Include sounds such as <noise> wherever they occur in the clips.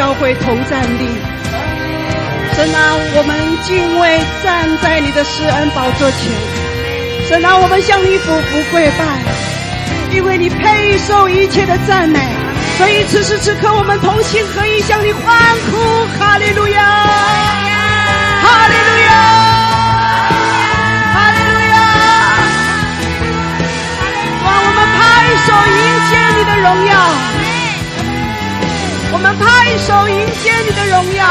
教会同站立。神啊，我们敬畏站在你的施恩宝座前。神啊，我们向你俯伏跪拜，因为你配受一切的赞美。所以此时此刻，我们同心合意向你欢呼，哈利路亚，哈利路亚，哈利路亚。让我们拍手迎接你的荣耀。我们拍手迎接你的荣耀，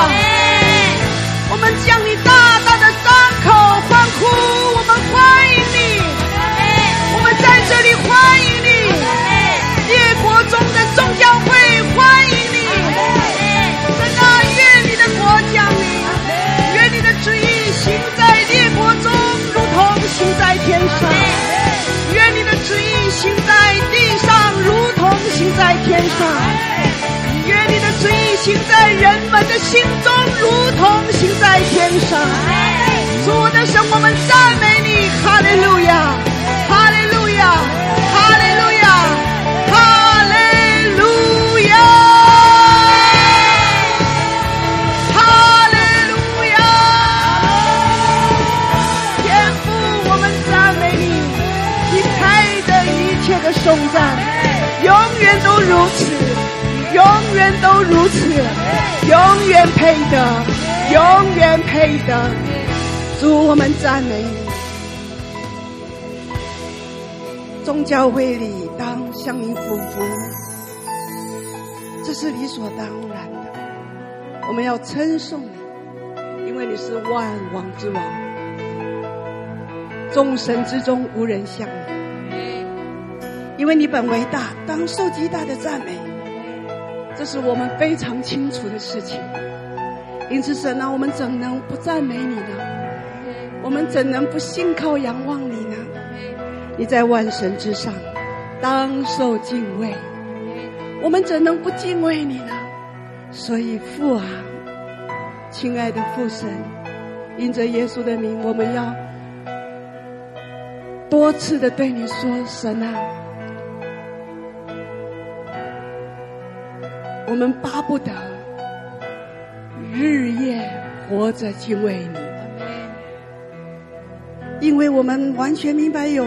我们向你大大的张口欢呼，我们欢迎你，我们在这里欢迎你，列国中的众教会欢迎你，神啊，愿你的国降临，愿你的旨意行在列国中，如同行在天上，愿你的旨意行在地上，如同行在天上。行在人们的心中，如同行在天上。主的神，我们赞美你，哈利路亚，哈利路亚，哈利路亚，哈利路亚，哈利路亚。天父，我们赞美你，你配得一切的颂赞，永远都如此。永远都如此，永远配得，永远配得。主，我们赞美你。众教会里当向你俯伏，这是理所当然的。我们要称颂你，因为你是万王之王，众神之中无人像你。因为你本为大，当受极大的赞美。是我们非常清楚的事情，因此神啊，我们怎能不赞美你呢？我们怎能不信靠仰望你呢？你在万神之上，当受敬畏，我们怎能不敬畏你呢？所以父啊，亲爱的父神，因着耶稣的名，我们要多次的对你说，神啊。我们巴不得日夜活着敬畏你，因为我们完全明白有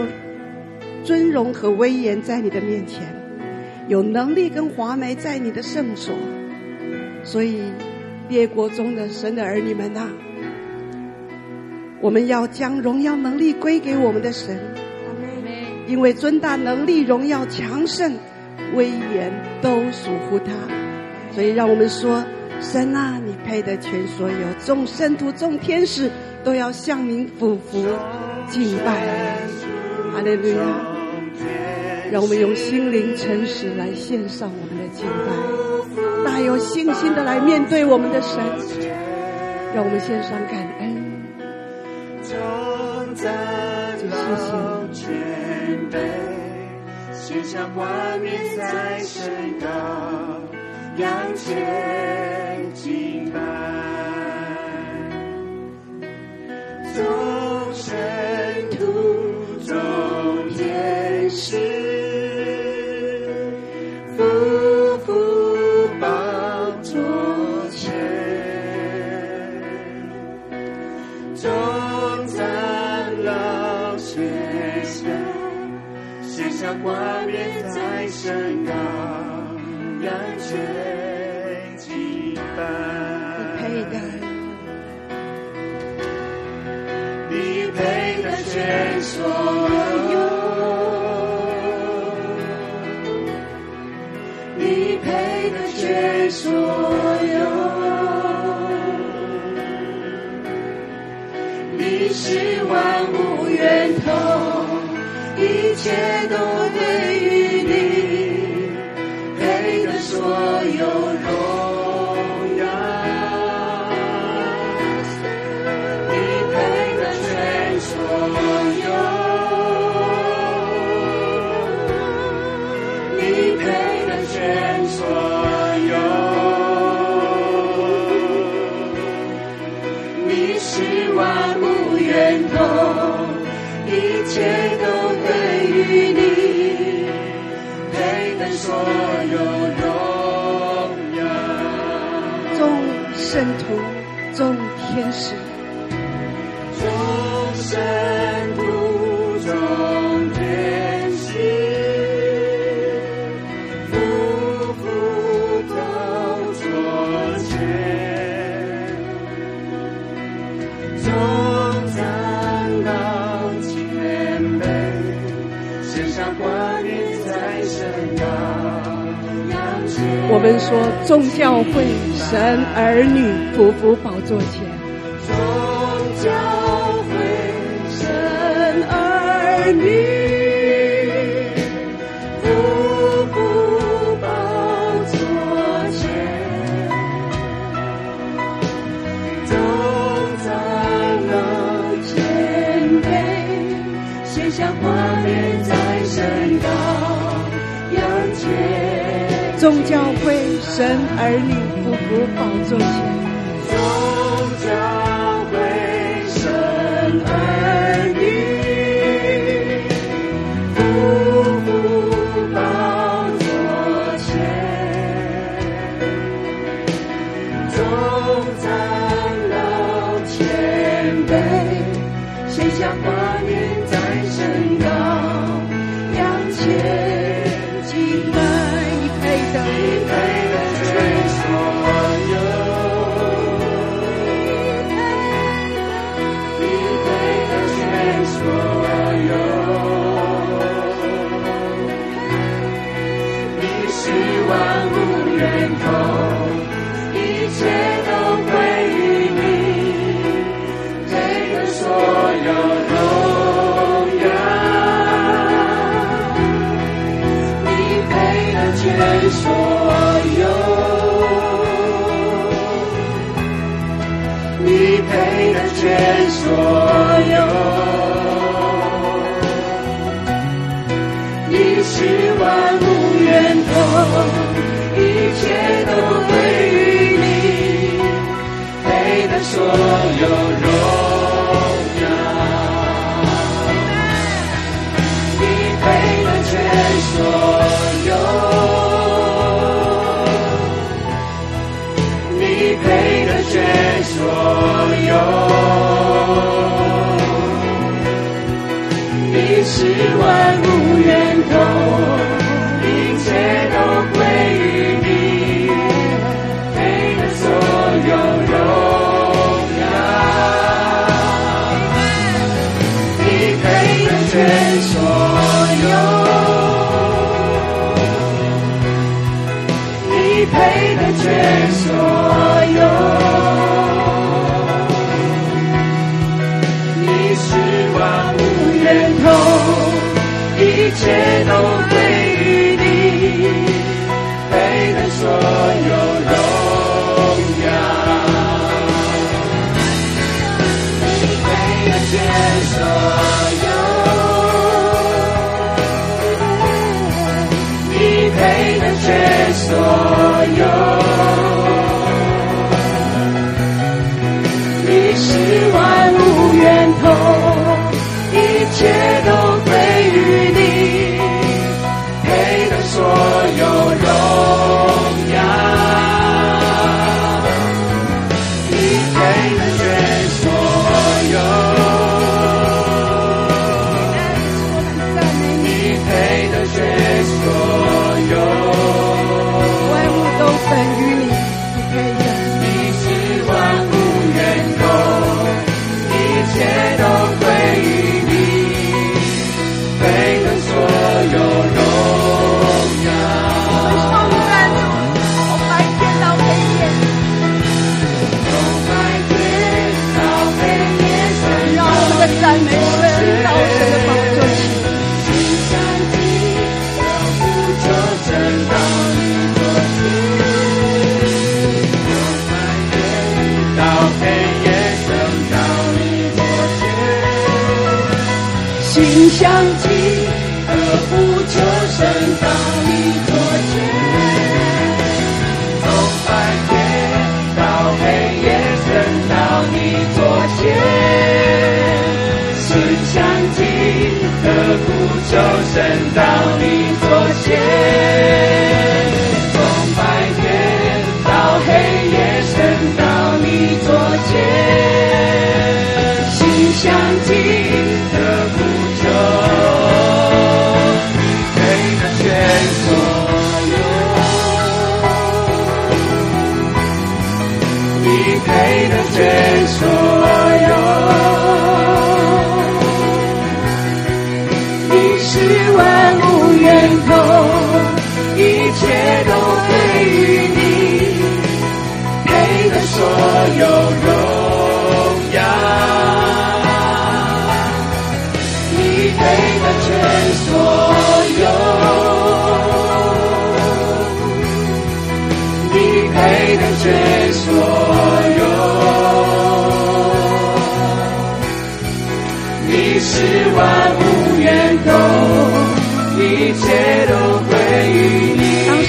尊荣和威严在你的面前，有能力跟华美在你的圣所，所以列国中的神的儿女们呐，我们要将荣耀能力归给我们的神，因为尊大能力、荣耀强盛、威严都属乎他。所以，让我们说，神啊，你配得全所有，众圣徒、众天使都要向您俯伏敬拜。哈利路亚！让我们用心灵诚实来献上我们的敬拜，大有信心的来面对我们的神。让我们献上感恩。就谢谢。献上画面在升高杨戬我们说，众教会神儿女匍匐宝座前。儿女夫妇保重。愿所有。 제노 所有，你是万物源头。想起何不就生到你座城？从白天到黑夜，升到你左前。想起何不就生到你桌前？所有。荣耀你给的全所有。你给的全所有。你是万物源头一切都回忆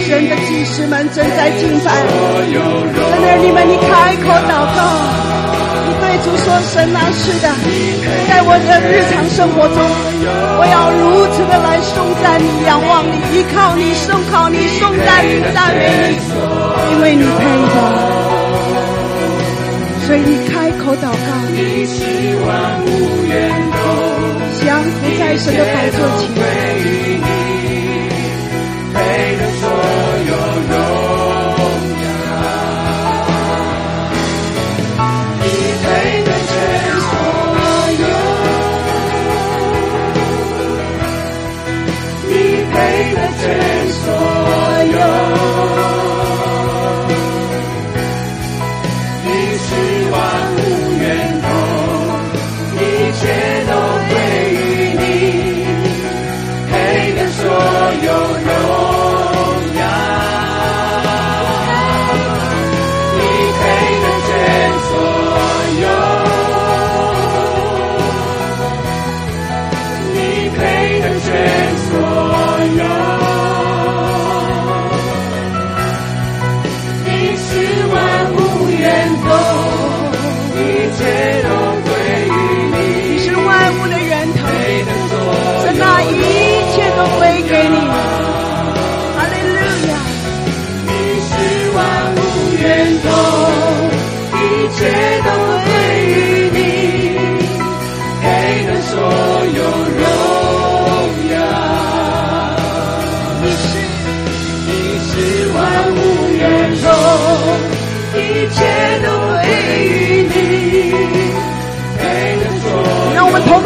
神的祭司们正在敬拜，神儿你们，你开口祷告，你对主说：神啊，是的，在我的日常生活中，我要如此的来颂赞你、仰望你、依靠你、颂靠你、颂赞你、赞美你，因为你配的。所以你开口祷告，你是万物源头，降服在神的宝座前。Lord.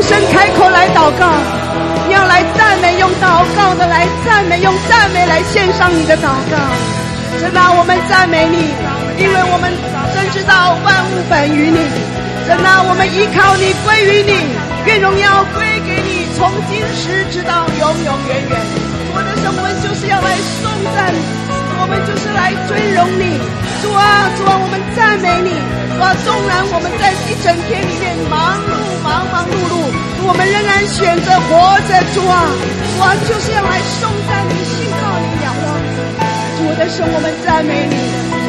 真开口来祷告，你要来赞美，用祷告的来赞美，用赞美来献上你的祷告。神啊，我们赞美你，因为我们真知道万物本于你。神啊，我们依靠你，归于你，愿荣耀归给你，从今时直到永永远远。我的神，我们就是要来颂赞你，我们就是来尊荣你。主啊，主啊，我们赞美你。主啊，纵然我们在一整天里面忙碌，忙忙碌碌。我们仍然选择活着，主啊，主啊，就是要来颂赞你、信靠你、仰望你。主的神，我们赞美你，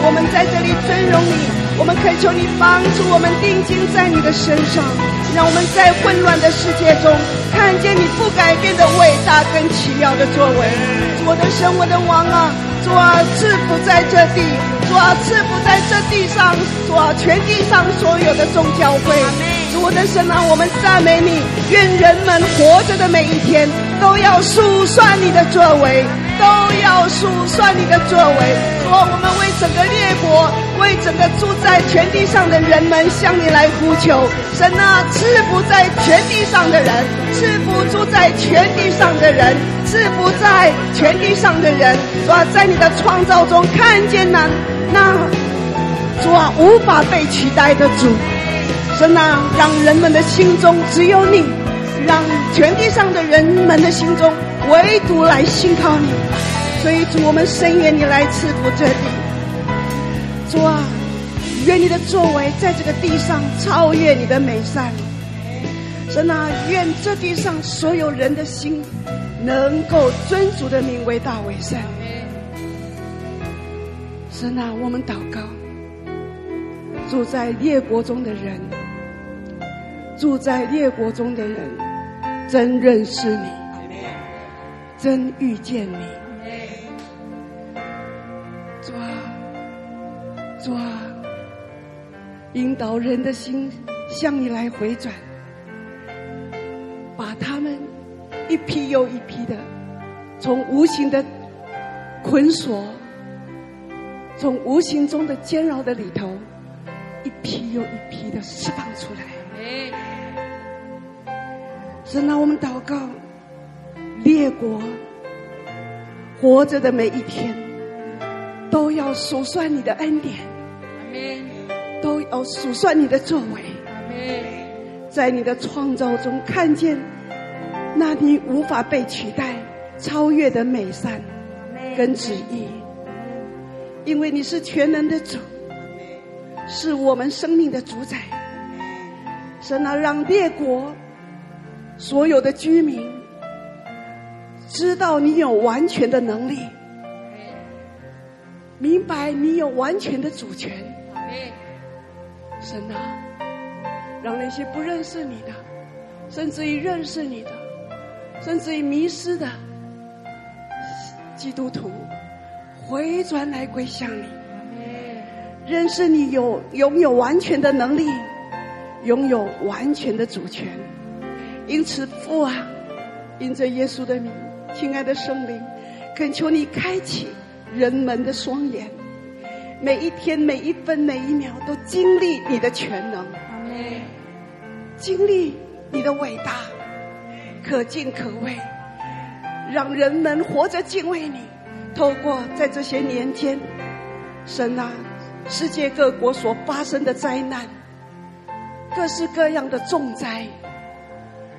我们在这里尊荣你，我们恳求你帮助我们定睛在你的身上，让我们在混乱的世界中看见你不改变的伟大跟奇妙的作为。主的神，我的王啊，主啊，赐福在这地，主啊，赐福在这地上，主啊，全地上所有的众教会。我的神啊，我们赞美你，愿人们活着的每一天都要数算你的作为，都要数算你的作为。主啊我们为整个列国，为整个住在全地上的人们向你来呼求。神啊，赐福在全地上的人，赐福住在全地上的人，赐福在全地上的人。主啊在你的创造中看见那那主啊，无法被取代的主。神啊，让人们的心中只有你，让全地上的人们的心中唯独来信靠你。所以主，我们深愿你来赐福这地。主啊，愿你的作为在这个地上超越你的美善。神啊，愿这地上所有人的心能够尊主的名为大为善。神啊，我们祷告，住在列国中的人。住在列国中的人，真认识你，真遇见你。抓抓，引导人的心向你来回转，把他们一批又一批的从无形的捆锁，无形中的煎熬的里头，一批又一批的释放出来。神让，我们祷告，列国活着的每一天，都要数算你的恩典，都要数算你的作为，在你的创造中看见那你无法被取代、超越的美善跟旨意，因为你是全能的主，是我们生命的主宰。神啊，让列国。所有的居民，知道你有完全的能力，明白你有完全的主权。神啊，让那些不认识你的，甚至于认识你的，甚至于迷失的基督徒，回转来归向你。认识你有拥有完全的能力，拥有完全的主权。因此，父啊，因着耶稣的名，亲爱的圣灵，恳求你开启人们的双眼，每一天、每一分、每一秒都经历你的全能，经历你的伟大，可敬可畏，让人们活着敬畏你。透过在这些年间，神啊，世界各国所发生的灾难，各式各样的重灾。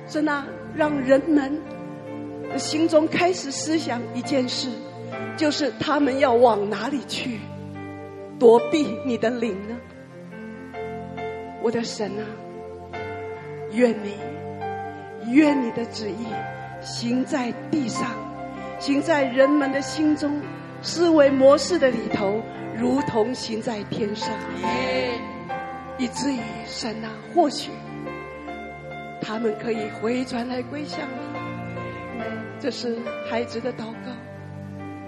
神啊，让人们心中开始思想一件事，就是他们要往哪里去躲避你的灵呢？我的神啊，愿你，愿你的旨意行在地上，行在人们的心中，思维模式的里头，如同行在天上，以至于神啊，或许。他们可以回转来归向你，这是孩子的祷告。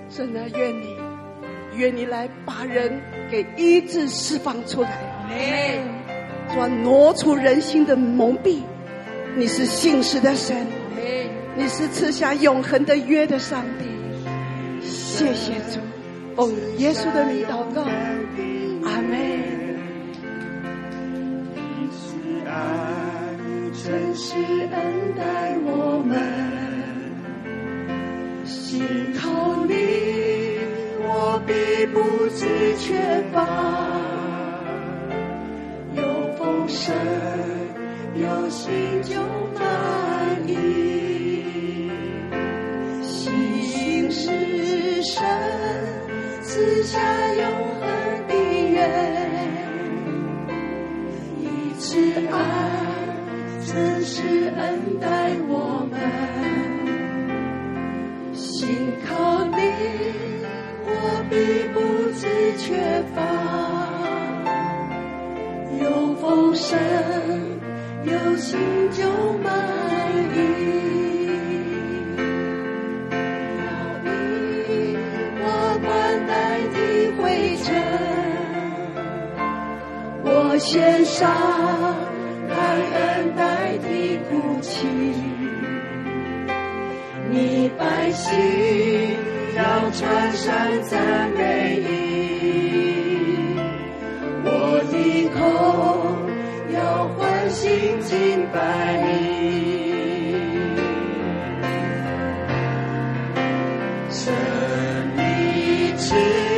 神啊，愿你，愿你来把人给医治释放出来，转挪出人心的蒙蔽。你是信实的神，你是赐下永恒的约的上帝。谢谢主，奉耶稣的名祷告，阿门。真是恩待我们，信靠你，我必不致缺乏，有丰盛，有心就满意，是神赐下永恒的约，以此爱。真是恩待我们，信靠你，我必不致缺乏，有丰盛，有心就满意，我献上感恩代替哭泣，你百姓要穿上赞美衣，我的口要唤醒敬拜音，神，你之。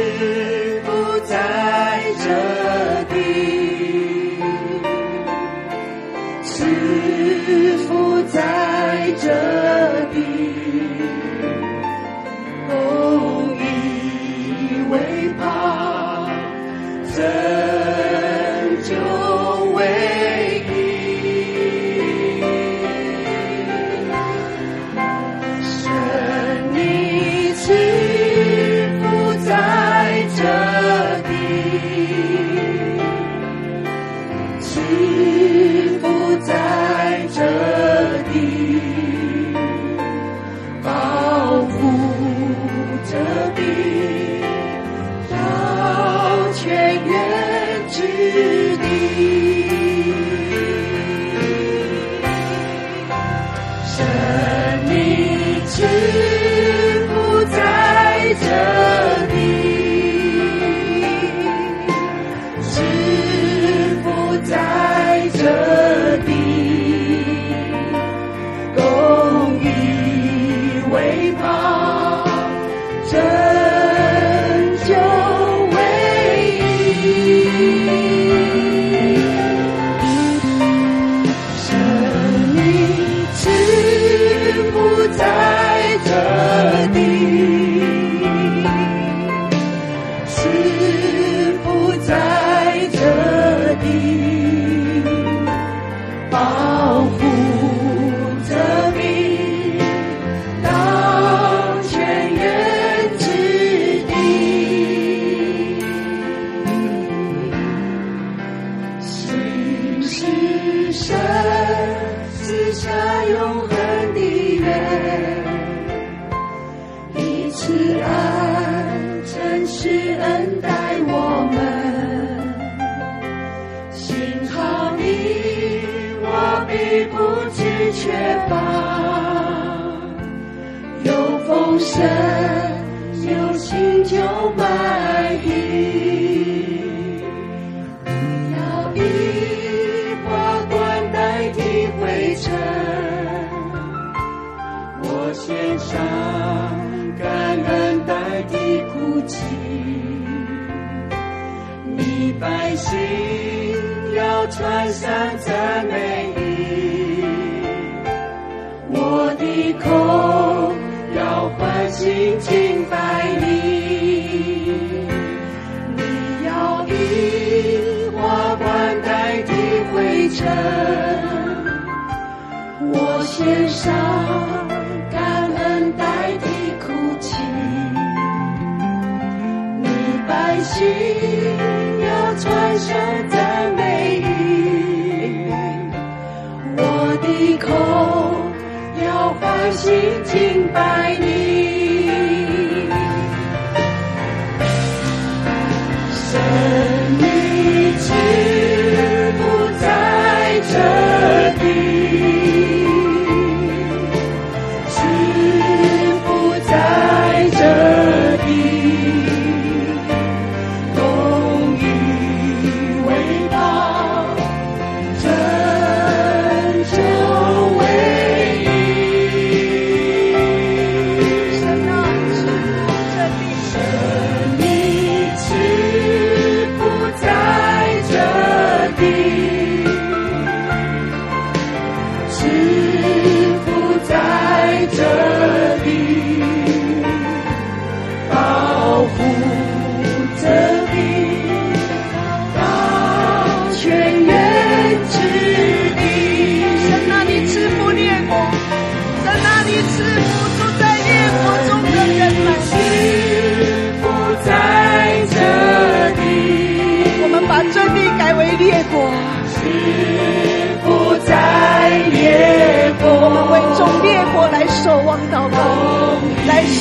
心要穿散赞美意我的口要唤醒敬拜礼你要以花瓣代替灰尘我献上感恩代替哭泣你百姓传神的美丽。我的口要欢喜敬拜你。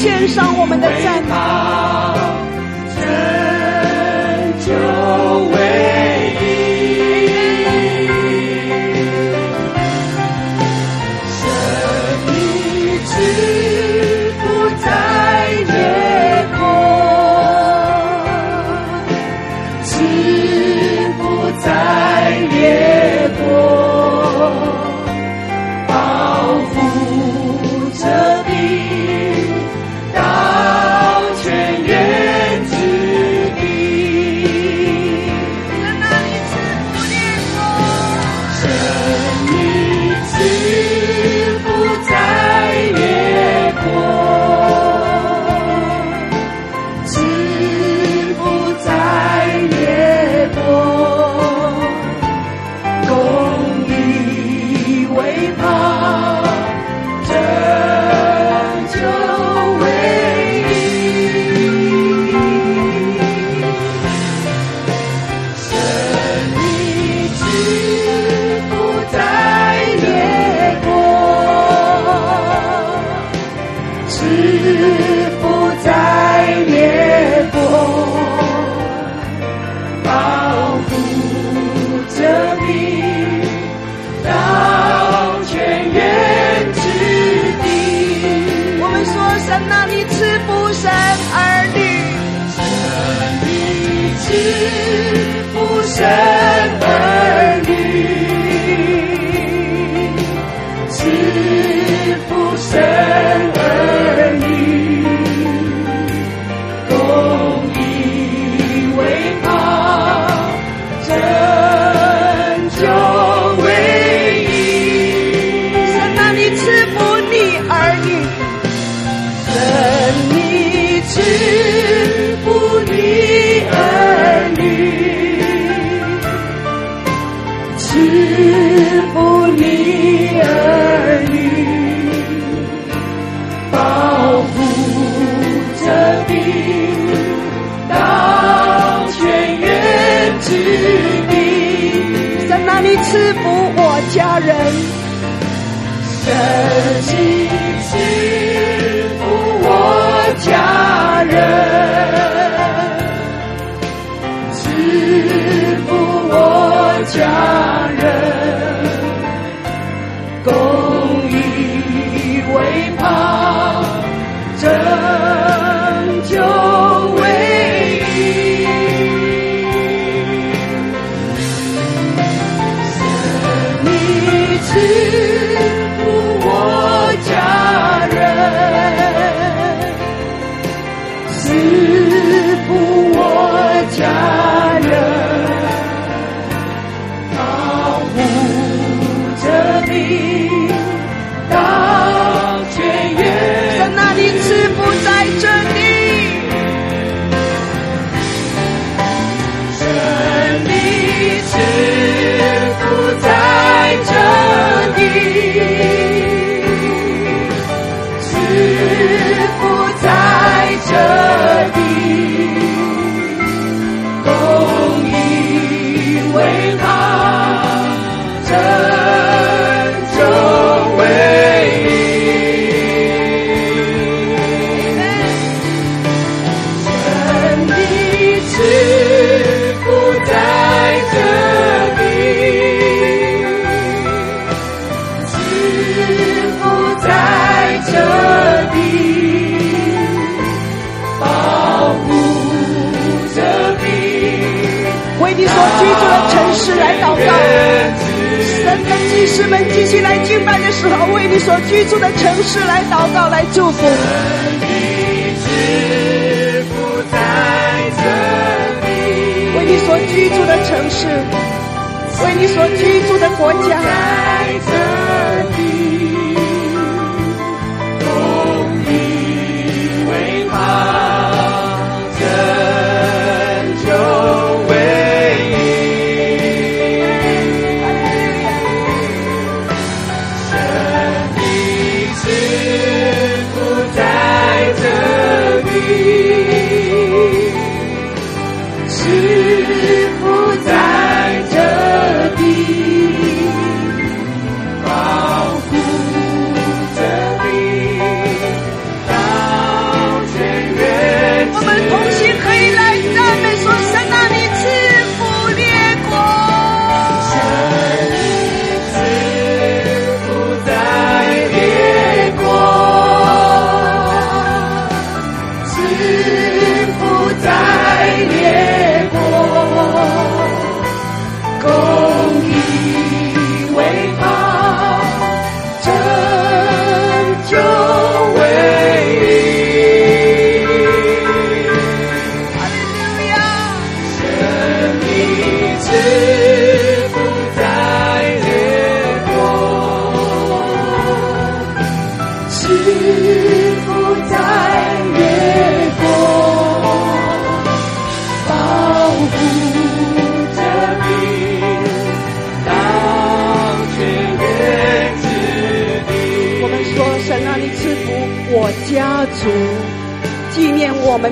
献上我们的赞美。师们，继续来敬拜的时候，为你所居住的城市来祷告，来祝福。为你所居住的城市，为你所居住的国家。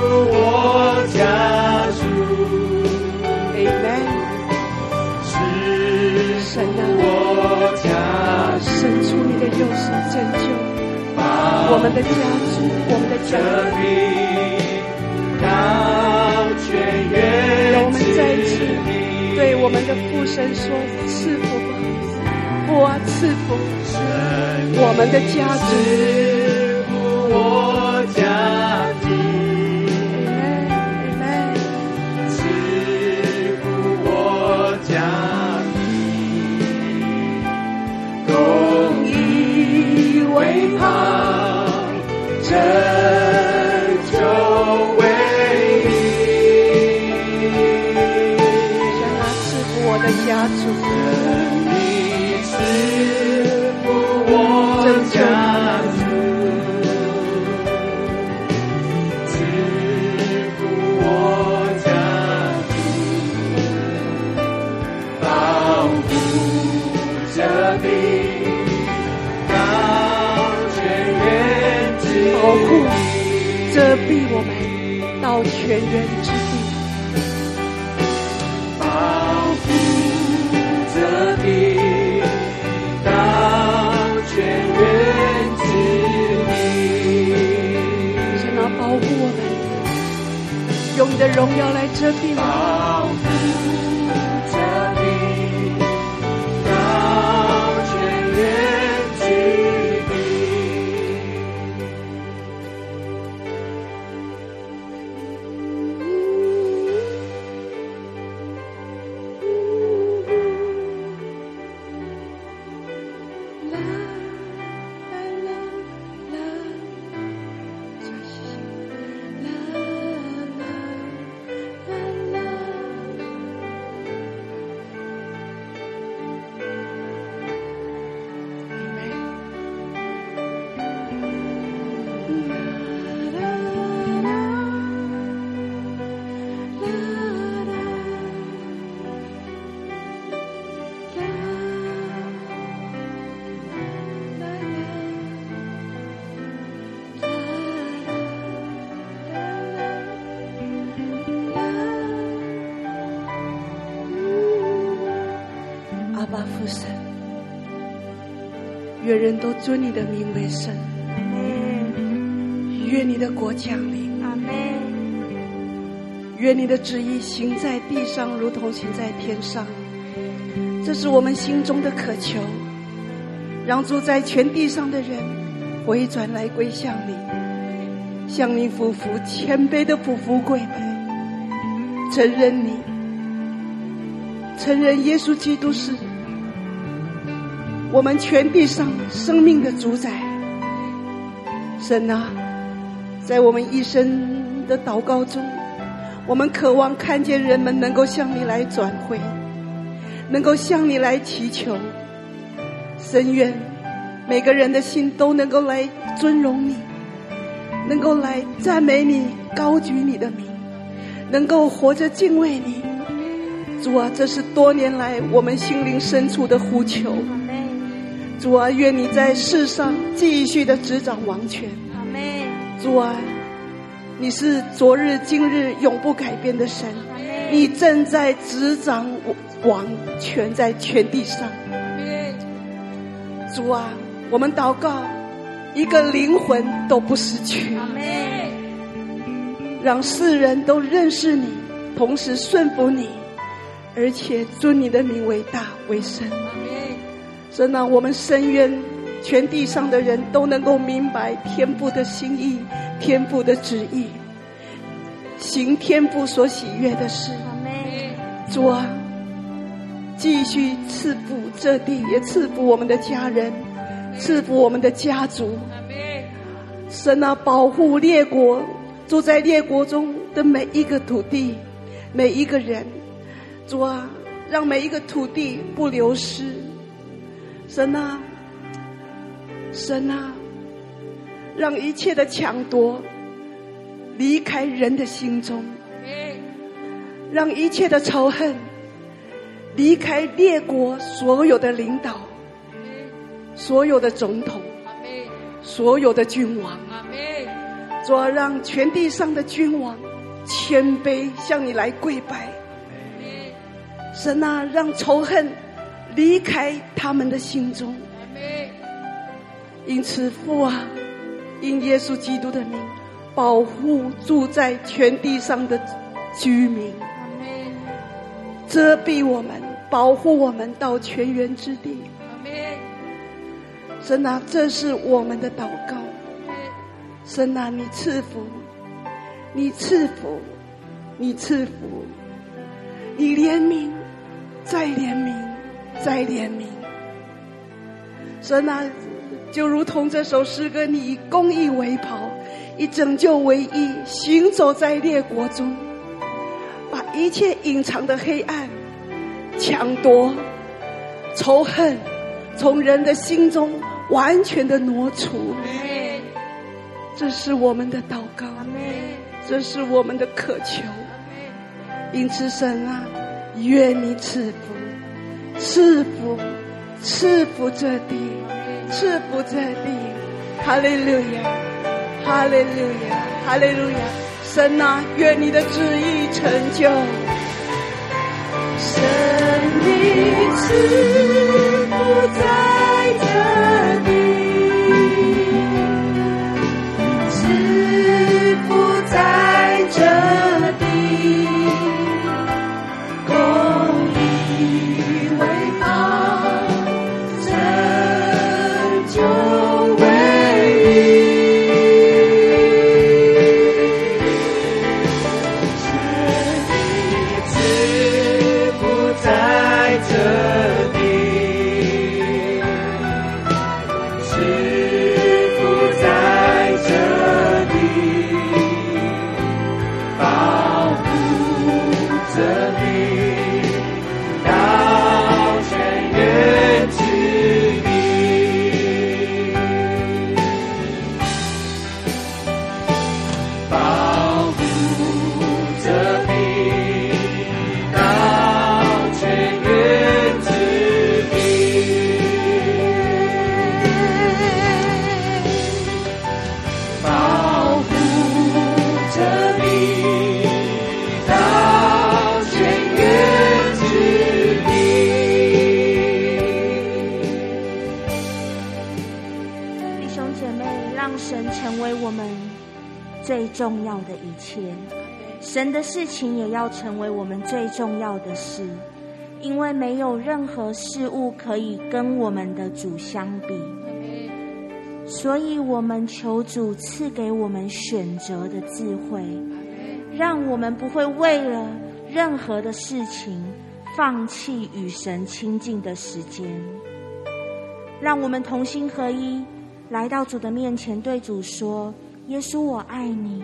我家族，Amen。神啊，我家伸出你的右手拯救我们的家族，我们。的家族，让我们再一次对我们的父神说：赐福吧，赐福，我们的家族，Jesus. 全员之地，保护着你到全员之地。神啊，保护我们，用你的荣耀来遮蔽我。尊你的名为圣。愿你的国降临。阿门。愿你的旨意行在地上，如同行在天上。这是我们心中的渴求。让住在全地上的人回转来归向你，向你俯伏，谦卑的俯伏跪拜，承认你，承认耶稣基督是。我们全地上生命的主宰，神啊，在我们一生的祷告中，我们渴望看见人们能够向你来转回，能够向你来祈求。深愿每个人的心都能够来尊荣你，能够来赞美你，高举你的名，能够活着敬畏你。主啊，这是多年来我们心灵深处的呼求。主啊，愿你在世上继续的执掌王权。阿门。主啊，你是昨日、今日永不改变的神。你正在执掌王权在全地上。主啊，我们祷告，一个灵魂都不失去。阿门。让世人都认识你，同时顺服你，而且尊你的名为大为圣。神啊，我们深渊全地上的人都能够明白天父的心意、天父的旨意，行天父所喜悦的事。主啊，继续赐福这地，也赐福我们的家人，赐福我们的家族。神啊，保护列国，住在列国中的每一个土地，每一个人。主啊，让每一个土地不流失。神啊，神啊，让一切的抢夺离开人的心中，让一切的仇恨离开列国所有的领导、所有的总统、所有的君王，主啊，让全地上的君王谦卑向你来跪拜。神啊，让仇恨。离开他们的心中，因此父啊，因耶稣基督的名，保护住在全地上的居民，遮蔽我们，保护我们到泉源之地。神啊，这是我们的祷告。神啊，你赐福，你赐福，你赐福，你怜悯，再怜悯。再怜悯，神啊，就如同这首诗歌，你以公义为袍，以拯救为衣，行走在列国中，把一切隐藏的黑暗、抢夺、仇恨，从人的心中完全的挪除。这是我们的祷告，这是我们的渴求。因此，神啊，愿你赐福。赐福，赐福这地，赐福这地，哈利路亚，哈利路亚，哈利路亚，神啊，愿你的旨意成就，神的赐福在这地，赐福在这神的事情也要成为我们最重要的事，因为没有任何事物可以跟我们的主相比。所以，我们求主赐给我们选择的智慧，让我们不会为了任何的事情放弃与神亲近的时间。让我们同心合一，来到主的面前，对主说：“耶稣，我爱你。”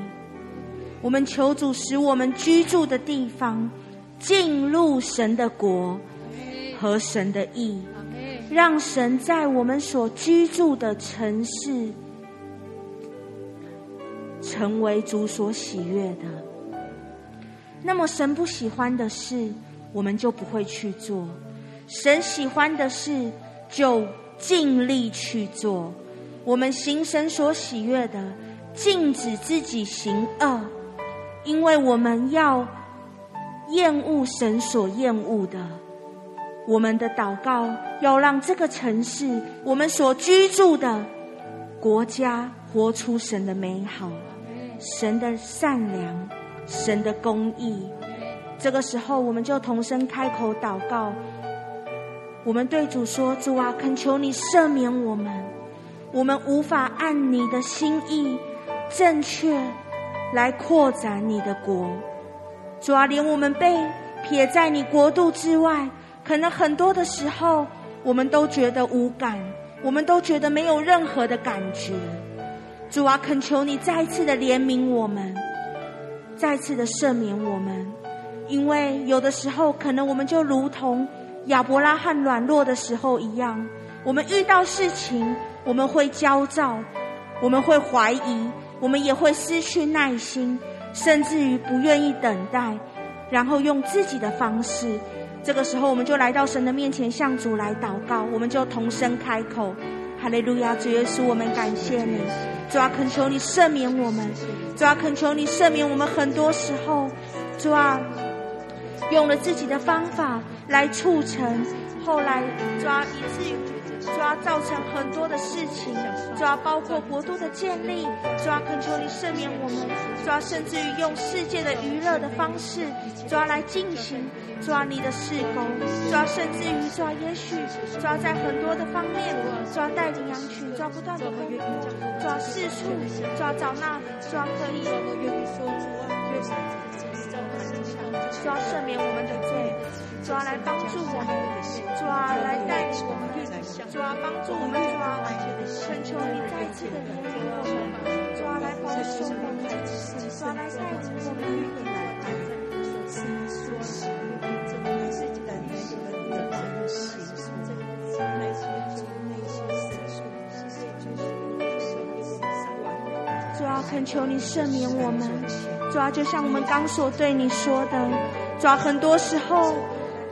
我们求主使我们居住的地方进入神的国和神的意，让神在我们所居住的城市成为主所喜悦的。那么，神不喜欢的事，我们就不会去做；神喜欢的事，就尽力去做。我们行神所喜悦的，禁止自己行恶。因为我们要厌恶神所厌恶的，我们的祷告要让这个城市，我们所居住的国家，活出神的美好、神的善良、神的公义。这个时候，我们就同声开口祷告，我们对主说：“主啊，恳求你赦免我们，我们无法按你的心意正确。”来扩展你的国，主啊，连我们被撇在你国度之外，可能很多的时候，我们都觉得无感，我们都觉得没有任何的感觉。主啊，恳求你再次的怜悯我们，再次的赦免我们，因为有的时候，可能我们就如同亚伯拉罕软弱的时候一样，我们遇到事情，我们会焦躁，我们会怀疑。我们也会失去耐心，甚至于不愿意等待，然后用自己的方式。这个时候，我们就来到神的面前，向主来祷告。我们就同声开口：“哈利路亚，主耶稣，我们感谢你。主啊，恳求你赦免我们。主啊，恳求你赦免我们。很多时候，主啊，用了自己的方法来促成，后来主啊，以至于。”主要造成很多的事情，主要包括国度的建立，主要恳求你赦免我们，主要甚至于用世界的娱乐的方式，主要来进行，主要你的事工，主要甚至于主要也许，主要在很多的方面，主要带领羊群，主要不断的回应，主要四处，主要找那，主要可以，主要赦免我们的罪。主啊，来帮助我们，主啊，来带领我们，主啊，帮助我们，主啊，恳求你再次的怜悯我们，主啊，来保守我们，主啊，来带领我们。主啊，恳求你赦免我们，主啊，就像我们刚所对你说的，主啊，很多时候。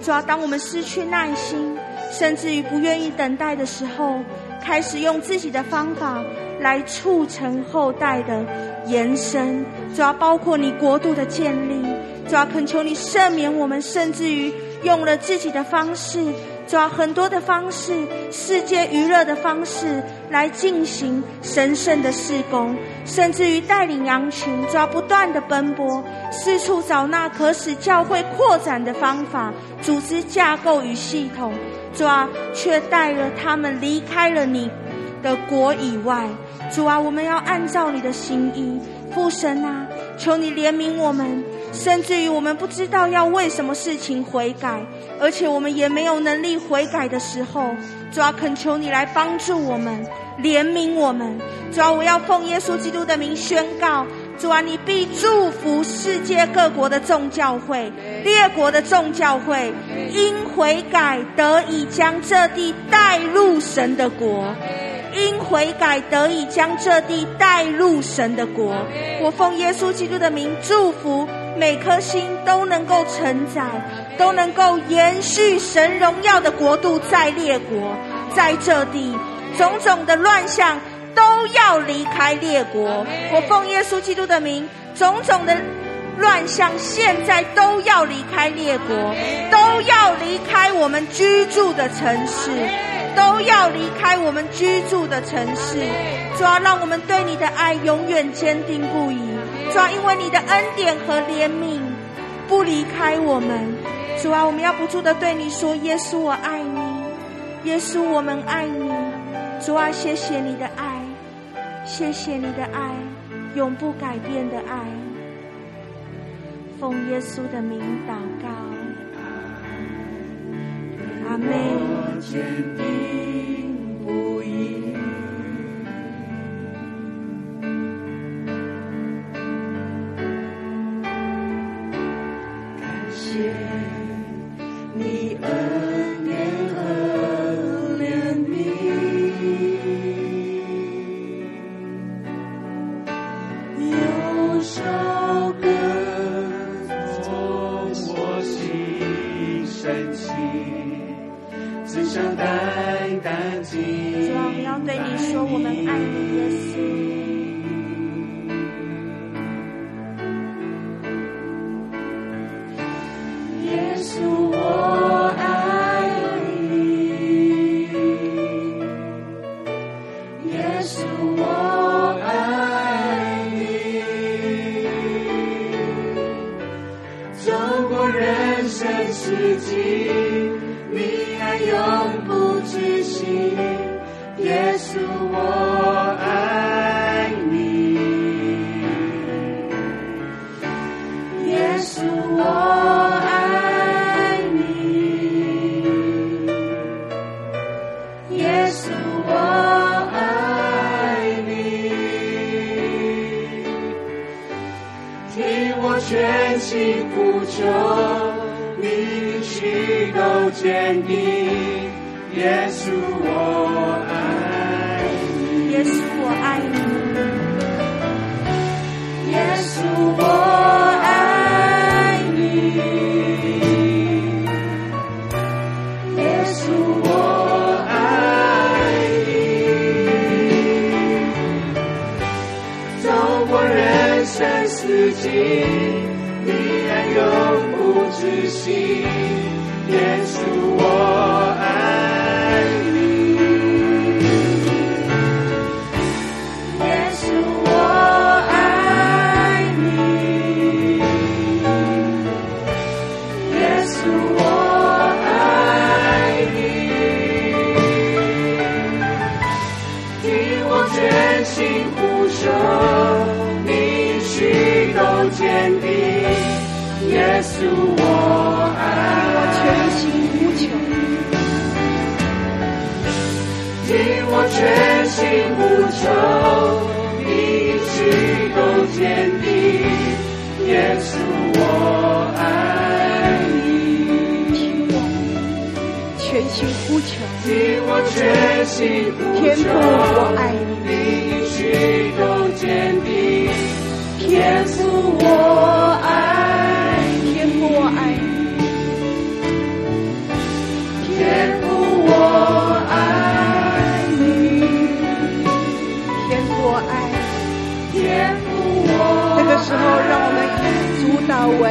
主要当我们失去耐心，甚至于不愿意等待的时候，开始用自己的方法来促成后代的延伸。主要包括你国度的建立，主要恳求你赦免我们，甚至于用了自己的方式。抓很多的方式，世界娱乐的方式来进行神圣的事工，甚至于带领羊群，抓不断的奔波，四处找那可使教会扩展的方法、组织架构与系统，抓，却带了他们离开了你的国以外。主啊，我们要按照你的心意，父神啊，求你怜悯我们。甚至于我们不知道要为什么事情悔改，而且我们也没有能力悔改的时候，主啊，恳求你来帮助我们，怜悯我们。主啊，我要奉耶稣基督的名宣告，主啊，你必祝福世界各国的众教会、列国的众教会，因悔改得以将这地带入神的国，因悔改得以将这地带入神的国。我奉耶稣基督的名祝福。每颗心都能够承载，都能够延续神荣耀的国度在列国在这地种种的乱象都要离开列国。我奉耶稣基督的名种种的乱象现在都要离开列国都要离开我们居住的城市都要离开我们居住的城市。主要让我们对你的爱永远坚定不移。主要因为你的恩典和怜悯不离开我们主啊我们要不住的对你说耶稣我爱你耶稣我们爱你。主啊谢谢你的爱谢谢你的爱永不改变的爱。奉耶稣的名祷告。阿妹坚定不移耶稣，我爱你；耶稣，我爱你；耶稣，我爱你。耶稣，我爱你。走过人生四季，依然永不止息。耶稣。手，你去够天地，耶稣我爱你。全心呼求，我全心，天父我爱。你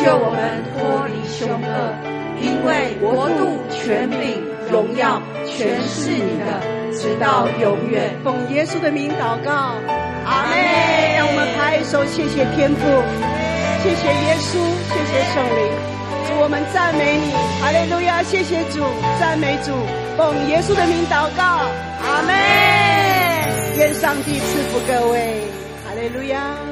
就我们脱离凶恶，因为国度、权柄、荣耀全是你的，直到永远。奉耶稣的名祷告，阿妹，让我们拍手，谢谢天父，谢谢耶稣，谢谢圣灵，我们赞美你。哈利路亚，谢谢主，赞美主。奉耶稣的名祷告，阿妹，愿上帝赐福各位。哈利路亚。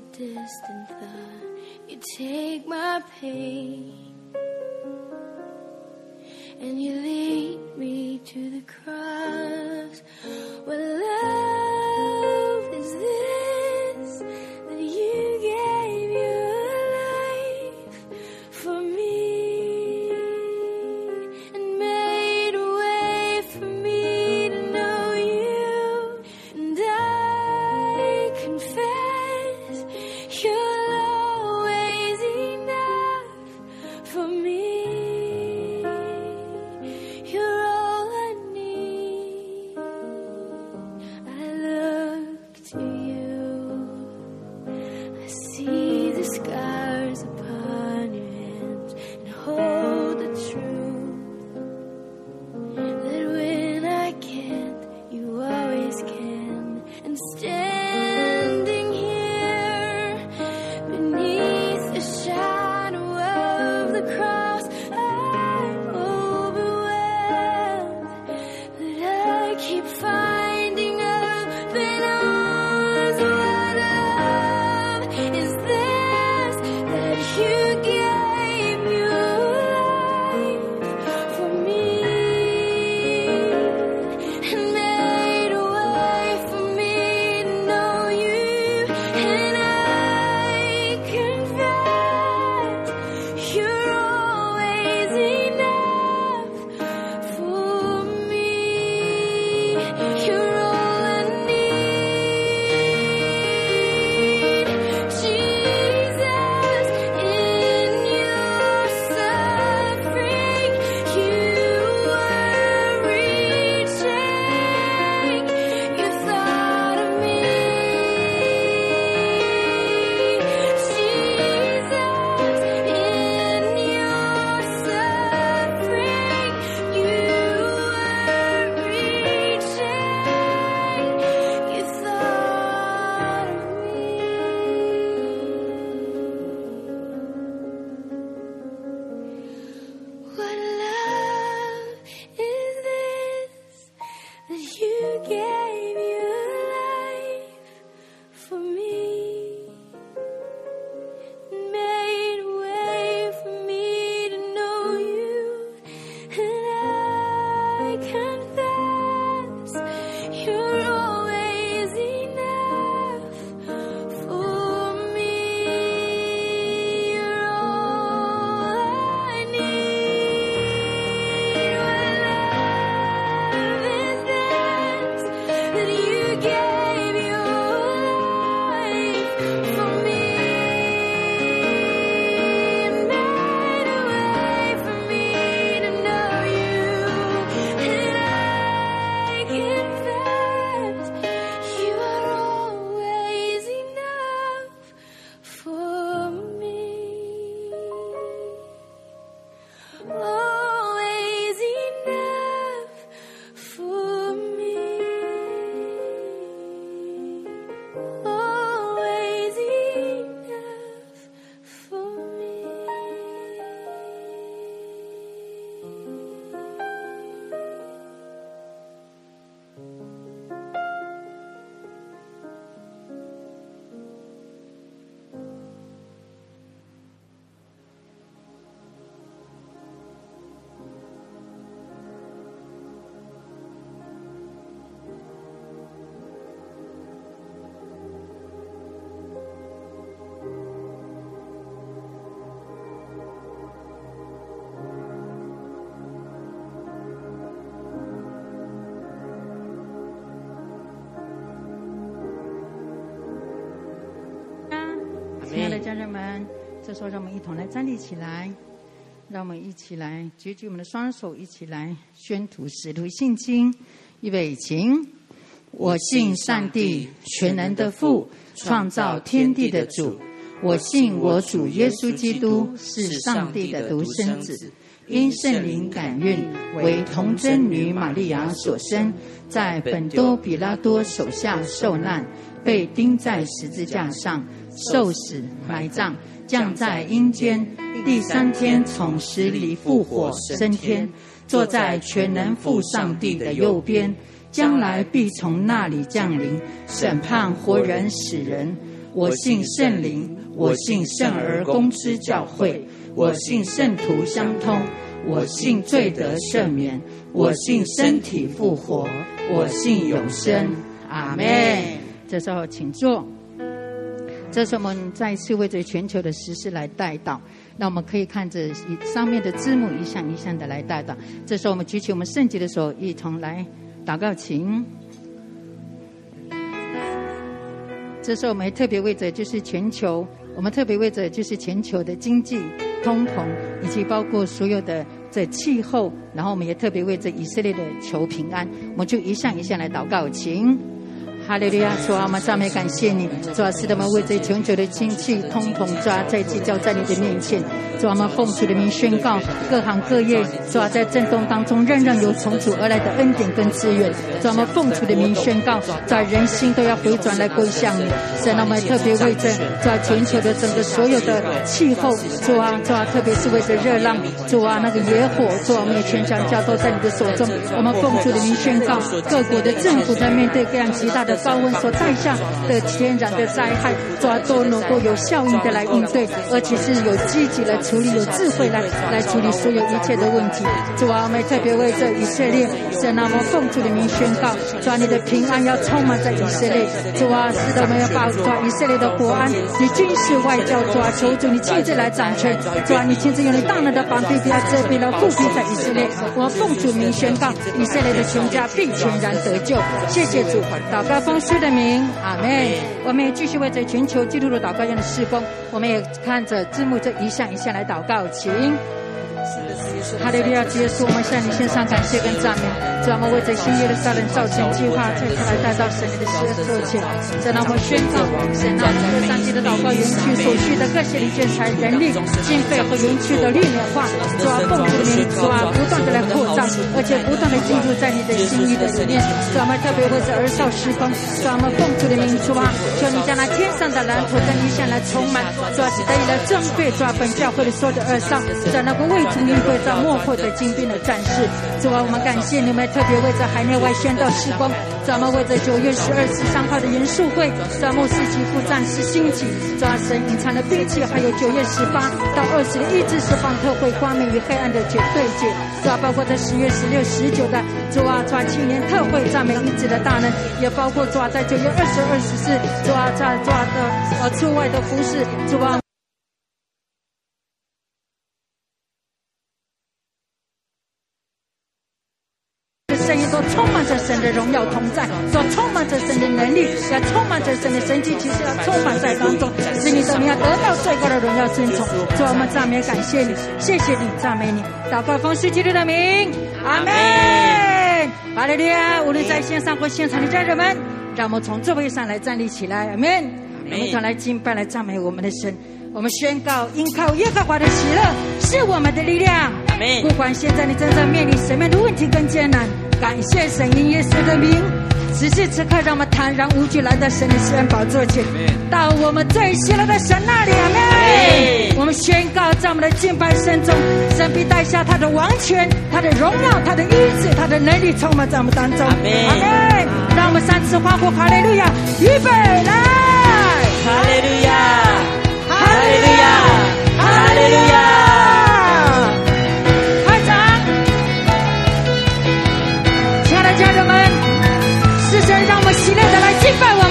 A distant thought, you take my pain. And you lead me to 家人们，这时候让我们一同来站立起来，让我们一起来举起我们的双手，一起来宣读使徒信经。预备起，我信上帝全能的父，创造天地的主。我信我主耶稣基督是上帝的独生子，因圣灵感孕，为童真女玛利亚所生，在本多比拉多手下受难，被钉在十字架上。受死、埋葬，降在阴间，第三天从死里复活升天，坐在全能父上帝的右边，将来必从那里降临，审判活人死人。我信圣灵，我信圣而公之教会，我信圣徒相通，我信罪得赦免，我信身体复活，我信永生。阿门。这时候请坐。这是我们再次为着全球的时事来代祷。那我们可以看着以上面的字幕一项一项的来代祷。这时候我们举起我们圣洁的手，一同来祷告，请。这时候我们特别为着就是全球，我们特别为着就是全球的经济、通膨，以及包括所有的这气候，然后我们也特别为着以色列的求平安，我们就一项一项来祷告，请。哈利路亚！主啊，我们赞美感谢你，主啊，使他们为这全球的经济通统抓，在聚焦在你的面前，主啊，我们奉主的名宣告，各行各业，主啊，在震动当中，仍然有从主而来的恩典跟资源，主啊，我们奉主的名宣告，在人心都要回转来归向你。神啊，我们特别为这在全球的整个所有的气候，主啊，主啊，特别是为着热浪，主啊，那个野火，主啊，我们也全家交托在你的手中。我们奉主的名宣告，各国的政府在面对各样极大的。高温所带下的天然的灾害，主啊，都能够有效应的来应对，而且是有积极来处理，有智慧来来处理所有一切的问题。主啊，我们特别为这以色列，神啊，我奉主的名宣告，主啊，你的平安要充满在以色列。主啊，是的，我们要保住以色列的国安，你军事外交，主啊，求主你亲自来掌权。主啊，你亲自用你大能的膀臂，不要遮蔽了覆庇在以色列。我奉主名宣告，以色列的全家必全然得救。谢谢主，祷告。奉主的名，阿妹。我们也继续为这全球基督的祷告院的施工，我们也看着字幕，这一项一项来祷告，请。哈利路亚！结束，我们向你献上感谢跟赞美。主啊，我们为这新耶路撒冷造城计划，再次来带到神你的十二座前。神啊，我们宣告，神啊，这个三级的祷告园区所需的各些的建材、人力、经费和园区的绿美化，主啊，奉主的名，主啊，不断的来扩张，而且不断的进入在你的心意的里面。主啊，我们特别为这儿少施工，主啊，我们奉主的名，主啊，求你将那天上的蓝图跟异象来充满，主啊，得以来正对，主啊，本教会的所有的儿少，在那个为主名会。幕后的精兵的战士，主啊，我们感谢你们，特别为着海内外宣道事工，主啊，为着九月十二十三号的严肃会，主啊，牧师级副战士兴起，抓，神隐藏的兵器，还有九月十八到二十的医治释放特会，光明与黑暗的绝对解，主啊，包括在十月十六、十九的主啊，抓青年特会赞美医治的大能，也包括抓在九月二十二、十四抓抓，抓的呃出外的服饰，主同在，所充满着神的能力，要充满着神的神迹，其实要充满在当中，使你怎么样得到最高的荣耀尊崇。主，我们赞美感谢你，谢谢你，赞美你，祷告奉基督的名，阿门。哈利路亚！无论在线上或现场的家人们，让我们从座位上来站立起来，阿门。我们一同来敬拜，来赞美我们的神。我们宣告，依靠耶和华的喜乐是我们的力量。阿门。不管现在你正在面临什么样的问题跟艰难。感谢神，因耶稣的名，此时此刻，让我们坦然无惧来到神的施恩宝座前，到我们最喜乐的神那里。阿门。我们宣告，在我们的敬拜声中，神必带下他的王权、他的荣耀、他的医治、他的能力，充满在我们当中。阿门。让我们三次欢呼，哈利路亚！预备来，哈利路亚，哈利路亚，哈利路亚。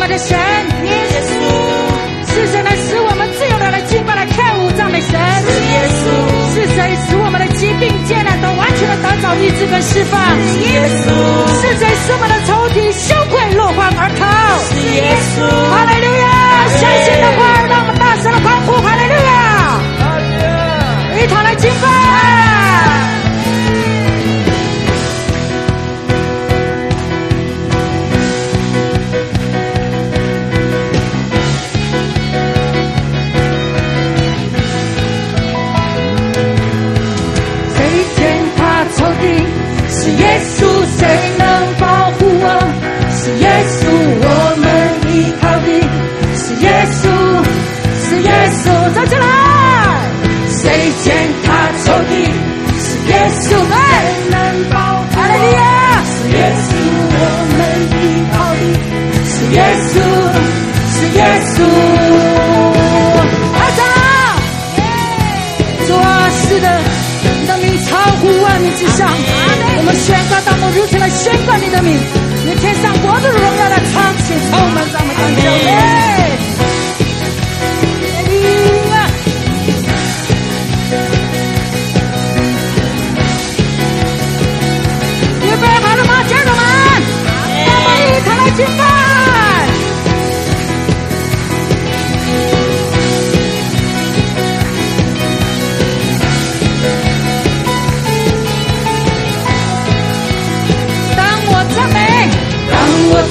的神，耶稣，是谁来使我们自由的来敬拜、来跳舞赞美神？是耶稣，是谁使我们的疾病艰难都完全的得到医治跟释放？是耶稣，是谁使我们的仇敌羞愧落荒而逃？是耶稣，哈利路亚！相信的话，让我们大声的欢呼，哈利路亚！一同来敬拜。是耶稣，谁能保护我？是耶稣，我们依靠的。是耶稣，是耶稣，站起来！谁践踏仇敌？是耶稣，谁能保护？是耶稣，我们依靠的。是耶稣，是耶稣。宣告你的名，你天上国度的荣耀来唱起，充满咱们当中。准！备好了吗，家人们？我们一同来敬拜。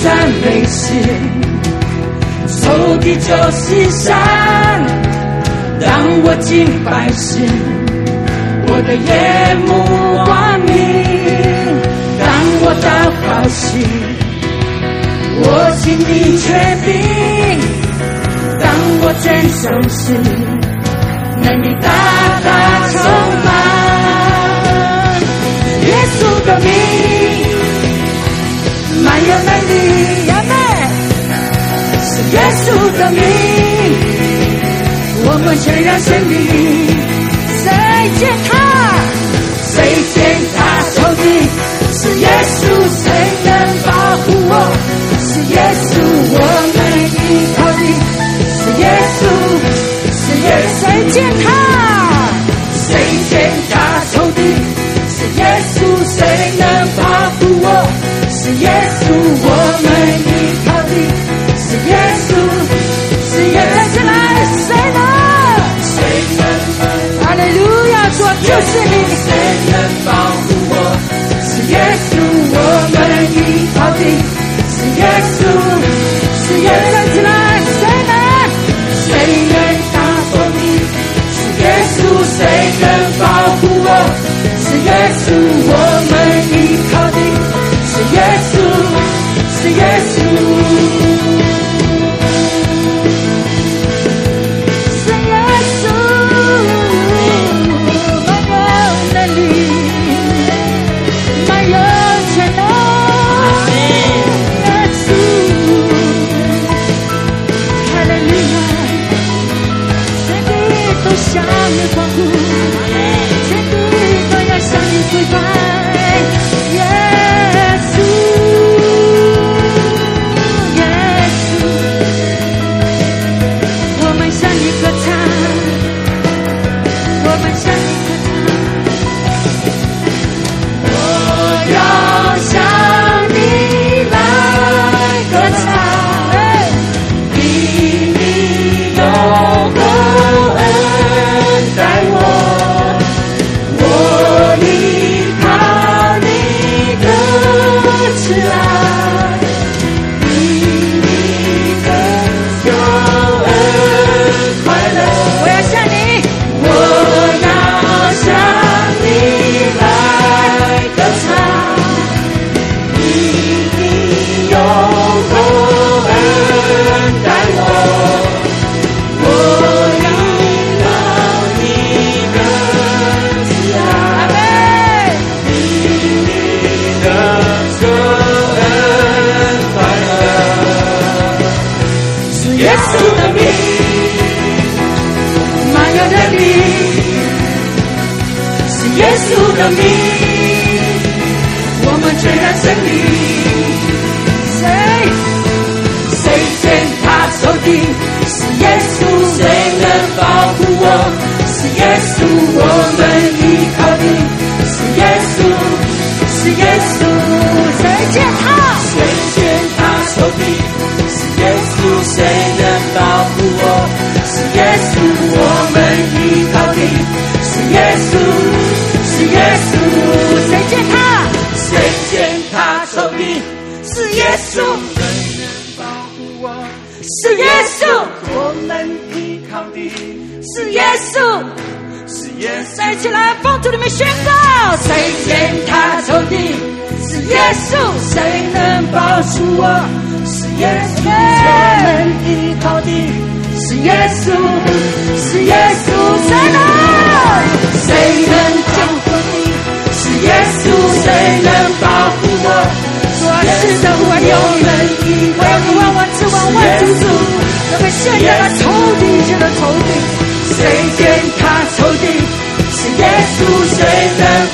当我赞美时，仇敌就西散；当我敬拜时，我的眼目光明；当我祷告时，我心里确定；当我遵守时，能力大大充满。耶稣的满有能力，阿妹，是耶稣的名，我们全然胜利。谁见他？谁见他仇敌？是耶稣，谁能保护我？是耶稣，我们路亚，说就是你，谁能保护我？是耶稣，我们依靠的，是耶稣，是耶稣来，谁能？谁能打破你？是耶稣，谁能保护我？是耶稣，我们依靠的，是耶稣，是耶稣。的名，我们全然胜利。谁谁见他仇敌？是耶稣，谁能保护我？是耶稣，我们依靠的。起来，奉主的名宣告：谁见他仇敌？是耶稣，谁能保护我？是耶稣，我们依靠的。是耶稣，是耶稣，谁能？谁能救活你？是耶稣，谁能保护我？说是的，我有能依我要不万万之王万主主，能够现在的仇敌，现在仇敌，谁见他仇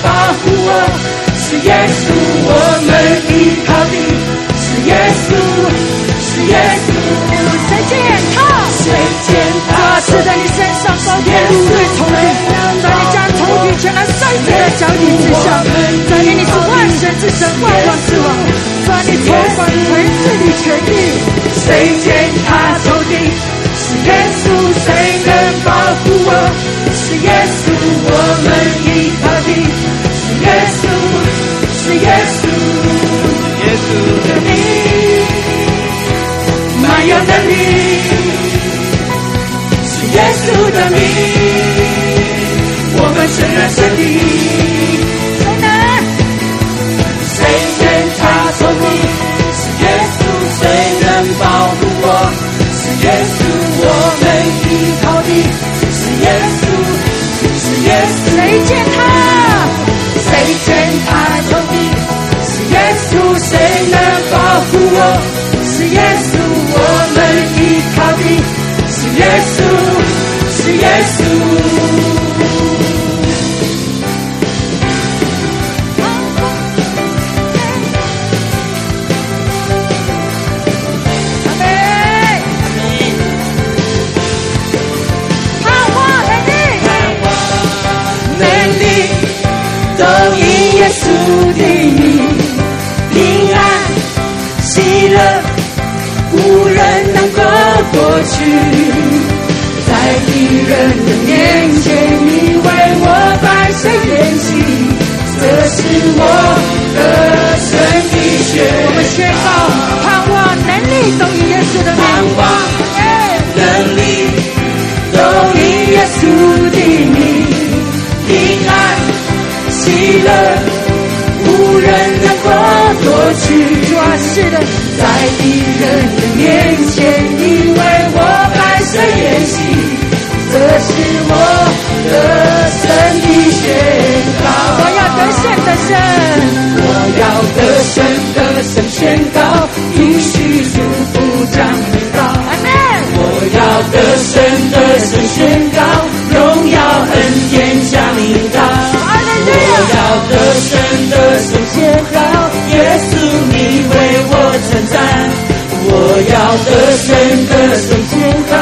保护我，是耶稣，我们依靠你，是耶稣，是耶稣。神剑，他是在你身上高天路的头顶，在你将头顶前来三天的脚底之下，在你你是万神之神，万王之王，在你头管全自己权力，谁践他头顶。是耶稣，谁能保护我？是耶稣，我们是耶稣，是耶稣，耶稣的名，满有能力。是耶稣的名，我们承认胜利。谁见他？谁见他仇敌？是耶稣，谁能保护我？是耶稣，我们依靠的。是耶稣，是耶稣。喜乐，无人能够过去。在敌人的面前，你为我摆设筵席，这是我的神的血。我们宣告盼望能力都以耶稣的名。盼望哎，能力都因耶稣的名，平安喜乐，无人能够夺去。主啊，是的，在敌人的面前，因为我摆设筵席，这是我的神的宣告。我要得胜的胜，我要得胜的胜宣告，应许祝福将临到。我要得胜的胜宣告，荣耀恩典降临到。我要得胜的称赞。我要得胜的胜宣告，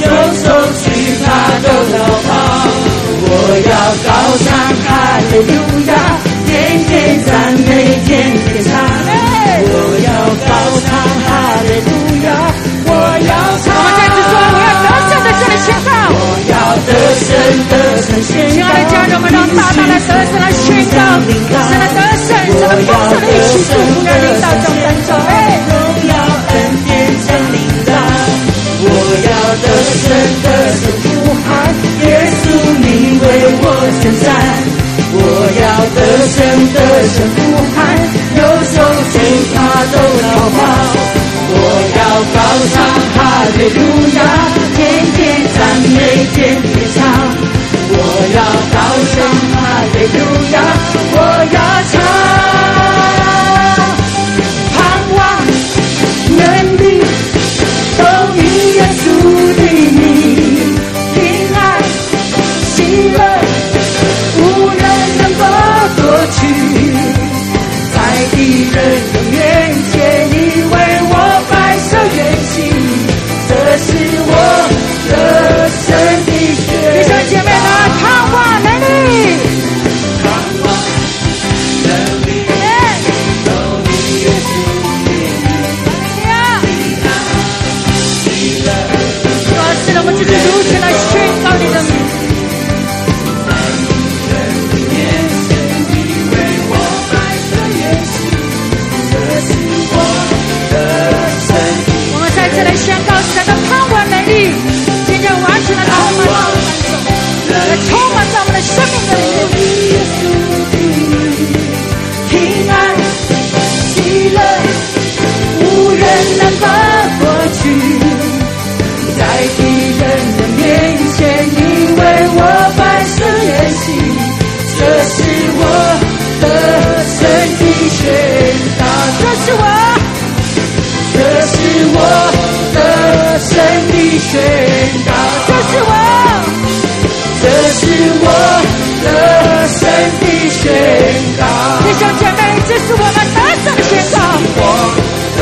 右手举他都逃跑。我要高唱哈利路亚，天天赞美天天唱。我要高唱哈利路亚，我要唱。我们再次说，我要得胜的胜的宣告。我要得胜的胜宣告。亲爱的家人们，让大大的得胜来宣告，神的得胜，神的丰盛的一起祝福要临到众为我称赞。我要得胜得胜不喊，右手举他都逃跑。我要高唱哈利路亚，天天赞美天天唱。我要高唱哈利路亚，我要唱。我的神的宣告，这是我，这是我的神的宣告，弟兄姐妹，这是我们得胜的宣告。我的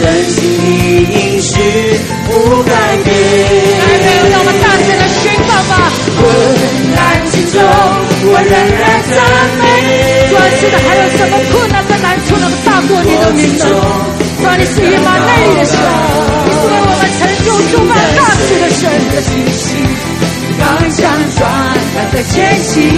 我深信你应许不改变。来，没有，让我们大声的宣告吧。困难之中，我仍然赞美。主啊，是的，还有什么困难跟难处能大过你的名呢？主啊，你是以马内利的神，你是为我们成就诸般大事的神。的信心，刚强壮胆在前行，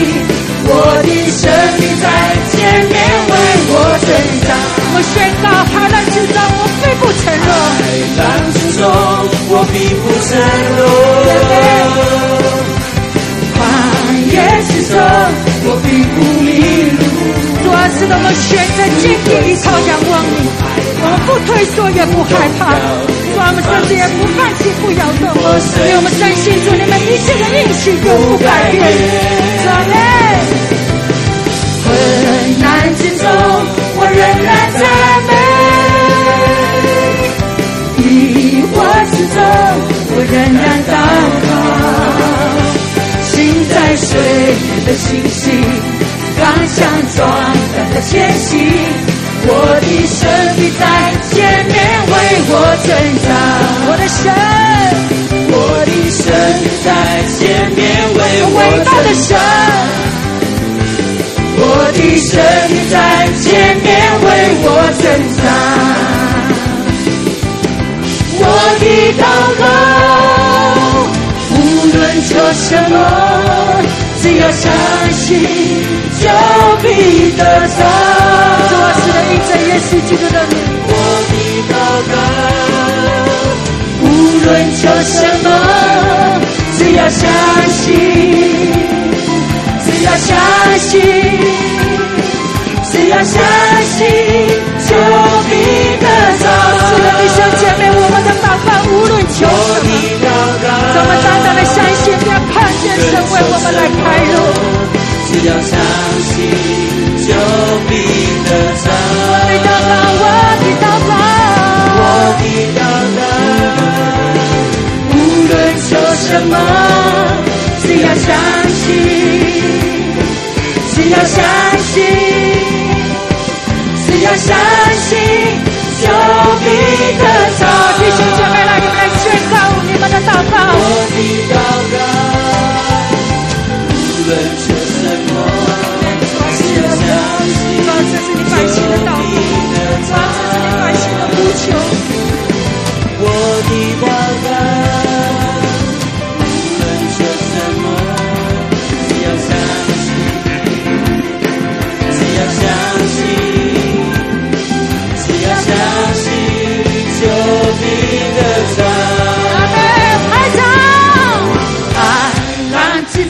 我的生命在前面为我征战。我宣告，海难之中，我必不沉沦。海浪之中，我必不沉沦。旷野之中，我必不迷路。主啊，是，我们选择坚定依靠仰望你，我们不退缩，也不害怕。我们甚至也不放弃，不摇动，因为我们深信主你们一切的应许永不改变。主啊，困难之中，我仍然在仍然祷告。心在水面的信心，刚强壮胆的前行，我的生命在前面为我征战。我的神，我的神在前面为我伟大的征神战。我的生命在前面为我征战，的祷告，无论求什么，只要相信就必得着。主啊，是的，因着耶稣基督的名，我的祷告，无论求什么，只要相信。只要相信，只要相信，就必得着。是的，弟兄姐妹，我们的祷告无论求什么，我们单单的相信，要看见神为我们来开路。只要相信，就必得着。我的祷告，我的祷告，我的祷告，无论求什么，只要相信。只要相信，只要相信，就必得我的祷告，无论求什么，只要相信，主啊，这是你的祷告，主啊，这是你百姓的呼求。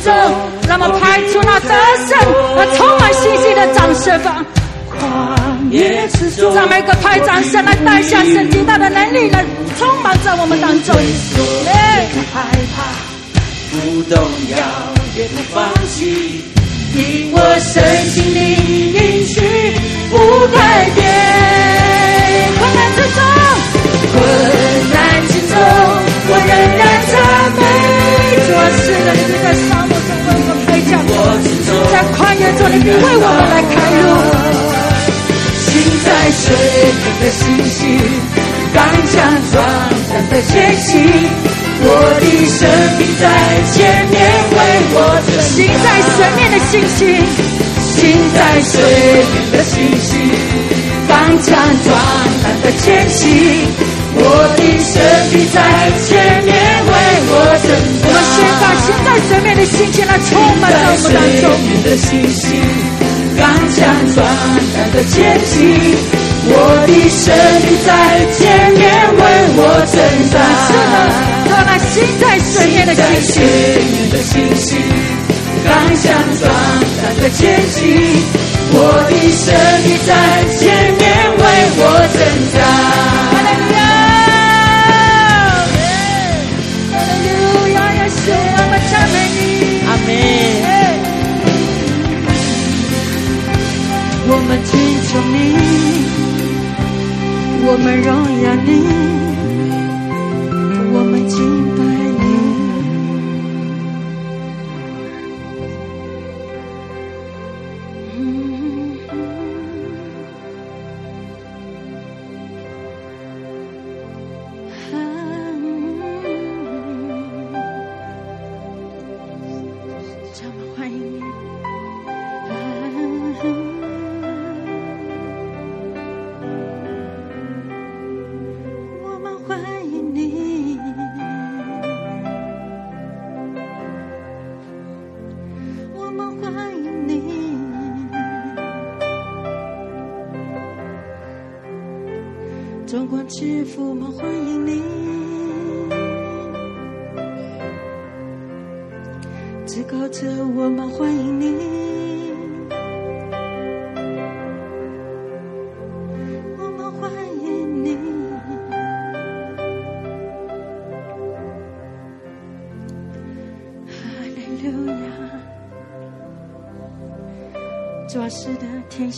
浪之中，让我们拍出那得胜、那充满信心的掌声吧！让每个拍掌声来带下神极大的能力来充满在我们当中。哎，不害怕，不动摇，也不放弃。因我深信你应许不改变，困难之中，困难之中，我仍然赞美。主啊，是之中，在旷野中，你为我们来开路。心在水面的星星，刚强壮胆的前行。我的生命在前面为我征战，行在水面的星星心，在水面的星星，刚强壮胆的前行。我的神必在前面为我征战。我们宣告行在水面的心情来充满在我们当中。水面的信心，刚强壮胆的前行。我的神必在前面为我征战。是的，让那行在水面的信心，刚强壮胆的前行。我的神必在前面为我征战。我们敬重你。我们荣耀你，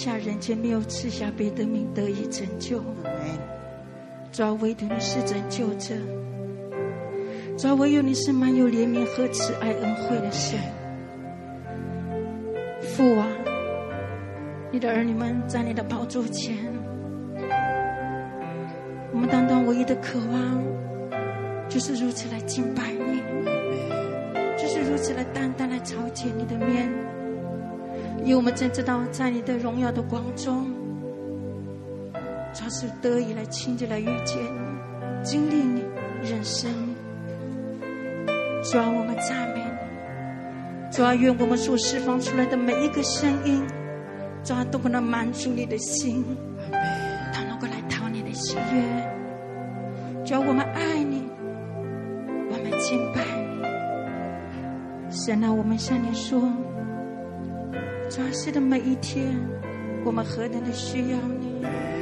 下人间没有赐下别的名得以拯救。主啊，唯独你是拯救者。主啊，唯有你是满有怜悯和慈爱恩惠的神。父啊，你的儿女们在你的宝座前，我们单单唯一的渴望，就是如此来敬拜你，就是如此来单单来朝见你的面，因为我们真知道，在你的荣耀的光中。主是得以来亲自来遇见你，经历你，认识你。主啊，我们赞美你。主啊，愿我们所释放出来的每一个声音，主啊，都不能满足你的心，都能够来讨你的喜悦。主啊，我们爱你，我们敬拜你。神啊，我们向你说，主啊，是的每一天，我们何等的需要你。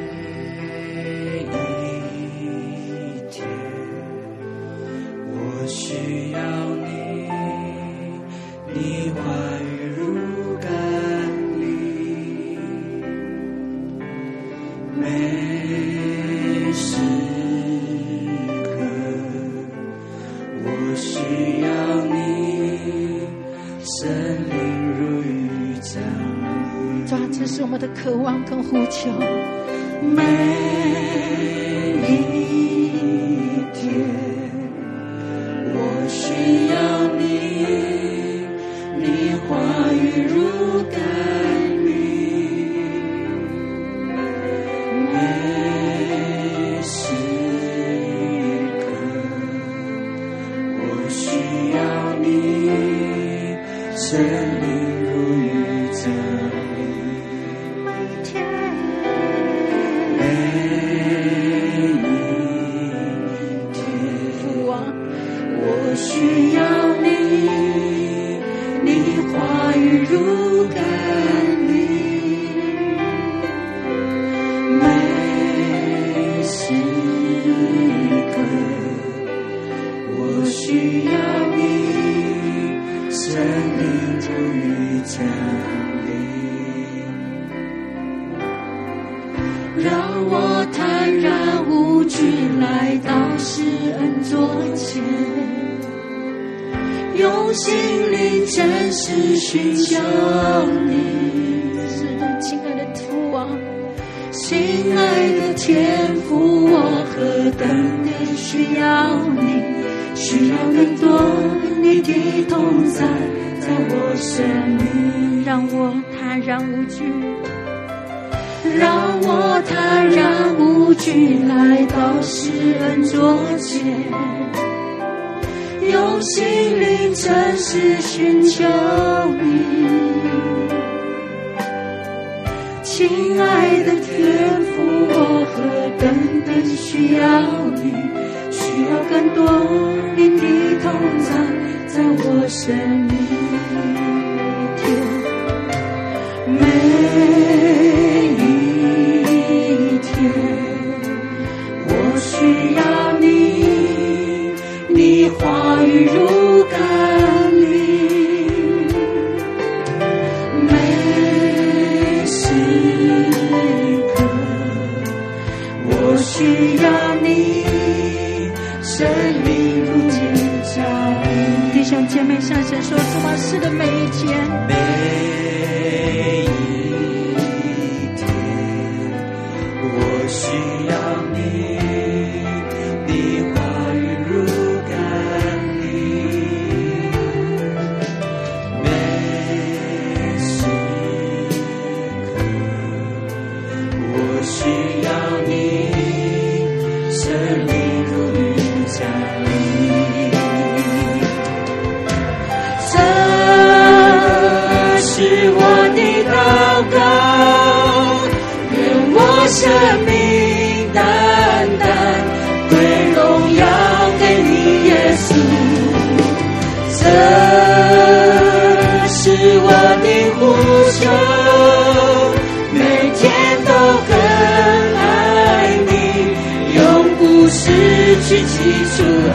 望跟呼求，每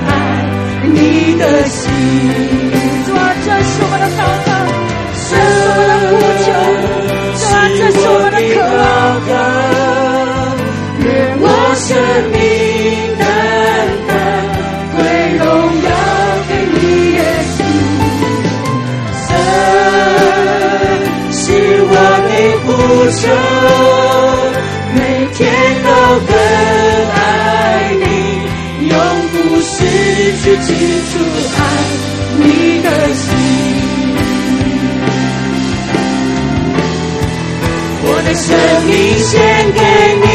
爱你的心，这这是我的祷告，这是我的呼求，这这是我的渴望。愿我生命单单归荣耀给你，耶稣。神，是我的呼求，每天都跟。去记住爱你的心，我的生命献给你，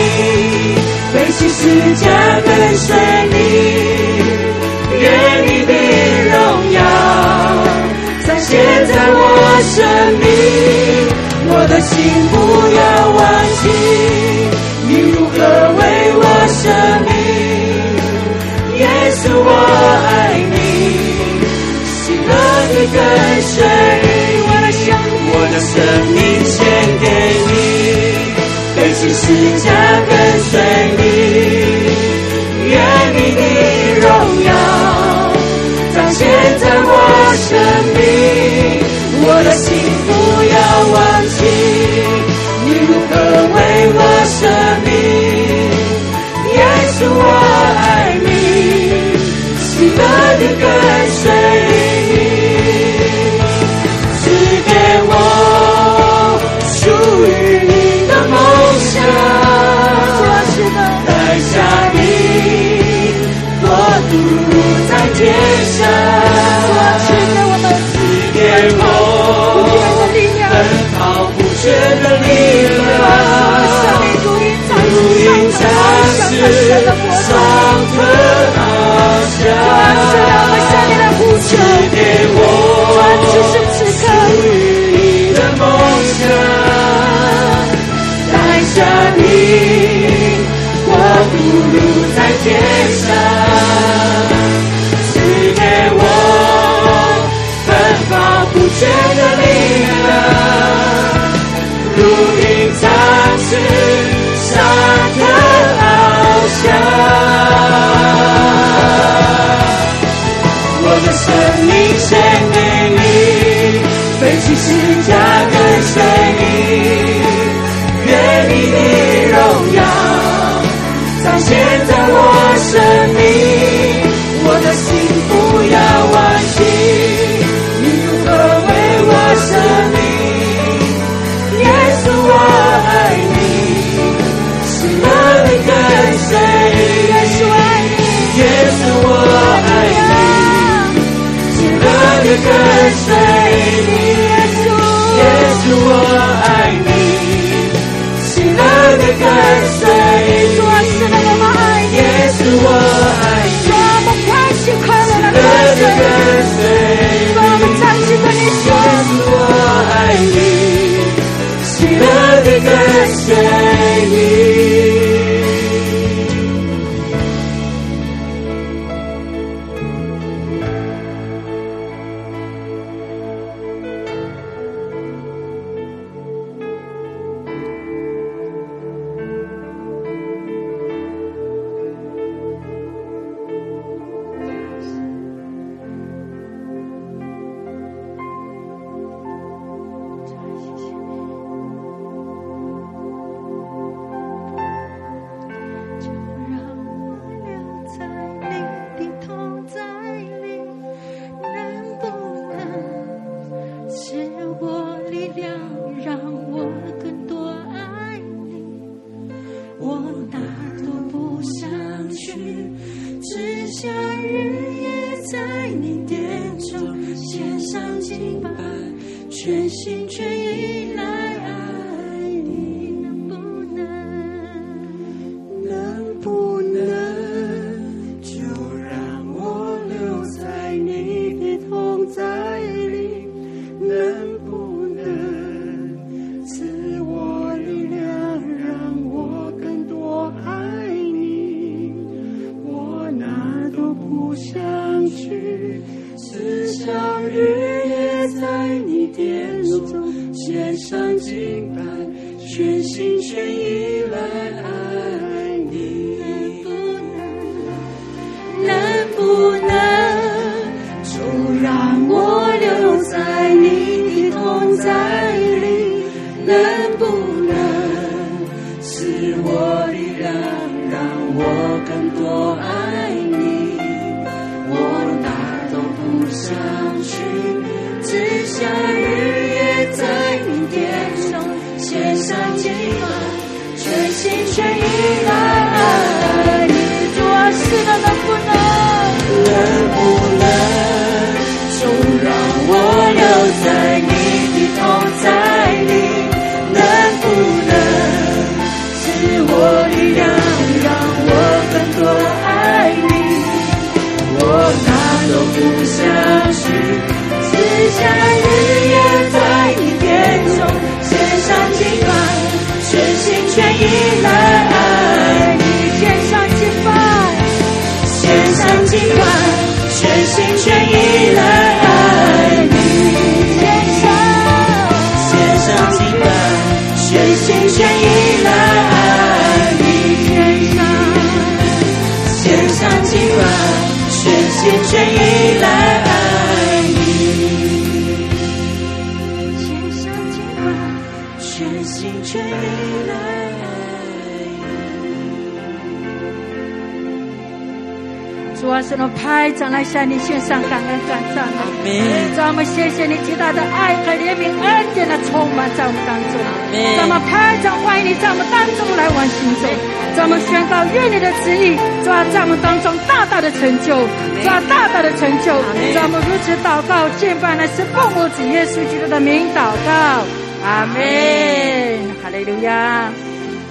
背起时间跟随你，愿你的荣耀再现在我生命，我的心不要忘记。我爱你，喜乐你跟随，我的生命，我的生命献给你，背起十架跟随你，愿你的荣耀彰显在我生命，我的心不要忘记，你如何为我舍命，耶稣我。跟随你，赐给我属于你的梦想，带下你我独在天上，赐给我们，奔跑不倦的力量，我想要把下面的风传给我，就是此刻与你的梦想。带着你，我不如在天上，赐给我奋发不倦的力量，如影在世上。跟随你，耶稣，耶稣，我爱你，喜乐的跟随，主啊，喜的爱你，耶稣，我爱你。心悬依赖。主啊，是我们拍掌来向你献上感恩感谢呢。主啊，我们谢谢你极大的爱和怜悯恩典的充满在我们当中。主啊，我们拍掌欢迎你在我们当中来完行中。主啊，我们宣告愿你的旨意，主啊，在我们当中大大的成就，主啊，大大的成就。主啊，我们如此祷告，敬拜乃是奉我主耶稣基督的名祷告。阿门。哈利路亚。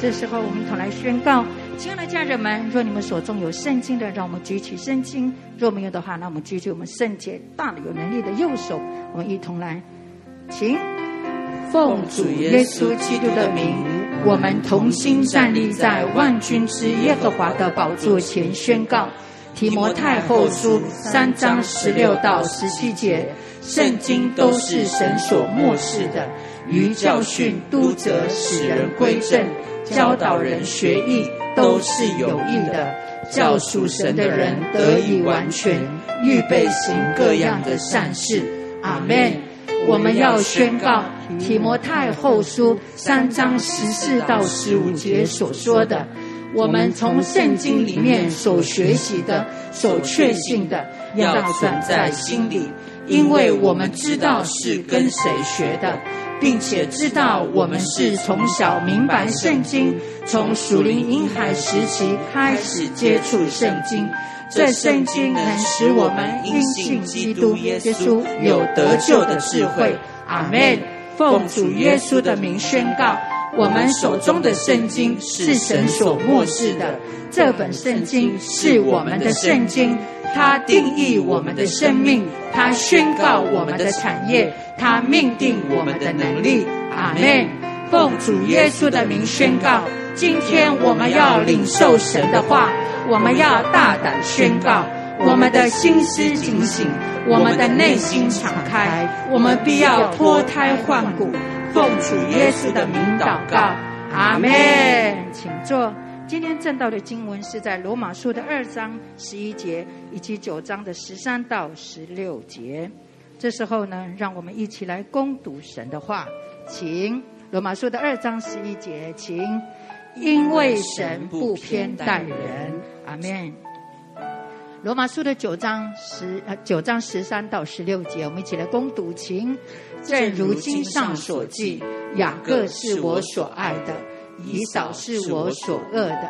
这时候，我们一同来宣告。亲爱的家人们，若你们手中有圣经的，让我们举起圣经；若没有的话，那我们举起我们圣洁、大的有能力的右手，我们一同来，请奉主耶稣基督的名，我们同心站立在万军之耶和华的宝座前，宣告提摩太后书三章十六到十七节，圣经都是神所默示的，于教训、督责、使人归正、教导人学艺。都是有益的，叫属神的人得以完全，预备行各样的善事。阿门。我们要宣告提摩太后书三章十四到十五节所说的，我们从圣经里面所学习的、所确信的，要存在心里，因为我们知道是跟谁学的。并且知道我们是从小明白圣经，从属灵婴孩时期开始接触圣经。这圣经能使我们因信基督耶稣有得救的智慧。阿门。奉主耶稣的名宣告，我们手中的圣经是神所默示的，这本圣经是我们的圣经，它定义我们的生命，它宣告我们的产业，它命定我们的能力。阿门。奉主耶稣的名宣告，今天我们要领受神的话，我们要大胆宣告，我们的心思警醒，我们的内心敞开，我们必要脱胎换骨。奉主耶稣的名祷告，阿门。请坐。今天正道的经文是在罗马书的二章十一节以及九章的十三到十六节。这时候呢，让我们一起来攻读神的话。请罗马书的二章十一节，请因为神不偏待人，阿门。罗马书的九章十呃九章十三到十六节，我们一起来攻读，请。正如经上所记，雅各是我所爱的，以扫是我所恶的。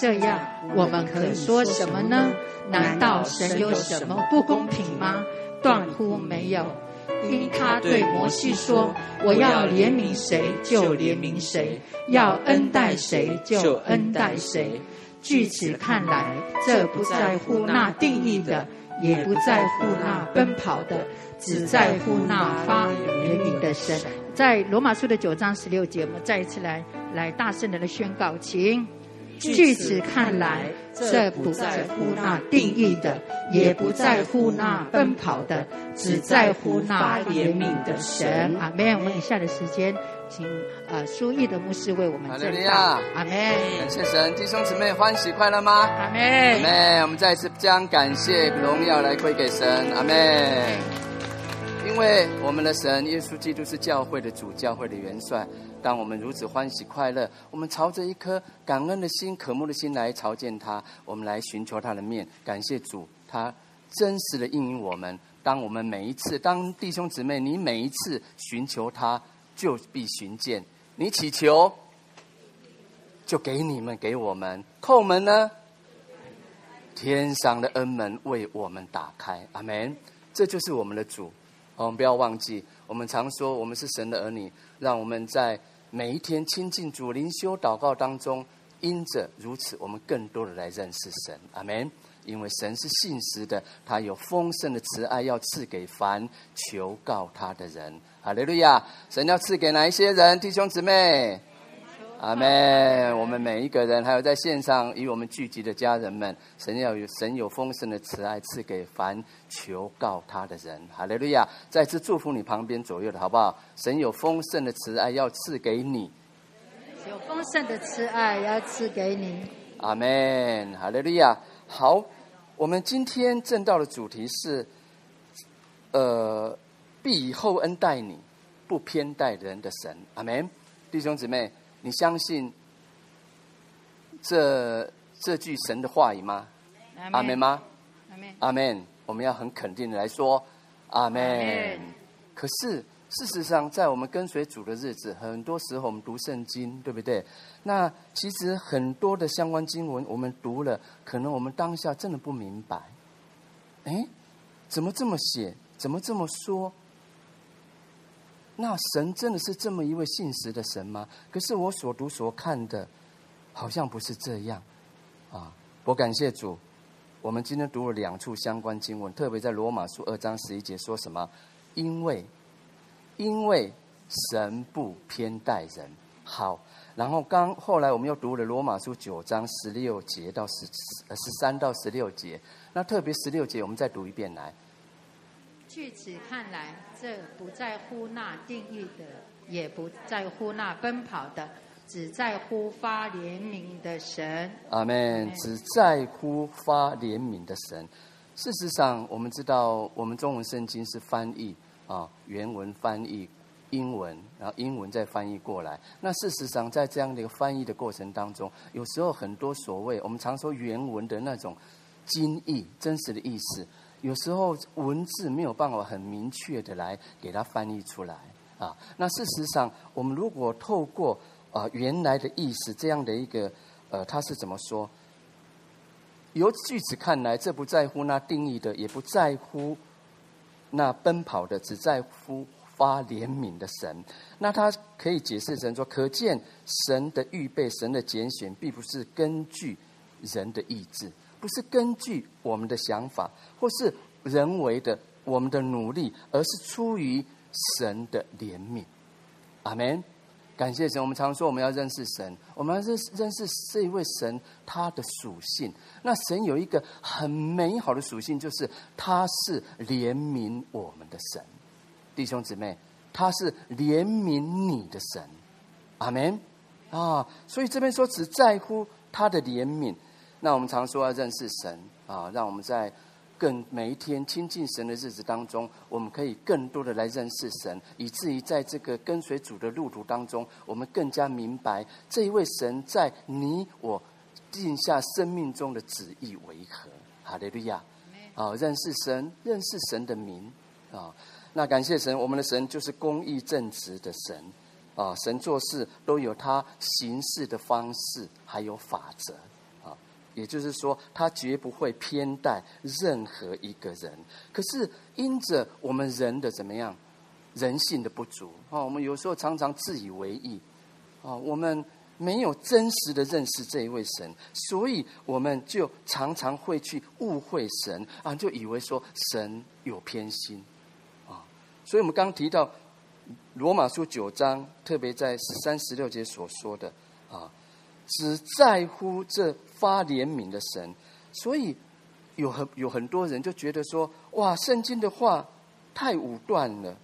这样，我们可说什么呢？难道神有什么不公平吗？断乎没有，因他对摩西说：“我要怜悯谁就怜悯谁，要恩待谁就恩待谁。”据此看来，这不在乎那定义的，也不在乎那奔跑的。只在乎那发怜悯的神，在罗马书的九章十六节，我们再一次来来大声的来宣告，请。据此看来，这不在乎那定义的，也不在乎那奔跑的，只在乎那怜悯的神。阿门。我们以下的时间，请呃书义的牧师为我们证道。阿门。感谢神，弟兄姊妹欢喜快乐吗？阿门。阿门。我们再一次将感谢荣耀来归给神。阿门。因为我们的神耶稣基督是教会的主，教会的元帅。当我们如此欢喜快乐，我们朝着一颗感恩的心、渴慕的心来朝见他，我们来寻求他的面，感谢主，他真实的应允我们。当我们每一次，当弟兄姊妹，你每一次寻求他，就必寻见；你祈求，就给你们，给我们叩门呢，天上的恩门为我们打开。阿门。这就是我们的主。我们不要忘记，我们常说我们是神的儿女，让我们在每一天亲近主、灵修、祷告当中，因着如此，我们更多的来认识神。阿门。因为神是信实的，他有丰盛的慈爱要赐给凡求告他的人。哈利路亚！神要赐给哪一些人？弟兄姊妹。阿门！我们每一个人，还有在线上与我们聚集的家人们，神要有神有丰盛的慈爱赐给凡求告他的人。哈利路亚！再次祝福你旁边左右的好不好？神有丰盛的慈爱要赐给你，有丰盛的慈爱要赐给你。阿门！哈利路亚！好，我们今天正道的主题是，呃，必以厚恩待你，不偏待人的神。阿门！弟兄姊妹。你相信这这句神的话语吗？阿门吗？阿门。我们要很肯定的来说，阿门。可是事实上，在我们跟随主的日子，很多时候我们读圣经，对不对？那其实很多的相关经文，我们读了，可能我们当下真的不明白。哎，怎么这么写？怎么这么说？那神真的是这么一位信实的神吗？可是我所读所看的，好像不是这样啊！我感谢主，我们今天读了两处相关经文，特别在罗马书二章十一节说什么？因为，因为神不偏待人。好，然后刚后来我们又读了罗马书九章十六节到十十三到十六节，那特别十六节我们再读一遍来。据此看来，这不在乎那定义的，也不在乎那奔跑的，只在乎发怜悯的神。阿门。只在乎发怜悯的神。事实上，我们知道，我们中文圣经是翻译啊，原文翻译英文，然后英文再翻译过来。那事实上，在这样的一个翻译的过程当中，有时候很多所谓我们常说原文的那种精义、真实的意思。有时候文字没有办法很明确的来给它翻译出来啊。那事实上，我们如果透过啊原来的意思这样的一个呃，他是怎么说？由句子看来，这不在乎那定义的，也不在乎那奔跑的，只在乎发怜悯的神。那他可以解释成说，可见神的预备、神的拣选，并不是根据人的意志，不是根据我们的想法，或是人为的我们的努力，而是出于神的怜悯。阿门。感谢神，我们常说我们要认识神，我们要认识认识这一位神他的属性。那神有一个很美好的属性，就是他是怜悯我们的神。弟兄姊妹。他是怜悯你的神，阿门啊！所以这边说只在乎他的怜悯。那我们常说要认识神啊，让我们在更每一天亲近神的日子当中，我们可以更多的来认识神，以至于在这个跟随主的路途当中，我们更加明白这一位神在你我定下生命中的旨意为何。哈利路亚！啊，认识神，认识神的名啊。那感谢神，我们的神就是公义正直的神，啊，神做事都有他行事的方式，还有法则，啊，也就是说，他绝不会偏待任何一个人。可是因着我们人的怎么样，人性的不足，啊，我们有时候常常自以为意，啊，我们没有真实的认识这一位神，所以我们就常常会去误会神，啊，就以为说神有偏心。啊。所以，我们刚提到罗马书九章，特别在三、十六节所说的。啊，只在乎这发怜悯的神。所以，有很有很多人就觉得说，哇，圣经的话太武断了，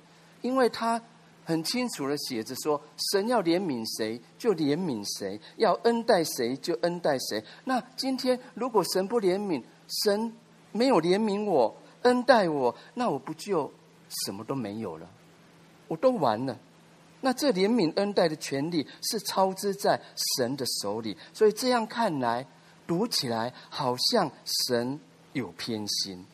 因为他很清楚的写着说，神要怜悯谁就怜悯谁，要恩待谁就恩待谁。那今天如果神不怜悯，神没有怜悯我、恩待我，那我不就？什么都没有了，我都完了。那这怜悯恩待的权利是操之在神的手里，所以这样看来，读起来好像神有偏心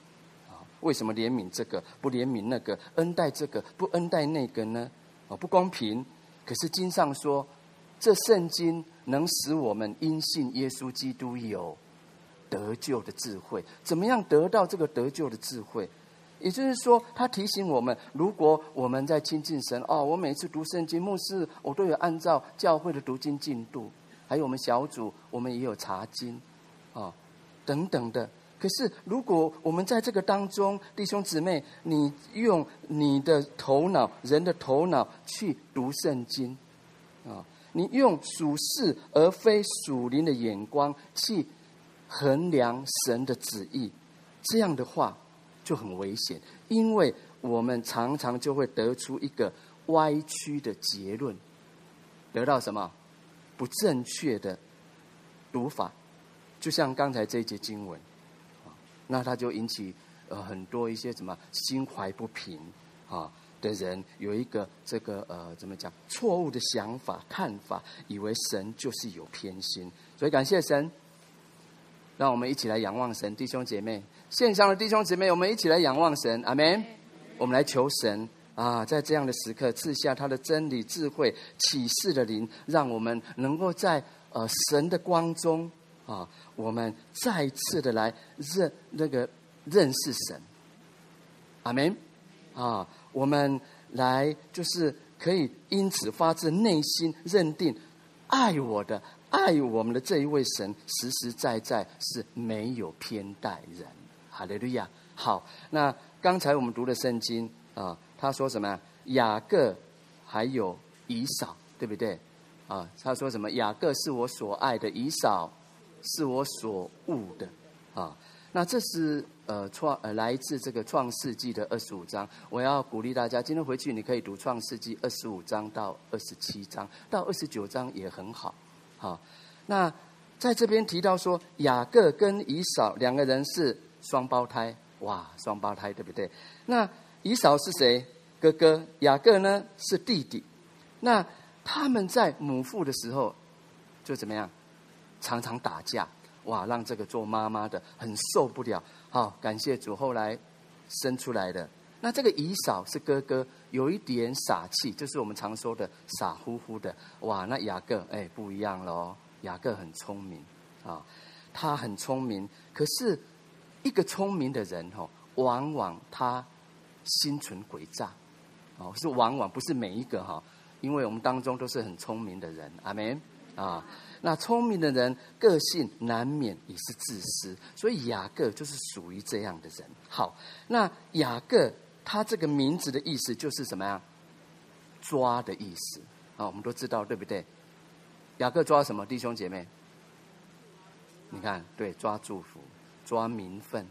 啊？为什么怜悯这个不怜悯那个，恩待这个不恩待那个呢？啊，不公平。可是经上说，这圣经能使我们因信耶稣基督有得救的智慧。怎么样得到这个得救的智慧？也就是说，他提醒我们，如果我们在亲近神哦，我每次读圣经，牧师我都有按照教会的读经进度，还有我们小组，我们也有查经，啊、哦，等等的。可是，如果我们在这个当中，弟兄姊妹，你用你的头脑，人的头脑去读圣经，啊、你用属世而非属灵的眼光去衡量神的旨意，这样的话。就很危险，因为我们常常就会得出一个歪曲的结论，得到什么？不正确的读法，就像刚才这一节经文，啊那他就引起呃很多一些什么心怀不平啊的人有一个这个呃怎么讲？错误的想法看法，以为神就是有偏心，所以感谢神。让我们一起来仰望神，弟兄姐妹，线上的弟兄姐妹，我们一起来仰望神，阿门。我们来求神啊，在这样的时刻赐下他的真理、智慧、启示的灵，让我们能够在呃神的光中啊，我们再次的来认那个认识神，阿门。啊，我们来就是可以因此发自内心认定爱我的。爱我们的这一位神，实实在在是没有偏待人。哈利路亚。好，那刚才我们读的圣经啊，他说什么？雅各还有以扫，对不对？啊，他说什么？雅各是我所爱的，以扫是我所恶的。啊，那这是呃创呃来自这个创世纪的二十五章。我要鼓励大家，今天回去你可以读创世纪二十五章到二十七章，到二十九章也很好。好，那在这边提到说，雅各跟以扫两个人是双胞胎，哇，双胞胎对不对？那以扫是谁？哥哥，雅各呢是弟弟。那他们在母腹的时候就怎么样？常常打架，哇，让这个做妈妈的很受不了。好，感谢主，后来生出来的。那这个以嫂是哥哥，有一点傻气，就是我们常说的傻乎乎的。哇，那雅各哎不一样喽，雅各很聪明啊，他很聪明。可是一个聪明的人哈，往往他心存诡诈，哦，是往往不是每一个哈，因为我们当中都是很聪明的人，阿门啊。那聪明的人个性难免也是自私，所以雅各就是属于这样的人。好，那雅各他这个名字的意思就是什么呀？抓的意思啊，我们都知道对不对？雅各抓什么？弟兄姐妹，你看，对，抓祝福，抓名分，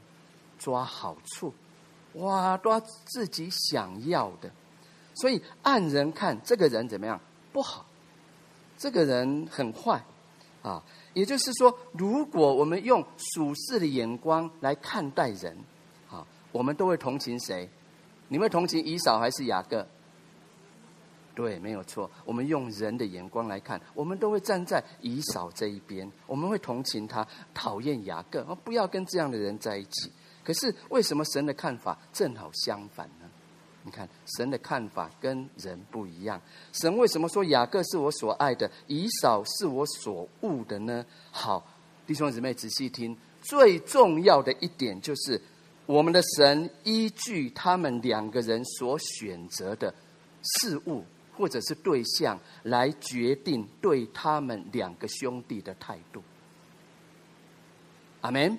抓好处，哇，抓自己想要的。所以按人看，这个人怎么样？不好，这个人很坏。啊，也就是说，如果我们用属世的眼光来看待人，啊，我们都会同情谁？你会同情以扫还是雅各？对，没有错。我们用人的眼光来看，我们都会站在以扫这一边，我们会同情他，讨厌雅各，不要跟这样的人在一起。可是为什么神的看法正好相反呢？你看，神的看法跟人不一样。神为什么说雅各是我所爱的，以扫是我所恶的呢？好，弟兄姊妹仔细听，最重要的一点就是，我们的神依据他们两个人所选择的事物或者是对象，来决定对他们两个兄弟的态度。阿门。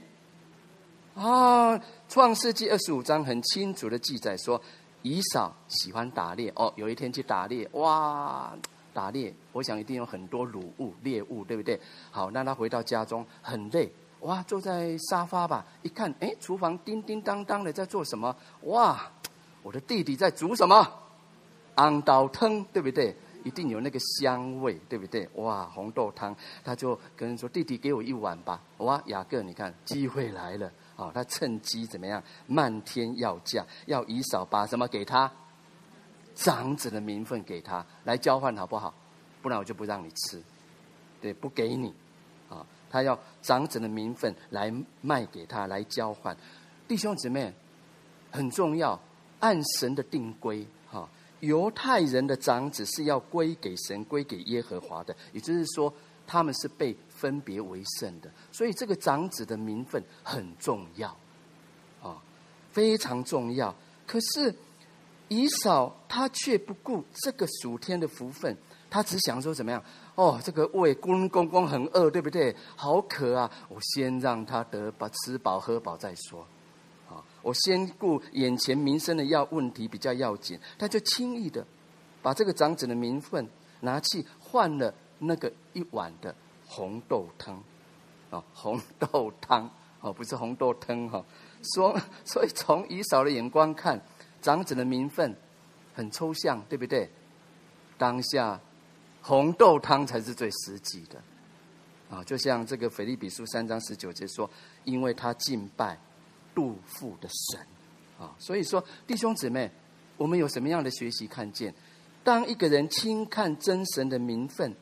啊，创世纪二十五章很清楚的记载说。以扫喜欢打猎哦，有一天去打猎，哇，打猎，我想一定有很多掳物猎物，对不对？好，那他回到家中很累，哇，坐在沙发吧，一看，哎，厨房叮叮当当的在做什么？哇，我的弟弟在煮什么？红豆汤，对不对？一定有那个香味，对不对？哇，红豆汤，他就跟人说：“弟弟，给我一碗吧。”哇，雅各，你看，机会来了。哦，他趁机怎么样？漫天要价，要以少把什么给他？长子的名分给他，来交换好不好？不然我就不让你吃，对，不给你。啊、他要长子的名分来卖给他，来交换。弟兄姊妹，很重要，按神的定规，犹太人的长子是要归给神，归给耶和华的，也就是说，他们是被。分别为圣的，所以这个长子的名分很重要，啊，非常重要。可是以扫他却不顾这个属天的福分，他只想说怎么样？哦，这个胃公公公很饿，对不对？好渴啊！我先让他得饱，吃饱喝饱再说。我先顾眼前民生的要问题比较要紧，他就轻易的把这个长子的名分拿去换了那个一碗的。红豆汤，啊，<laughs> 红豆汤，哦，不是红豆汤哈。说，<laughs> 所以从以嫂的眼光看，长子的名分很抽象，对不对？当下红豆汤才是最实际的，啊，就像这个腓立比书三章十九节说，因为他敬拜肚腹的神，啊，所以说弟兄姊妹，我们有什么样的学习看见？当一个人轻看真神的名分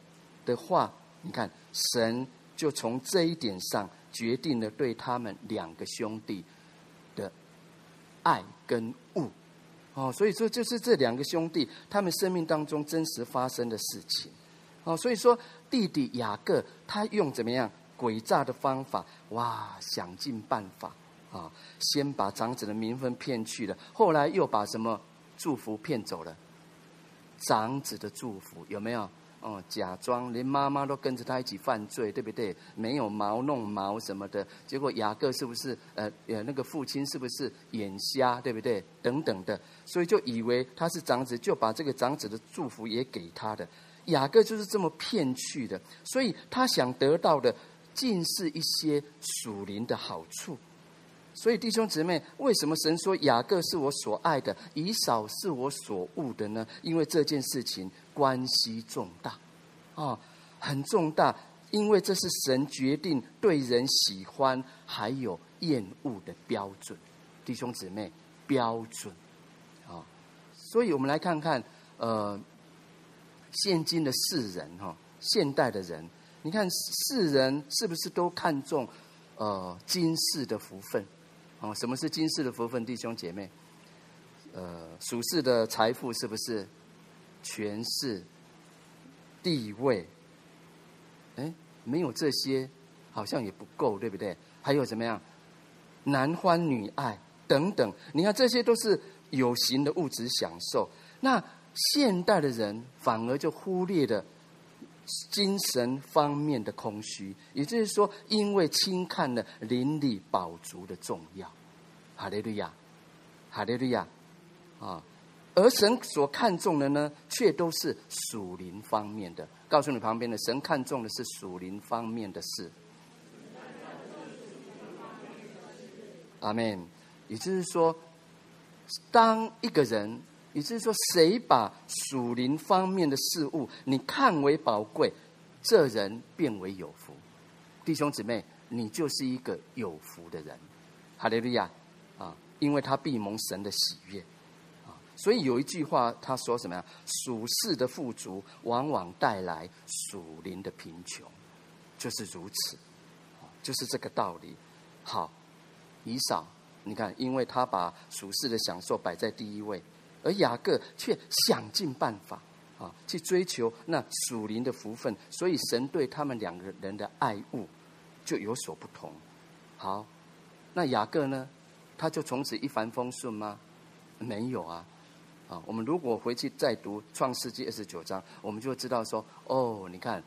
的话，你看。神就从这一点上决定了对他们两个兄弟的爱跟恶，哦，所以说就是这两个兄弟他们生命当中真实发生的事情，哦，所以说弟弟雅各他用怎么样诡诈的方法，哇，想尽办法啊，先把长子的名分骗去了，后来又把什么祝福骗走了，长子的祝福有没有？哦，假装连妈妈都跟着他一起犯罪，对不对？没有毛弄毛什么的，结果雅各是不是呃呃那个父亲是不是眼瞎，对不对？等等的，所以就以为他是长子，就把这个长子的祝福也给他的。雅各就是这么骗去的，所以他想得到的尽是一些属灵的好处。所以弟兄姊妹，为什么神说雅各是我所爱的，以扫是我所恶的呢？因为这件事情关系重大，啊、很重大，因为这是神决定对人喜欢还有厌恶的标准。弟兄姊妹，标准，啊、所以我们来看看，呃，现今的世人哈、哦，现代的人，你看世人是不是都看重呃今世的福分？哦，什么是今世的福分，弟兄姐妹？呃，属世的财富是不是权势、地位？哎，没有这些，好像也不够，对不对？还有怎么样？男欢女爱等等，你看这些都是有形的物质享受。那现代的人反而就忽略了精神方面的空虚，也就是说，因为轻看了灵里饱足的重要。哈利路亚，哈利路亚，啊！而神所看重的呢，却都是属灵方面的。告诉你旁边的，神看重的是属灵方面的事。阿门。也就是说，当一个人，也就是说，谁把属灵方面的事物你看为宝贵，这人变为有福。弟兄姊妹，你就是一个有福的人。哈利路亚啊！因为他必蒙神的喜悦啊。所以有一句话，他说什么呀？属世的富足往往带来属灵的贫穷，就是如此，就是这个道理。好，以扫。你看，因为他把属世的享受摆在第一位，而雅各却想尽办法啊，去追求那属灵的福分，所以神对他们两个人的爱物就有所不同。好，那雅各呢？他就从此一帆风顺吗？没有啊！啊，我们如果回去再读创世纪二十九章，我们就知道说，哦，你看，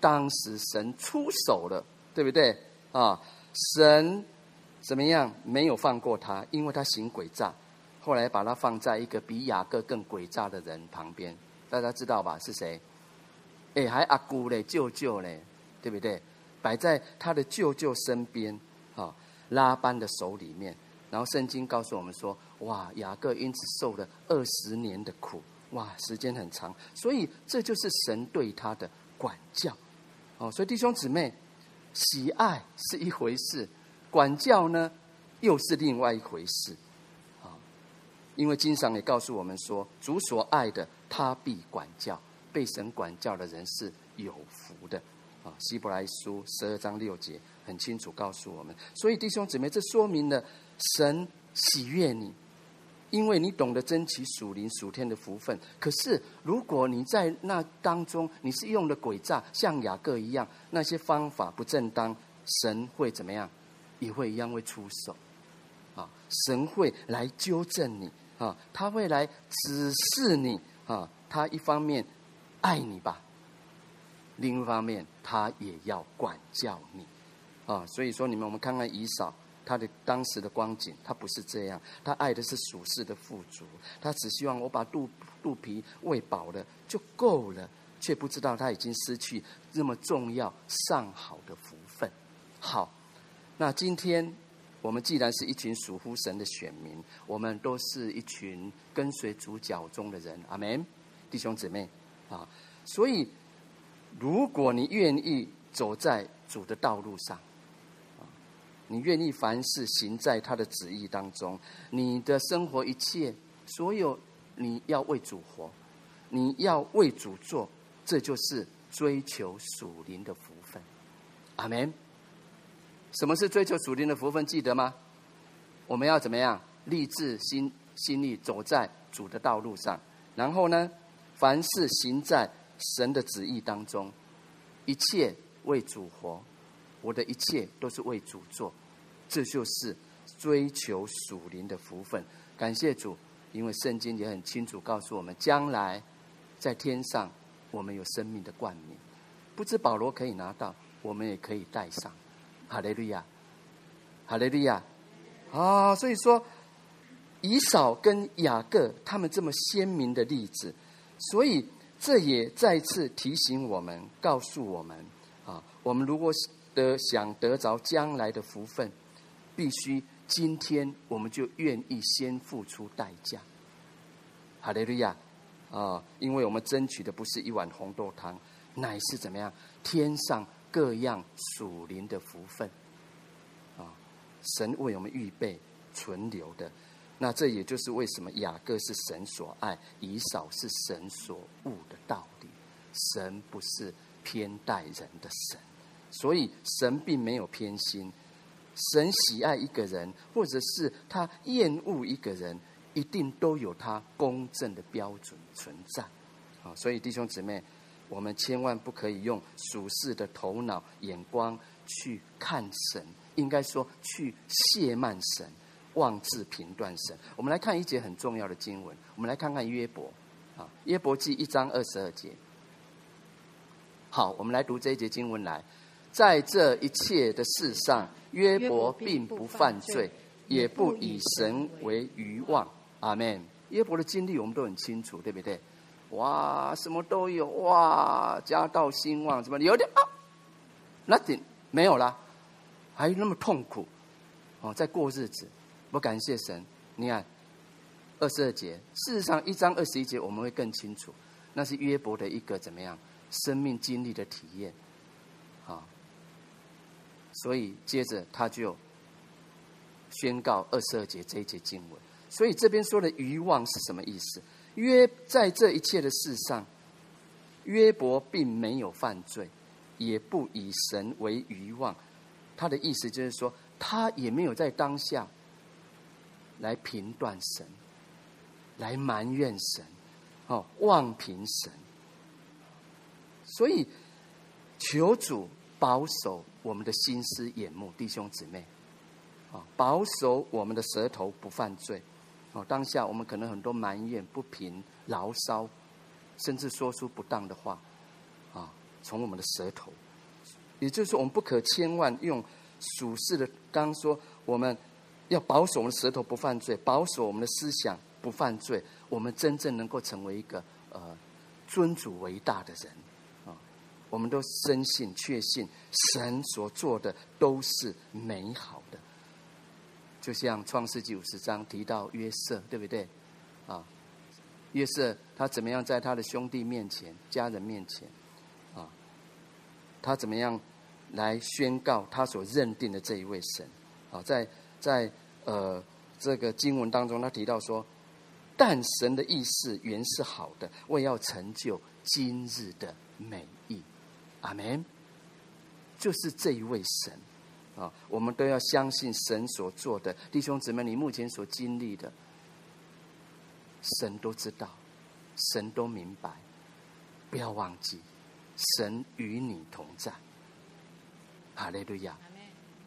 当时神出手了，对不对？啊，神。怎么样？没有放过他，因为他行诡诈。后来把他放在一个比雅各更诡诈的人旁边，大家知道吧？是谁？哎，还阿姑嘞，舅舅嘞，对不对？摆在他的舅舅身边，哈，拉班的手里面。然后圣经告诉我们说，哇，雅各因此受了二十年的苦，哇，时间很长。所以这就是神对他的管教。哦，所以弟兄姊妹，喜爱是一回事。管教呢，又是另外一回事，因为经上也告诉我们说，主所爱的，他必管教；被神管教的人是有福的，啊，希伯来书十二章六节很清楚告诉我们。所以弟兄姊妹，这说明了神喜悦你，因为你懂得珍惜属灵属天的福分。可是如果你在那当中，你是用的诡诈，像雅各一样，那些方法不正当，神会怎么样？也会一样会出手，啊，神会来纠正你，啊，他会来指示你，啊，他一方面爱你吧，另一方面他也要管教你，啊，所以说你们我们看看以扫他的当时的光景，他不是这样，他爱的是属世的富足，他只希望我把肚肚皮喂饱了就够了，却不知道他已经失去那么重要上好的福分，好。那今天，我们既然是一群属乎神的选民，我们都是一群跟随主脚踪的人，阿门，弟兄姊妹啊！所以，如果你愿意走在主的道路上，啊，你愿意凡事行在他的旨意当中，你的生活一切，所有你要为主活，你要为主做，这就是追求属灵的福分，阿门。什么是追求属灵的福分？记得吗？我们要怎么样？立志心心意走在主的道路上，然后呢，凡事行在神的旨意当中，一切为主活，我的一切都是为主做，这就是追求属灵的福分。感谢主，因为圣经也很清楚告诉我们，将来在天上我们有生命的冠冕，不知保罗可以拿到，我们也可以带上。哈利路亚，哈利路亚，啊、所以说，以扫跟雅各他们这么鲜明的例子，所以这也再次提醒我们，告诉我们啊，我们如果得想得着将来的福分，必须今天我们就愿意先付出代价。哈利路亚，啊！因为我们争取的不是一碗红豆汤，乃是怎么样？天上。各样属灵的福分，啊，神为我们预备存留的，那这也就是为什么雅各是神所爱，以扫是神所恶的道理。神不是偏待人的神，所以神并没有偏心。神喜爱一个人，或者是他厌恶一个人，一定都有他公正的标准存在。啊，所以弟兄姊妹。我们千万不可以用俗世的头脑眼光去看神，应该说去亵慢神、妄自评断神。我们来看一节很重要的经文，我们来看看约伯，啊，约伯记一章二十二节。好，我们来读这一节经文来，在这一切的事上，约伯并不犯罪，也不以神为愚妄。阿门。约伯的经历我们都很清楚，对不对？哇，什么都有哇，家道兴旺，怎么有点啊？Nothing 没有啦，还那么痛苦哦，在过日子。我感谢神，你看二十二节，事实上一章二十一节我们会更清楚，那是约伯的一个怎么样生命经历的体验，啊，所以接着他就宣告二十二节这一节经文。所以这边说的愚妄是什么意思？约在这一切的事上，约伯并没有犯罪，也不以神为愚妄。他的意思就是说，他也没有在当下来评断神，来埋怨神，哦，妄评神。所以，求主保守我们的心思眼目，弟兄姊妹，啊，保守我们的舌头不犯罪。哦，当下我们可能很多埋怨、不平、牢骚，甚至说出不当的话，啊，从我们的舌头，也就是说，我们不可千万用属世的，刚说我们要保守我们的舌头不犯罪，保守我们的思想不犯罪，我们真正能够成为一个呃尊主为大的人啊，我们都深信、确信神所做的都是美好。就像创世纪五十章提到约瑟，对不对？啊，约瑟他怎么样在他的兄弟面前、家人面前，啊，他怎么样来宣告他所认定的这一位神？啊，在在呃这个经文当中，他提到说，但神的意思原是好的，为要成就今日的美意。阿门。就是这一位神。啊，我们都要相信神所做的，弟兄姊妹，你目前所经历的，神都知道，神都明白，不要忘记，神与你同在。哈利路亚，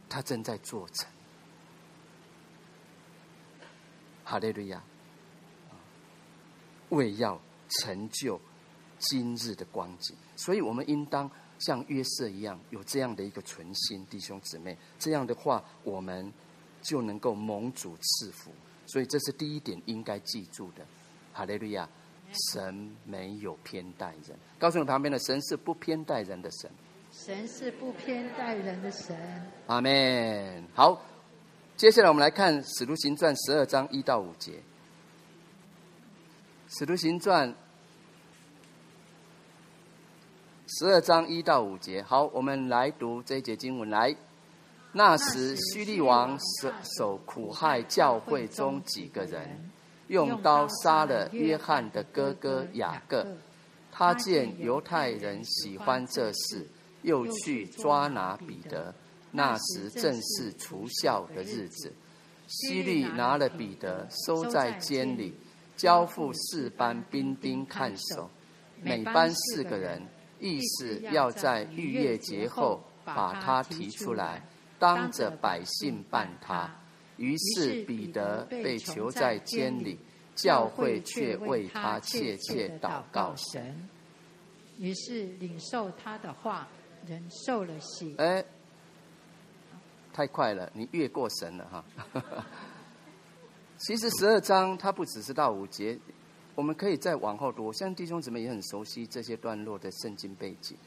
他正在做成。哈利路亚，为要成就今日的光景，所以我们应当。像约瑟一样有这样的一个存心，弟兄姊妹，这样的话，我们就能够蒙主赐福。所以这是第一点应该记住的。哈利路亚，神没有偏待人。告诉你旁边的，神是不偏待人的神。神是不偏待人的神。阿门。好，接下来我们来看《使徒行传》十二章一到五节，《使徒行传》。十二章一到五节，好，我们来读这一节经文。来，那时叙利王手手苦害教会中几个人，用刀杀了约翰的哥哥雅各。他见犹太人喜欢这事，又去抓拿彼得。那时正是除酵的日子，希律拿了彼得，收在监里，交付四班兵丁看守，每班四个人。意思要在逾越节后把他提出来，当着百姓办他。于是彼得被囚在监里，教会却为他切切祷告神。于是领受他的话，人受了喜。哎，太快了，你越过神了哈。<laughs> 其实十二章它不只是到五节。我们可以再往后读，我相信弟兄姊妹也很熟悉这些段落的圣经背景。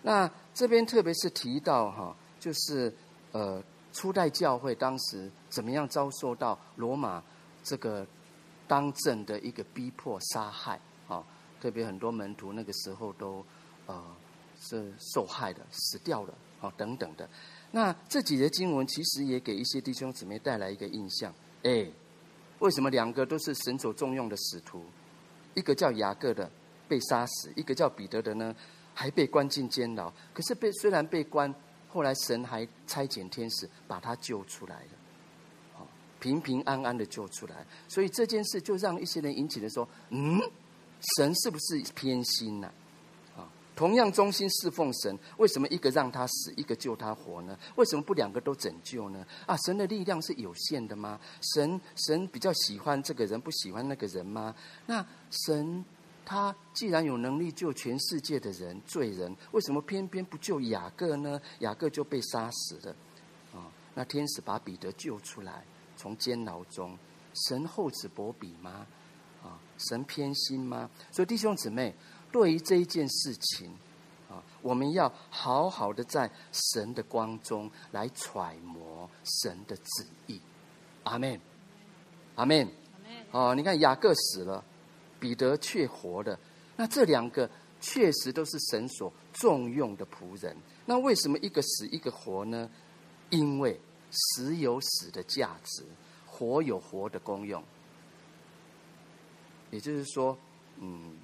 那这边特别是提到哈，就是呃初代教会当时怎么样遭受到罗马这个当政的一个逼迫杀害啊，特别很多门徒那个时候都呃是受害的，死掉了啊等等的。那这几节经文其实也给一些弟兄姊妹带来一个印象，哎，为什么两个都是神所重用的使徒？一个叫雅各的被杀死，一个叫彼得的呢，还被关进监牢。可是被虽然被关，后来神还差遣天使把他救出来了，平平安安的救出来。所以这件事就让一些人引起了说：嗯，神是不是偏心呢？同样忠心侍奉神，为什么一个让他死，一个救他活呢？为什么不两个都拯救呢？啊，神的力量是有限的吗？神神比较喜欢这个人，不喜欢那个人吗？那神他既然有能力救全世界的人罪人，为什么偏偏不救雅各呢？雅各就被杀死了。啊、那天使把彼得救出来，从监牢中，神厚此薄彼吗？啊、神偏心吗？所以弟兄姊妹，对于这一件事情，啊、哦，我们要好好的在神的光中来揣摩神的旨意。阿门，阿门。哦，你看雅各死了。彼得却活了，那这两个确实都是神所重用的仆人。那为什么一个死一个活呢？因为死有死的价值，活有活的功用。也就是说，嗯，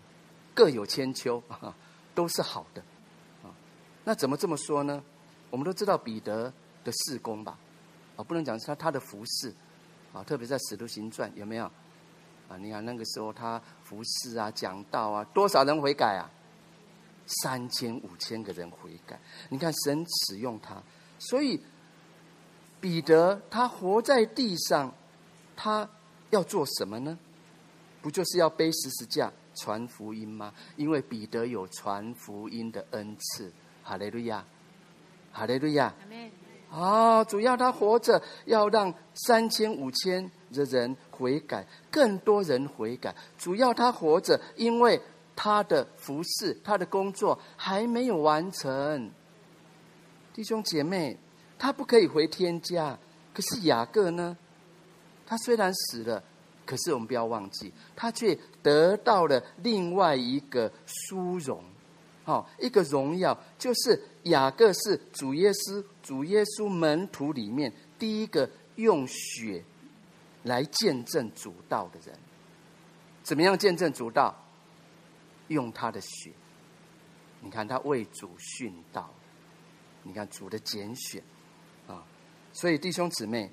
各有千秋，<laughs> 都是好的。啊，那怎么这么说呢？我们都知道彼得的事工吧？啊，不能讲是他他的服侍啊，特别在《使徒行传》有没有？啊，你看那个时候他服侍啊、讲道啊，多少人悔改啊？三千五千个人悔改。你看神使用他，所以彼得他活在地上，他要做什么呢？不就是要背十字架传福音吗？因为彼得有传福音的恩赐。哈利路亚，哈利路亚。啊、哦，主要他活着，要让三千五千的人悔改，更多人悔改。主要他活着，因为他的服饰，他的工作还没有完成。弟兄姐妹，他不可以回天家。可是雅各呢？他虽然死了，可是我们不要忘记，他却得到了另外一个殊荣。好，一个荣耀就是雅各是主耶稣主耶稣门徒里面第一个用血来见证主道的人。怎么样见证主道？用他的血。你看他为主殉道，你看主的拣选啊。所以弟兄姊妹，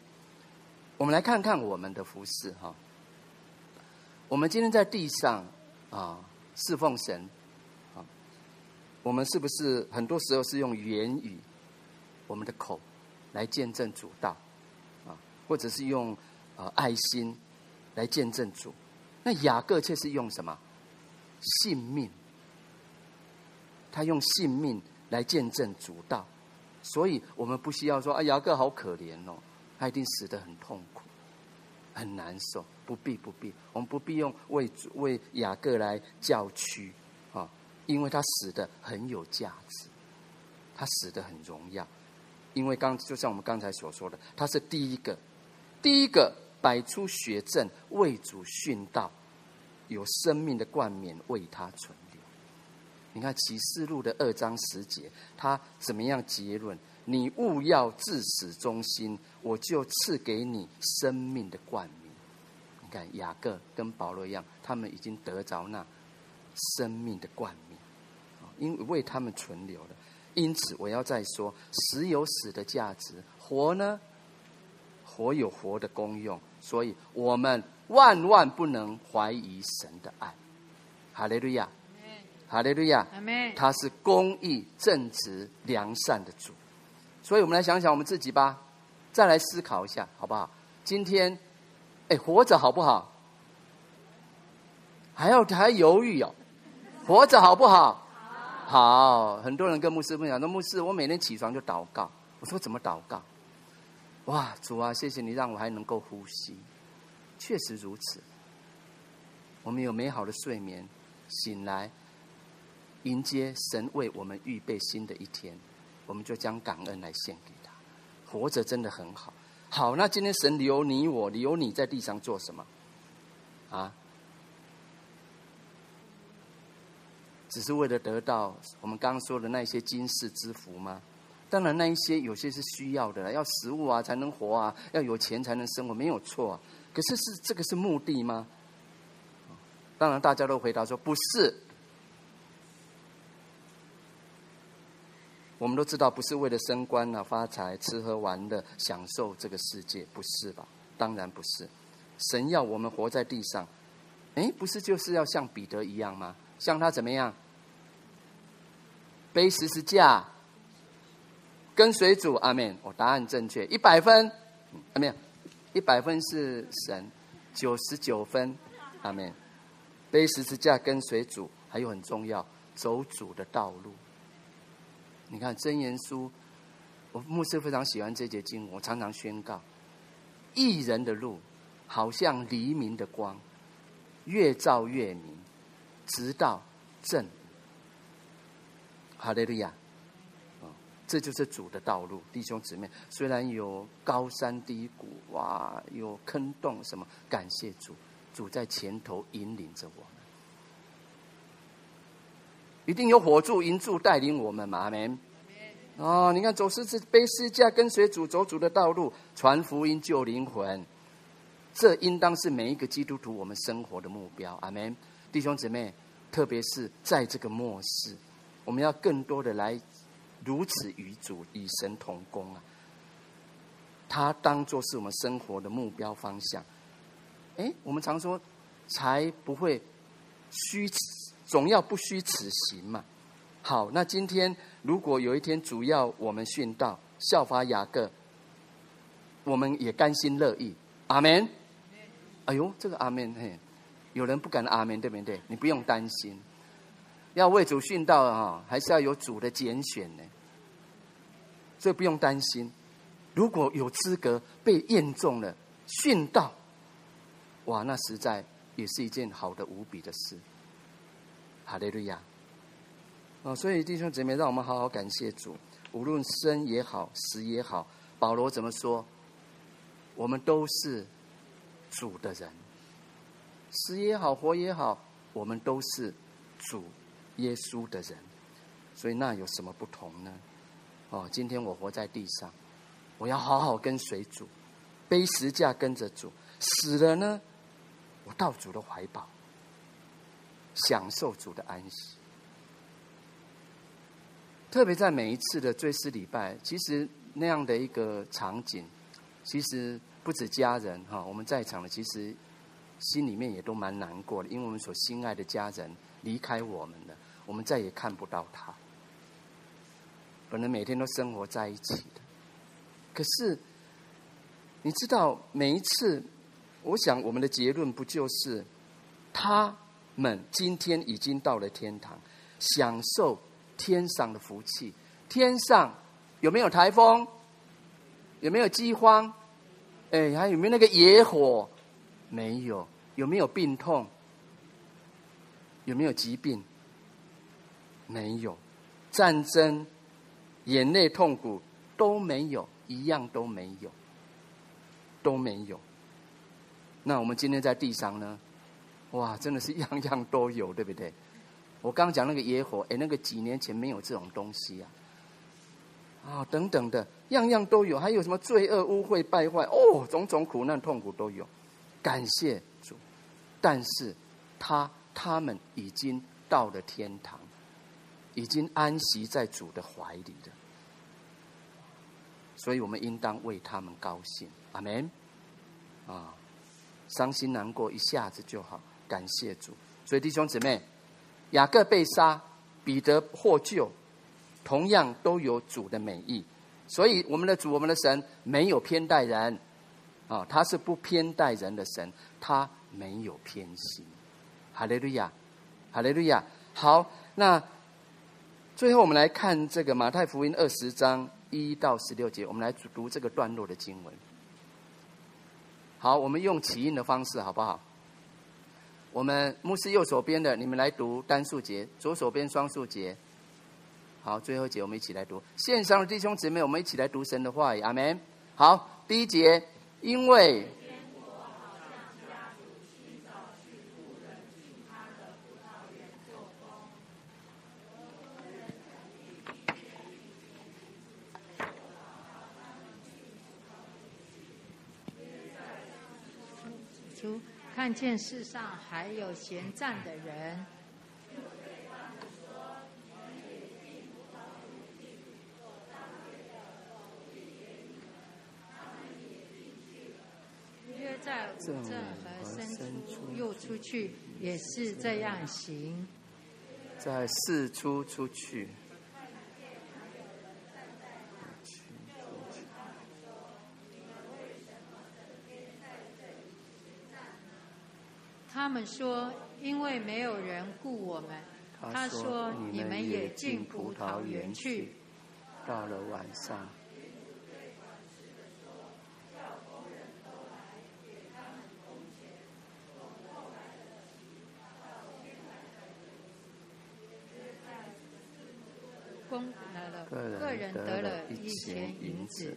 我们来看看我们的服饰哈。我们今天在地上啊侍奉神啊。我们是不是很多时候是用言语，我们的口来见证主道啊，或者是用呃爱心来见证主？那雅各却是用什么？性命，他用性命来见证主道，所以我们不需要说啊，雅各好可怜哦，他一定死得很痛苦，很难受，不必不必，我们不必用为为雅各来叫屈啊。因为他死的很有价值，他死的很荣耀，因为刚就像我们刚才所说的，他是第一个，第一个摆出血阵为主殉道，有生命的冠冕为他存留。你看启示录的二章十节，他怎么样结论？你务要至死忠心，我就赐给你生命的冠冕。你看雅各跟保罗一样，他们已经得着那生命的冠冕。因为为他们存留了，因此我要再说，死有死的价值，活呢，活有活的功用，所以我们万万不能怀疑神的爱。哈利路亚，哈利路亚，他是公义、正直、良善的主，所以我们来想想我们自己吧，再来思考一下，好不好？今天，哎，活着好不好？还要还犹豫哦，活着好不好？好，很多人跟牧师分享说：“牧师，我每天起床就祷告。”我说：“怎么祷告？”哇，主啊，谢谢你让我还能够呼吸。确实如此，我们有美好的睡眠，醒来迎接神为我们预备新的一天，我们就将感恩来献给他。活着真的很好。好，那今天神留你我，留你在地上做什么？啊？只是为了得到我们刚刚说的那些今世之福吗？当然，那一些有些是需要的，要食物啊才能活啊，要有钱才能生活，没有错。可是是这个是目的吗？当然，大家都回答说不是。我们都知道，不是为了升官啊、发财、吃喝玩乐、享受这个世界，不是吧？当然不是。神要我们活在地上，诶，不是就是要像彼得一样吗？像他怎么样？背十字架，跟随主，阿门。我答案正确，一百分，阿门。一百分是神，九十九分，阿门。背十字架跟随主，还有很重要，走主的道路。你看箴言书，我牧师非常喜欢这节经文，我常常宣告：义人的路，好像黎明的光，越照越明，直到正。哈利路亚。这就是主的道路，弟兄姊妹，虽然有高山低谷，哇，有坑洞什么，感谢主，主在前头引领着我，一定有火柱、银柱带领我们嘛，阿门。哦，你看走十字背十字架跟随主走主的道路，传福音救灵魂，这应当是每一个基督徒我们生活的目标，阿门。弟兄姊妹，特别是在这个末世，我们要更多的来。如此与主与神同工啊！他当做是我们生活的目标方向。哎，我们常说，才不会虚此，总要不虚此行嘛。好，那今天如果有一天主要我们殉道，效法雅各，我们也甘心乐意。阿门。哎呦，这个阿门嘿，有人不敢阿门，对不对？你不用担心。要为主殉道啊，还是要有主的拣选呢，所以不用担心。如果有资格被验中了殉道，哇，那实在也是一件好的无比的事。哈利路亚！哦，所以弟兄姊妹，让我们好好感谢主。无论生也好，死也好，保罗怎么说？我们都是主的人，死也好，活也好，我们都是主。耶稣的人，所以那有什么不同呢？哦，今天我活在地上，我要好好跟随主，背十架跟着主，死了呢，我到主的怀抱，享受主的安息。特别在每一次的追思礼拜，其实那样的一个场景，其实不止家人哈，我们在场的其实心里面也都蛮难过的，因为我们所心爱的家人离开我们了。我们再也看不到他，本来每天都生活在一起的，可是你知道，每一次，我想我们的结论不就是，他们今天已经到了天堂，享受天上的福气。天上有没有台风？有没有饥荒？哎，还有没有那个野火？没有。有没有病痛？有没有疾病？没有战争、眼泪、痛苦都没有，一样都没有，都没有。那我们今天在地上呢？哇，真的是样样都有，对不对？<laughs> 我刚讲那个野火，哎，那个几年前没有这种东西啊，啊、等等的，样样都有。还有什么罪恶、污秽、败坏？哦，种种苦难、痛苦都有。感谢主，但是他他们已经到了天堂。已经安息在主的怀里了，所以我们应当为他们高兴。阿门。啊，伤心难过一下子就好，感谢主。所以弟兄姊妹，雅各被杀，彼得获救，同样都有主的美意。所以我们的主，我们的神没有偏待人，啊，他是不偏待人的神，他没有偏心。哈利路亚，哈利路亚。好，那。最后，我们来看这个马太福音二十章一到十六节，我们来读这个段落的经文。好，我们用起印的方式，好不好？我们牧师右手边的，你们来读单数节；左手边双数节。好，最后一节我们一起来读。线上的弟兄姊妹，我们一起来读神的话语。阿门。好，第一节，因为。看见世上还有闲站的人，约在午正和申初又出去，也是这样行，在四出出去。他们说：“因为没有人雇我们。”他说：“你们也进葡萄园去。”到了晚上。工来了，个人得了一钱银子。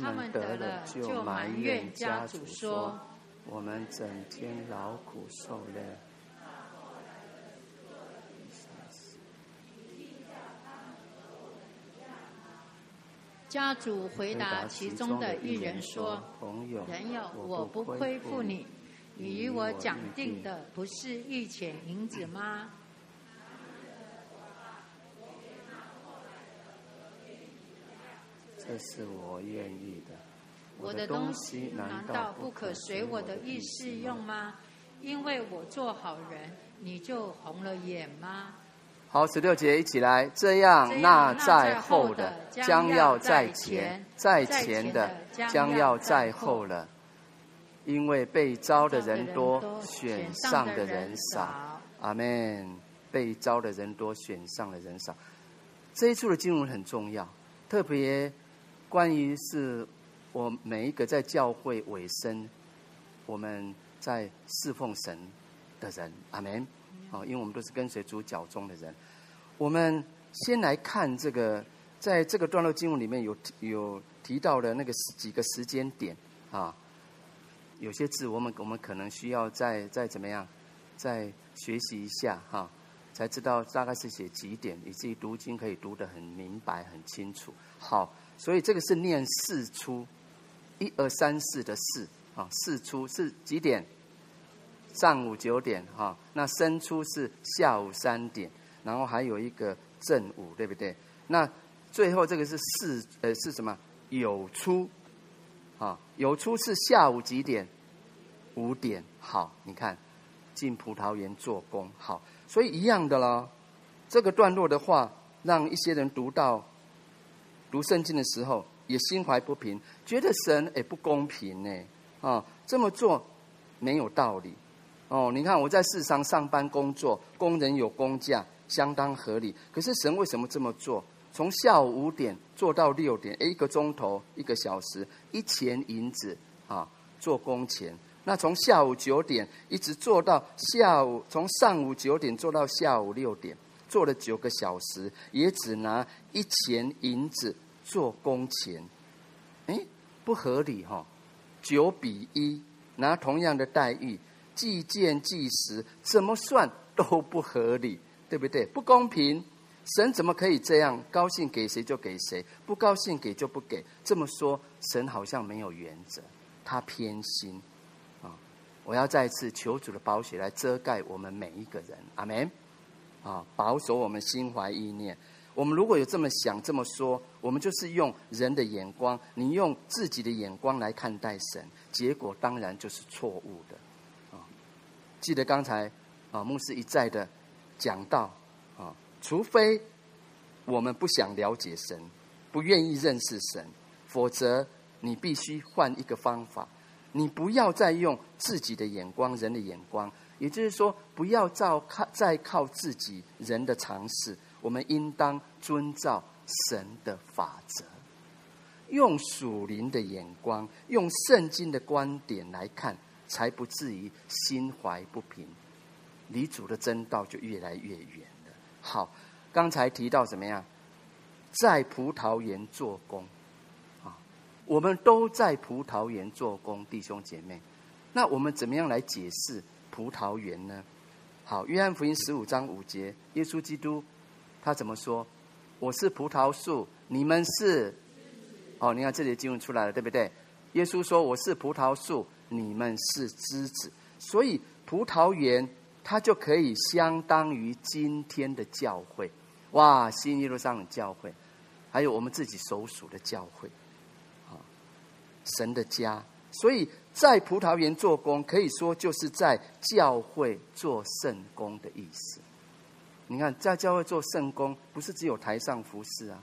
他们得了就埋怨家主说：“我们整天劳苦受累。”家主回答其中的一人说：“人友，我不亏负你，你与我讲定的不是一钱银子吗？”这是我愿意的。我的东西难道不可随我的意思用吗？因为我做好人，你就红了眼吗？好，十六节一起来，这样那在后的将要在前，在前的将要在后了，因为被招的人多，选上的人少。阿门。被招的人多，选上的人少。这一处的经文很重要，特别关于是我每一个在教会委身，我们在侍奉神的人。阿门。好，因为我们都是跟随主脚中的人。我们先来看这个，在这个段落经文里面有有提到的那个几个时间点啊，有些字我们我们可能需要再再怎么样，再学习一下哈、啊，才知道大概是写几点，以至于读经可以读得很明白很清楚。好，所以这个是念四初，一二三四的四啊，四初是几点？上午九点哈、那申初是下午三点，然后还有一个正午，对不对？那最后这个是四，呃，是什么？酉初，啊，酉初是下午几点？五点。好，你看，进葡萄园做工。好，所以一样的咯。这个段落的话，让一些人读到读圣经的时候，也心怀不平，觉得神也不公平呢。啊，这么做没有道理。哦，你看我在市场上班工作，工人有工价，相当合理。可是神为什么这么做？从下午五点做到六点，一个钟头，一个小时，一钱银子啊，做工钱。那从下午九点一直做到下午，从上午九点做到下午六点，做了九个小时，也只拿一钱银子做工钱。诶，不合理哈、哦，九比一，拿同样的待遇。计件计时，怎么算都不合理，对不对？不公平，神怎么可以这样？高兴给谁就给谁，不高兴给就不给。这么说，神好像没有原则，他偏心啊！我要再次求主的宝血来遮盖我们每一个人，阿门啊！保守我们心怀意念。我们如果有这么想这么说，我们就是用人的眼光，你用自己的眼光来看待神，结果当然就是错误的。啊记得刚才啊，牧师一再的讲到啊，除非我们不想了解神，不愿意认识神，否则你必须换一个方法。你不要再用自己的眼光、人的眼光，也就是说，不要照靠再靠自己人的常识。我们应当遵照神的法则，用属灵的眼光，用圣经的观点来看。才不至于心怀不平，离主的真道就越来越远了。好，刚才提到怎么样，在葡萄园做工，啊，我们都在葡萄园做工，弟兄姐妹，那我们怎么样来解释葡萄园呢？好，约翰福音十五章五节，耶稣基督他怎么说？我是葡萄树，你们是，哦，你看这里的经文出来了，对不对？耶稣说我是葡萄树。你们是枝子，所以葡萄园它就可以相当于今天的教会，哇！新耶路撒冷教会，还有我们自己所属的教会，啊，神的家。所以在葡萄园做工，可以说就是在教会做圣工的意思。你看，在教会做圣工，不是只有台上服侍啊，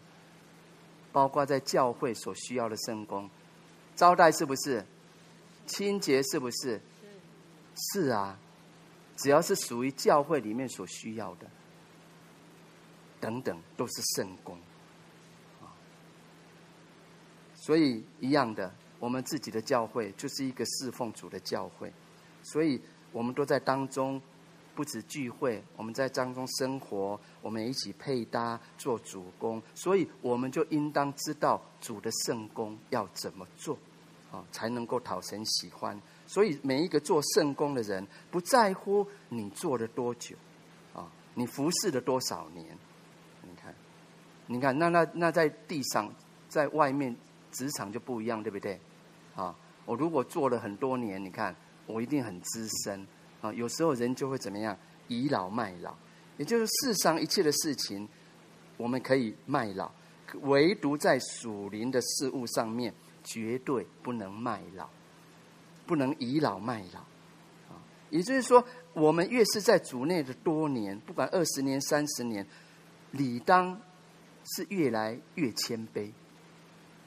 包括在教会所需要的圣工，招待是不是？清洁是不是？是啊，只要是属于教会里面所需要的，等等，都是圣工。所以一样的，我们自己的教会就是一个侍奉主的教会，所以我们都在当中，不止聚会，我们在当中生活，我们一起配搭做主工，所以我们就应当知道主的圣工要怎么做，啊，才能够讨神喜欢。所以每一个做圣工的人，不在乎你做了多久，啊，你服侍了多少年，你看，你看，那那那在地上，在外面。职场就不一样，对不对？啊，我如果做了很多年，你看我一定很资深啊。有时候人就会怎么样，倚老卖老，也就是世上一切的事情，我们可以卖老，唯独在属灵的事物上面，绝对不能卖老，不能倚老卖老。啊，也就是说，我们越是在主内的多年，不管二十年、三十年，理当是越来越谦卑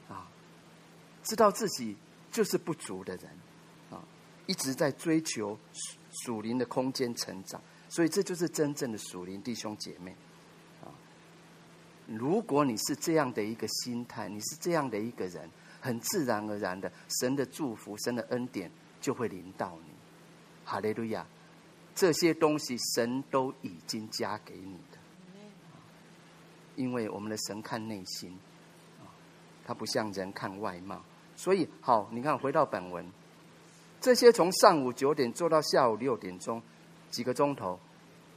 啊。知道自己就是不足的人，啊，一直在追求属灵的空间成长，所以这就是真正的属灵弟兄姐妹，啊，如果你是这样的一个心态，你是这样的一个人，很自然而然的，神的祝福、神的恩典就会临到你。哈利路亚，这些东西神都已经加给你的，因为我们的神看内心，啊，他不像人看外貌。所以好，你看回到本文，这些从上午九点做到下午六点钟，几个钟头，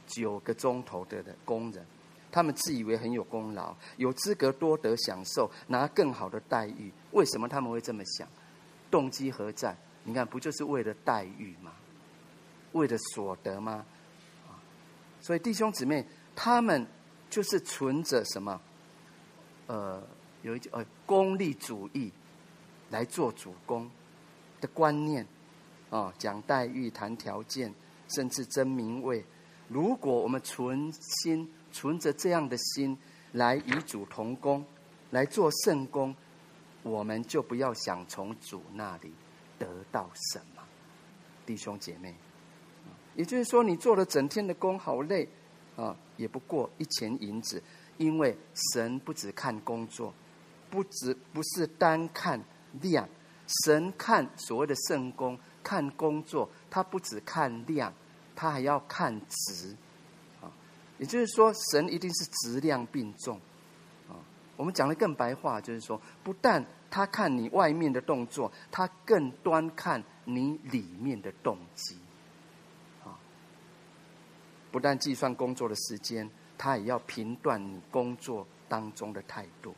九个钟头的的工人，他们自以为很有功劳，有资格多得享受，拿更好的待遇。为什么他们会这么想？动机何在？你看，不就是为了待遇吗？为了所得吗？啊所以弟兄姊妹，他们就是存着什么？呃，有一句呃，功利主义。来做主工的观念，啊，讲待遇、谈条件，甚至争名位。如果我们存心存着这样的心来与主同工，来做圣工，我们就不要想从主那里得到什么，弟兄姐妹。也就是说，你做了整天的工，好累啊，也不过一钱银子，因为神不只看工作，不只不是单看。量，神看所谓的圣工，看工作，他不只看量，他还要看值，啊，也就是说，神一定是质量并重，啊，我们讲的更白话，就是说，不但他看你外面的动作，他更端看你里面的动机，啊，不但计算工作的时间，他也要评断你工作当中的态度。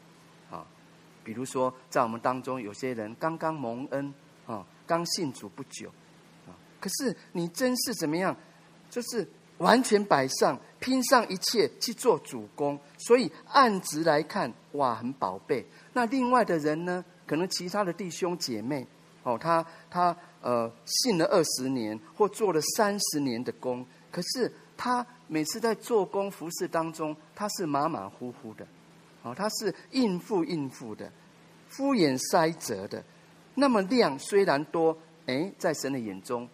比如说，在我们当中，有些人刚刚蒙恩啊，刚信主不久啊，可是你真是怎么样？就是完全摆上，拼上一切去做主工，所以按值来看，哇，很宝贝。那另外的人呢？可能其他的弟兄姐妹哦，他他呃信了二十年或做了三十年的工，可是他每次在做工服侍当中，他是马马虎虎的。哦，他是应付应付的，敷衍塞责的，那么量虽然多，哎，在神的眼中，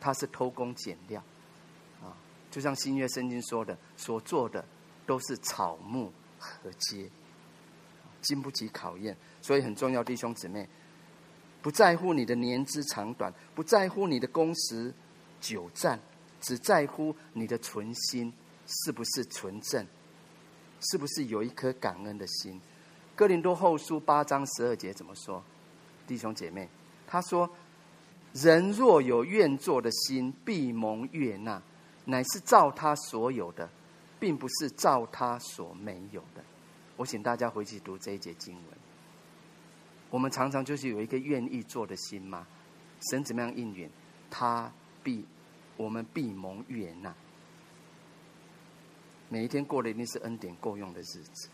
他是偷工减料，啊，就像新约圣经说的，所做的都是草木和秸，经不起考验，所以很重要，弟兄姊妹，不在乎你的年资长短，不在乎你的工时久暂，只在乎你的存心是不是纯正。是不是有一颗感恩的心？哥林多后书八章十二节怎么说？弟兄姐妹，他说：“人若有愿做的心，必蒙悦纳，乃是照他所有的，并不是照他所没有的。”我请大家回去读这一节经文。我们常常就是有一个愿意做的心嘛。神怎么样应允？他必我们必蒙悦纳。每一天过的一定是恩典够用的日子，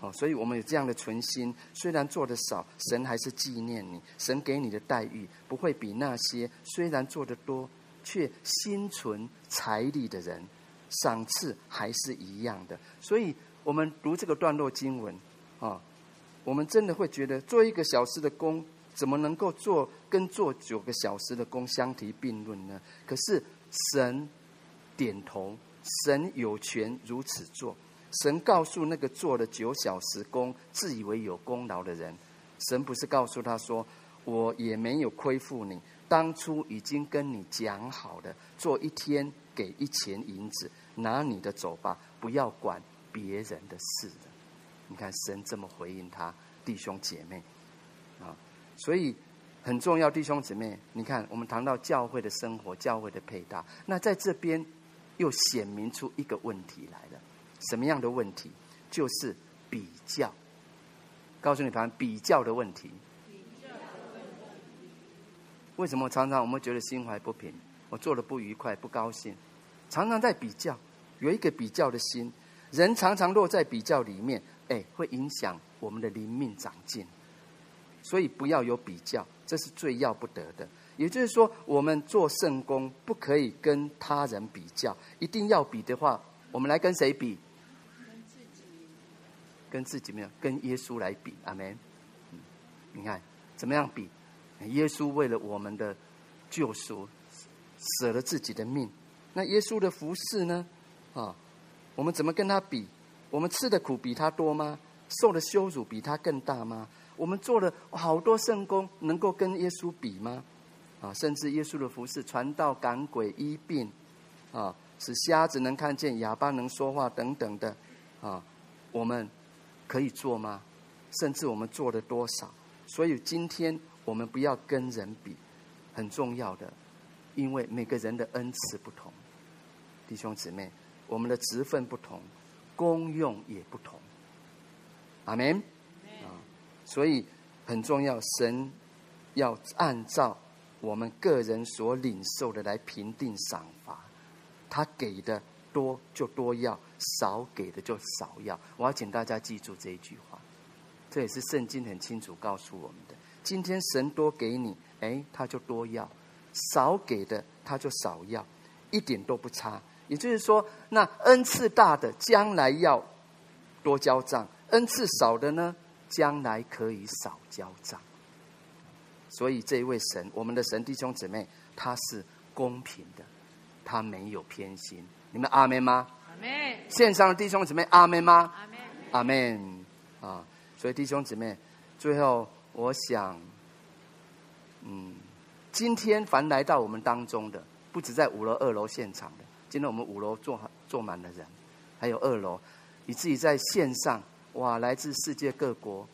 哦，所以我们有这样的存心，虽然做的少，神还是纪念你，神给你的待遇不会比那些虽然做的多却心存财力的人赏赐还是一样的。所以，我们读这个段落经文啊，我们真的会觉得，做一个小时的工，怎么能够做跟做九个小时的工相提并论呢？可是神点头，神有权如此做。神告诉那个做了九小时工、自以为有功劳的人，神不是告诉他说：“我也没有亏负你，当初已经跟你讲好了，做一天给一钱银子，拿你的走吧，不要管别人的事的。”你看神这么回应他弟兄姐妹啊，所以很重要，弟兄姊妹，你看我们谈到教会的生活、教会的配搭，那在这边又显明出一个问题来了。什么样的问题？就是比较。告诉你，谈比较的问题。为什么常常我们觉得心怀不平？我做的不愉快、不高兴，常常在比较，有一个比较的心。人常常落在比较里面，哎，会影响我们的灵命长进。所以不要有比较，这是最要不得的。也就是说，我们做圣工不可以跟他人比较，一定要比的话，我们来跟谁比？跟自己跟自己没有，跟耶稣来比，阿门。你看怎么样比？耶稣为了我们的救赎，舍了自己的命。那耶稣的服侍呢？啊，我们怎么跟他比？我们吃的苦比他多吗？受的羞辱比他更大吗？我们做了好多圣工，能够跟耶稣比吗？啊，甚至耶稣的服侍，传道、赶鬼、医病，啊，使瞎子能看见、哑巴能说话等等的，啊，我们。可以做吗？甚至我们做了多少？所以今天我们不要跟人比，很重要的，因为每个人的恩赐不同，弟兄姊妹，我们的职分不同，功用也不同。阿门。啊，所以很重要，神要按照我们个人所领受的来评定赏罚，他给的。多就多要，少给的就少要。我要请大家记住这一句话，这也是圣经很清楚告诉我们的。今天神多给你，哎，他就多要；少给的他就少要，一点都不差。也就是说，那恩赐大的将来要多交账，恩赐少的呢，将来可以少交账。所以这一位神，我们的神弟兄姊妹，他是公平的，他没有偏心。你们阿门吗？阿门。线上的弟兄姊妹，阿门吗？阿门。阿门。啊，所以弟兄姊妹，最后我想，嗯，今天凡来到我们当中的，不止在五楼、二楼现场的，今天我们五楼坐坐满了人，还有二楼，你自己在线上，哇，来自世界各国、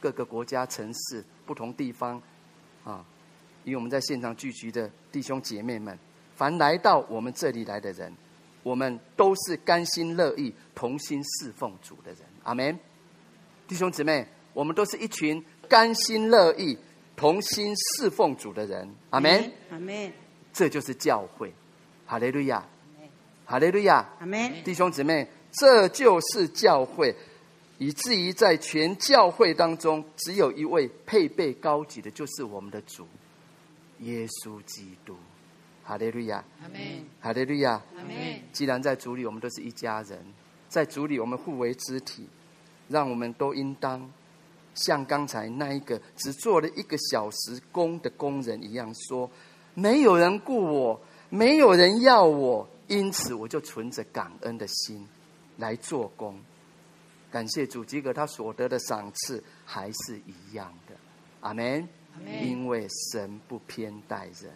各个国家、城市、不同地方，啊，与我们在现场聚集的弟兄姐妹们，凡来到我们这里来的人。我们都是甘心乐意同心侍奉主的人，阿门。弟兄姊妹，我们都是一群甘心乐意同心侍奉主的人，阿门，阿门。这就是教会，哈利路亚，哈利路亚，阿门。弟兄姊妹，这就是教会，以至于在全教会当中，只有一位配备高级的，就是我们的主耶稣基督。哈利路亚，阿门。哈利路亚，阿门。既然在主里，我们都是一家人，在主里我们互为肢体，让我们都应当像刚才那一个只做了一个小时工的工人一样说：没有人雇我，没有人要我，因此我就存着感恩的心来做工。感谢主，及格他所得的赏赐还是一样的。阿门。因为神不偏待人。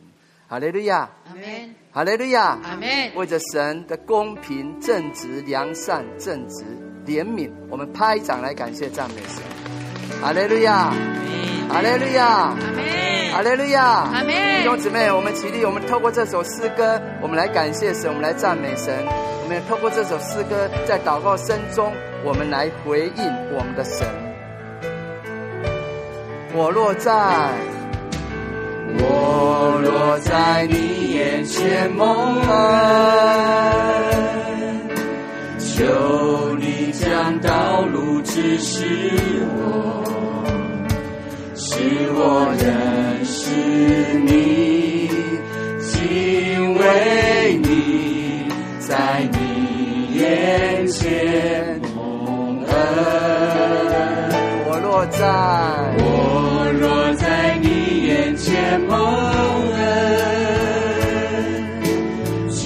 哈利路亚，阿门。哈利路亚，阿门。为着神的公平、正直、良善、正直、怜悯，我们拍掌来感谢赞美神。哈利路亚，哈利路亚，阿门。哈利路亚。弟兄姊妹，我们起立，我们透过这首诗歌，我们来感谢神，我们来赞美神。我们也透过这首诗歌，在祷告声中，我们来回应我们的神。我若在。我若在你眼前蒙恩，求你将道路指示我，使我认识你，敬畏你，在你眼前。我若在我若在你眼前蒙恩，求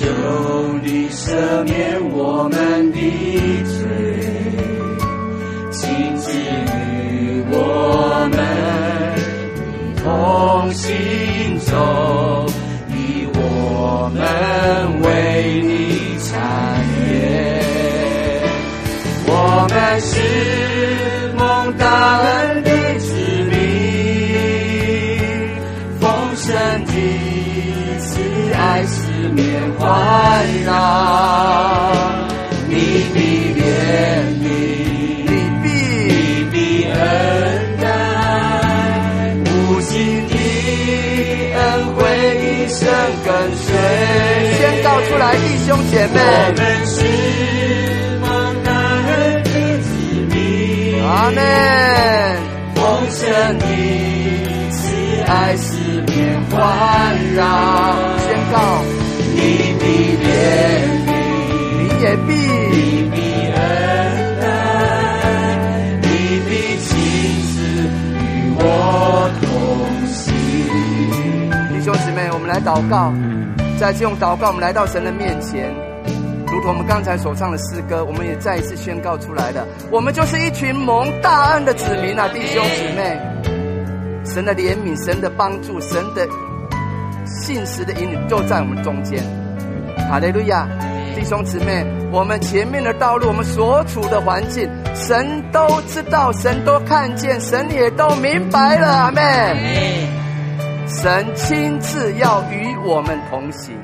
你赦免我们的罪，亲自与我们同行走，以我们为是蒙大恩的子民，丰盛的慈爱四面环绕。你的怜悯，你必你的恩待，无尽的恩惠一生跟随。宣告出来，弟兄姐妹，我们是阿门。丰盛的慈爱四面环绕，宣告，你的怜悯，你也必你的恩待，你必亲自与我同行。弟兄姊妹，我们来祷告，再次用祷告，我们来到神的面前，如同我们刚才所唱的诗歌，我们也再一次宣告出来了，我们就是一群蒙大恩的子民啊，弟兄姊妹，神的怜悯、神的帮助、神的信实的引领，就在我们中间。哈利路亚，弟兄姊妹，我们前面的道路，我们所处的环境，神都知道，神都看见，神也都明白了，阿门。神亲自要与我们同行，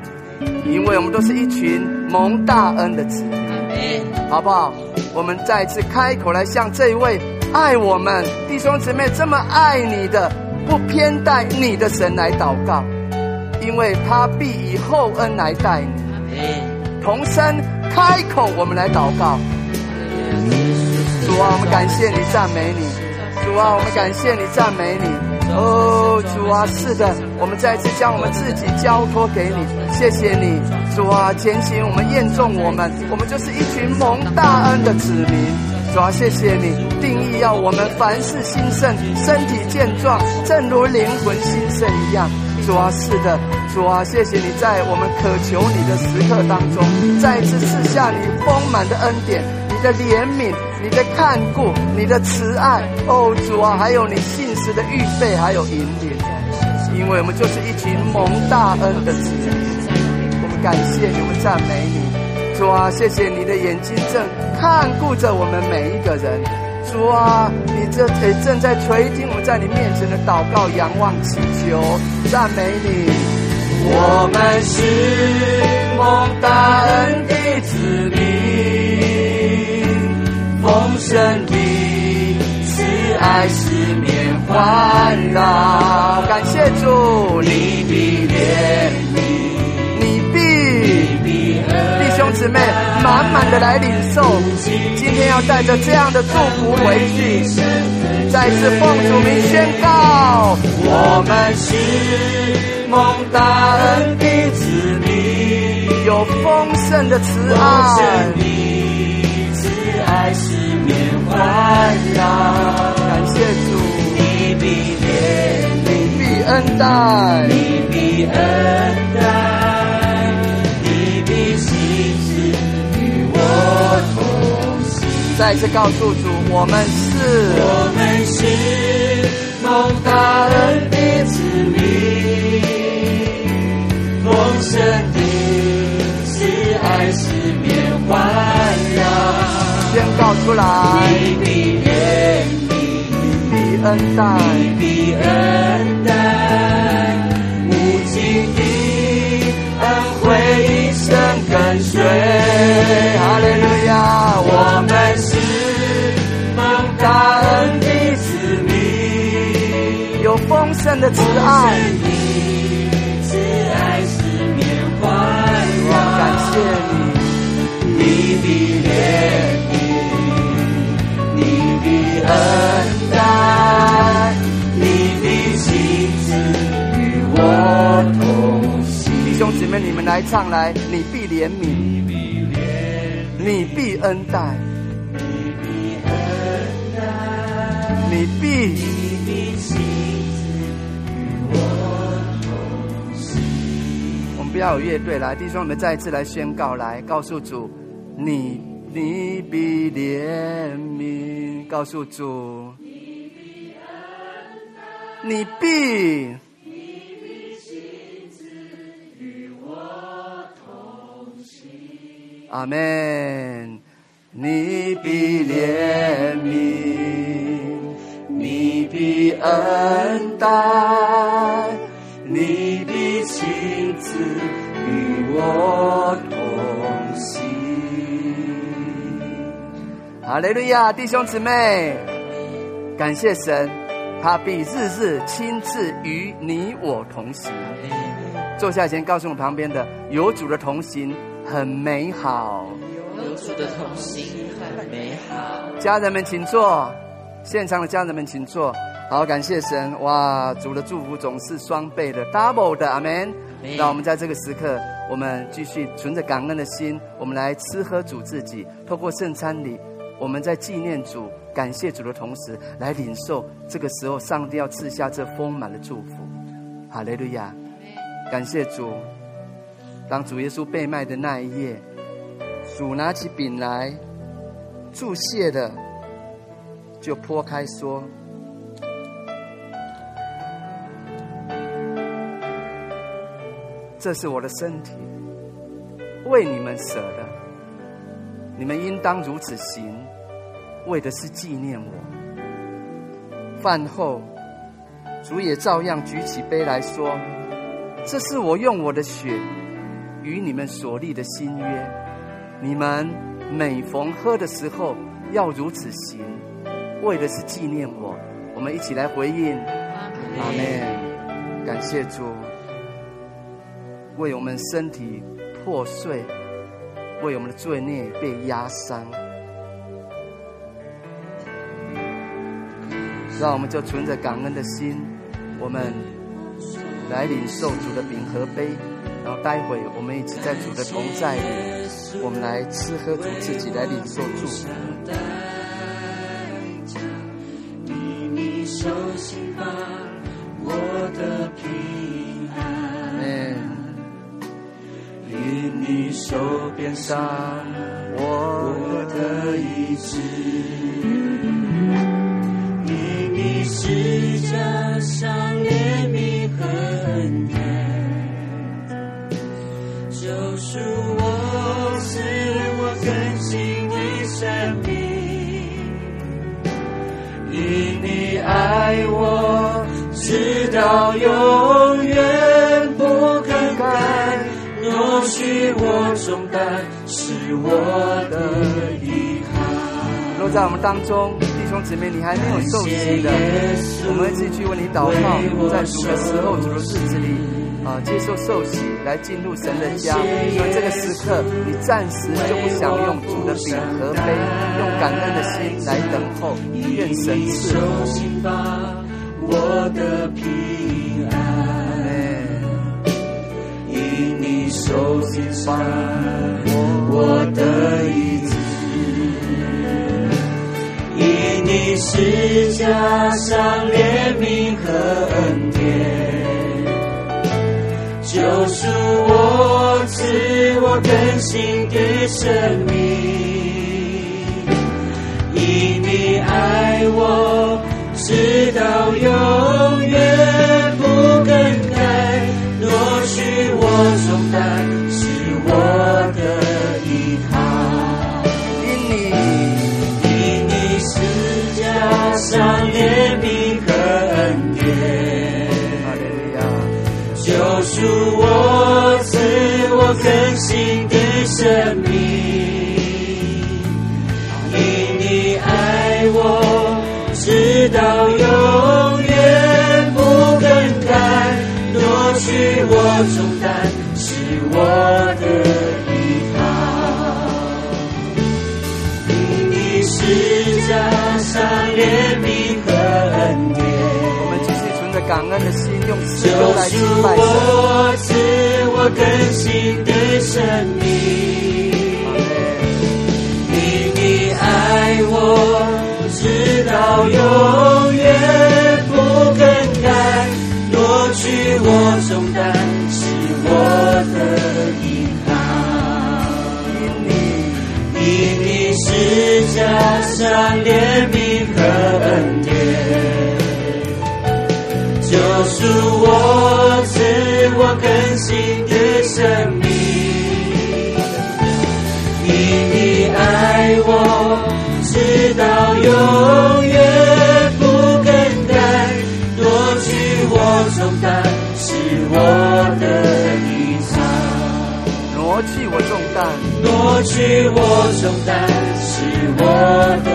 因为我们都是一群蒙大恩的子民，好不好？我们再次开口来向这位爱我们弟兄姊妹这么爱你的、不偏待你的神来祷告，因为他必以厚恩来待你。同声开口，我们来祷告。主啊，我们感谢你，赞美你。主啊，我们感谢你，赞美你。哦，主啊，是的，我们再次将我们自己交托给你，谢谢你，主啊，前行我们验证我们，我们就是一群蒙大恩的子民，主啊，谢谢你定义要我们凡事兴盛，身体健壮，正如灵魂兴盛一样，主啊，是的，主啊，谢谢你在我们渴求你的时刻当中，再一次赐下你丰满的恩典。你的怜悯，你的看顾，你的慈爱，哦主啊，还有你信实的预备，还有引领，因为我们就是一群蒙大恩的子民，我们感谢你，我们赞美你，主啊，谢谢你的眼睛正看顾着我们每一个人，主啊，你这也正在垂听我们在你面前的祷告、仰望、祈求，赞美你，我们是蒙大恩的子民。丰盛的慈爱四环绕，感谢主，你的怜悯，你必弟兄姊妹满满的来领受，今天要带着这样的祝福回去，再次奉主名宣告，我们是蒙大恩的子民，有丰盛的慈爱。爱四面环绕，感谢主，恩待，你必恩待，你必亲自与我同行。再次告诉主，我们是，我们是蒙大恩的子民，丰盛的慈爱四面环绕。宣告出来，你必恩待，你必恩跟随。哈利路亚，我们是蒙大恩的子民，有丰盛的慈爱，慈爱四面环绕。感谢你，你的怜悯。你的恩兄姊妹，你们来唱来，你必怜悯，你必恩待，你必恩待，你必我们不要有乐队来，弟兄，我们再一次来宣告，来告诉主，你你必怜悯，告诉主，你必。阿门。你必怜悯，你必恩待，你必亲自与我同行。哈雷路亚，弟兄姊妹，感谢神，他必日日亲自与你我同行。坐下前，告诉我旁边的，有主的同行很美好。有主的同行很美好。家人们请坐，现场的家人们请坐。好，感谢神，哇，主的祝福总是双倍的，double 的，阿门。让我们在这个时刻，我们继续存着感恩的心，我们来吃喝主自己。透过圣餐礼，我们在纪念主、感谢主的同时，来领受这个时候上帝要赐下这丰满的祝福。哈利路亚，感谢主。当主耶稣被卖的那一夜。主拿起饼来，祝谢的，就剖开说：“这是我的身体，为你们舍的，你们应当如此行，为的是纪念我。”饭后，主也照样举起杯来说：“这是我用我的血与你们所立的新约。”你们每逢喝的时候要如此行，为的是纪念我。我们一起来回应，阿门。感谢主，为我们身体破碎，为我们的罪孽被压伤，让我们就存着感恩的心，我们来领受主的饼和杯。然后待会我们一起在主的同在里，我们来吃喝主自己来领受祝福。嗯，与你手边上我的意志，与你十架上怜悯爱我直到永远不更改，若许我重担是我的遗憾。若在我们当中，兄姊妹，你还没有受洗的，我们继续为你祷告，在主的时候，主的日子里。啊，接受受洗来进入神的家，所以这个时刻你暂时就不想用主的饼和杯，用感恩的心来等候，愿神赐福。我的平安，因你受心伤，我的你是加上怜悯和恩典。救赎我，赐我更新的生命，因你爱我，就是我赐我更新的生命，你的爱我直到永远不更改，夺去我重担是我的依靠，你是世界相连。赐我更新的生命。你的爱我，直到永远不更改，夺去我重担，是我的依靠。挪去我重担，挪去我重担，是我的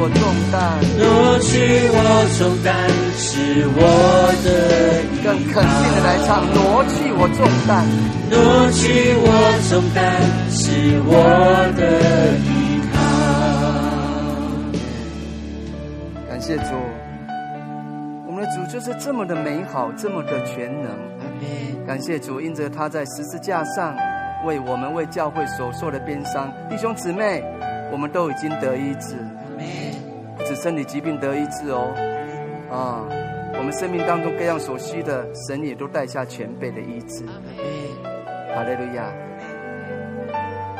我重担，挪去我重担，是我的依更肯定的来唱，挪去我重担。挪去我重担，是我的依靠。感谢主，我们的主就是这么的美好，这么的全能。感谢主，因着他在十字架上为我们为教会所受的鞭伤，弟兄姊妹，我们都已经得医治，不止身体疾病得医治哦，啊，我们生命当中各样所需的，神也都带下全备的医治。哈利路亚！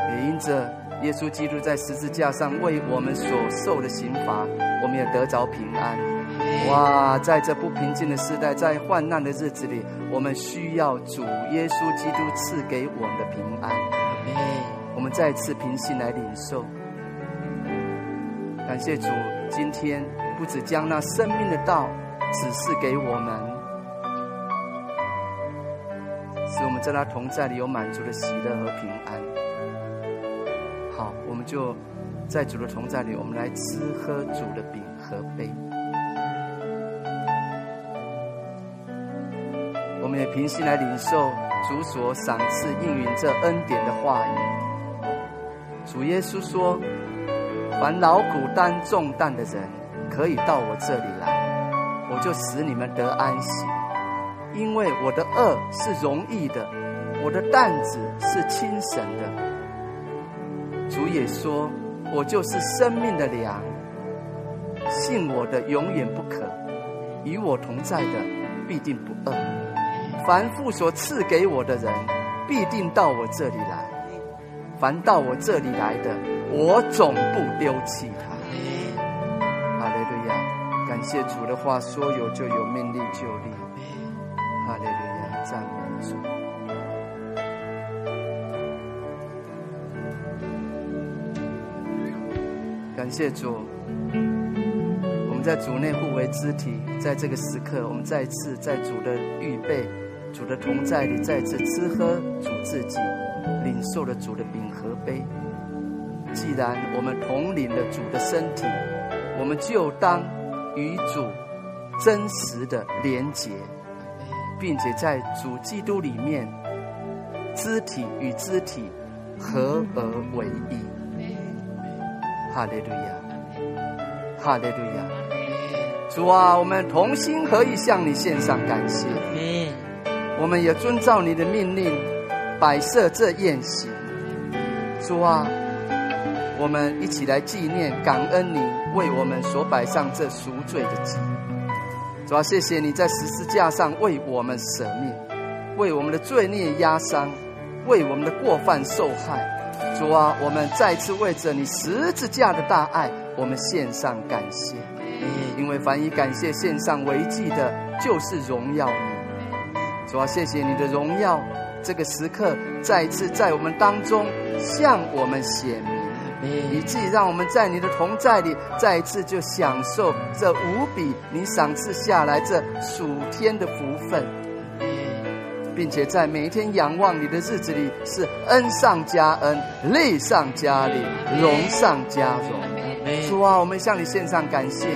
也因着耶稣基督在十字架上为我们所受的刑罚，我们也得着平安。哇，在这不平静的时代，在患难的日子里，我们需要主耶稣基督赐给我们的平安。我们再次平心来领受。感谢主，今天不只将那生命的道指示给我们，使我们在他同在里有满足的喜乐和平安。好，我们就在主的同在里，我们来吃喝主的饼和杯。我们也平心来领受主所赏赐应允这恩典的话语。主耶稣说：“凡劳苦担重担的人，可以到我这里来，我就使你们得安息。因为我的轭是容易的，我的担子是轻省的。”主也说：“我就是生命的粮，信我的永远不渴，与我同在的必定不饿。”凡父所赐给我的人，必定到我这里来；凡到我这里来的，我总不丢弃他。哈利路亚！感谢主的话，说有就有，命令就立。哈利路亚！赞美主。感谢主，我们在主内互为肢体，在这个时刻，我们再次在主的预备。主的同在里，再次吃喝主自己，领受了主的饼和杯。既然我们统领了主的身体，我们就当与主真实的连结，并且在主基督里面，肢体与肢体合而为一。哈利路亚，哈利路亚！主啊，我们同心合意向你献上感谢。我们也遵照你的命令，摆设这宴席。主啊，我们一起来纪念、感恩你为我们所摆上这赎罪的祭。主啊，谢谢你在十字架上为我们舍命，为我们的罪孽压伤，为我们的过犯受害。主啊，我们再次为着你十字架的大爱，我们献上感谢。因为凡以感谢献上为祭的，就是荣耀你。主啊，谢谢你的荣耀，这个时刻再一次在我们当中向我们显明，以至让我们在你的同在里再一次就享受这无比你赏赐下来这属天的福分，并且在每一天仰望你的日子里是恩上加恩，利上加利，荣上加荣。主啊，我们向你献上感谢，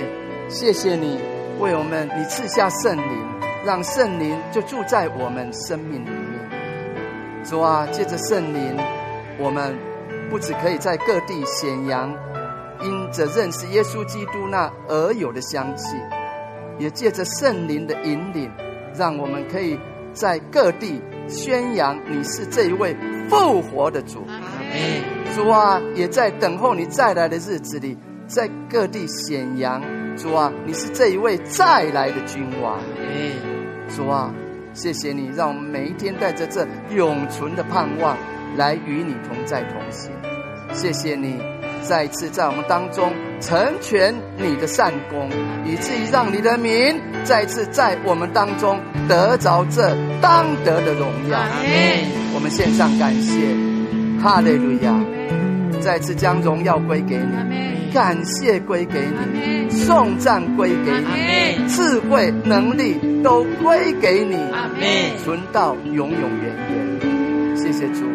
谢谢你为我们你赐下圣灵。让圣灵就住在我们生命里面。主啊，借着圣灵，我们不只可以在各地显扬，因着认识耶稣基督那而有的香气，也借着圣灵的引领，让我们可以在各地宣扬你是这一位复活的主。主啊，也在等候你再来的日子里，在各地显扬。主啊，你是这一位再来的君王。主啊，谢谢你，让我们每一天带着这永存的盼望来与你同在同行。谢谢你，再次在我们当中成全你的善功，以至于让你的名再次在我们当中得着这当得的荣耀。我们献上感谢，哈利路亚！再次将荣耀归给你，感谢归给你，颂赞归给你，智慧能力都归给你，存到永永远远。谢谢主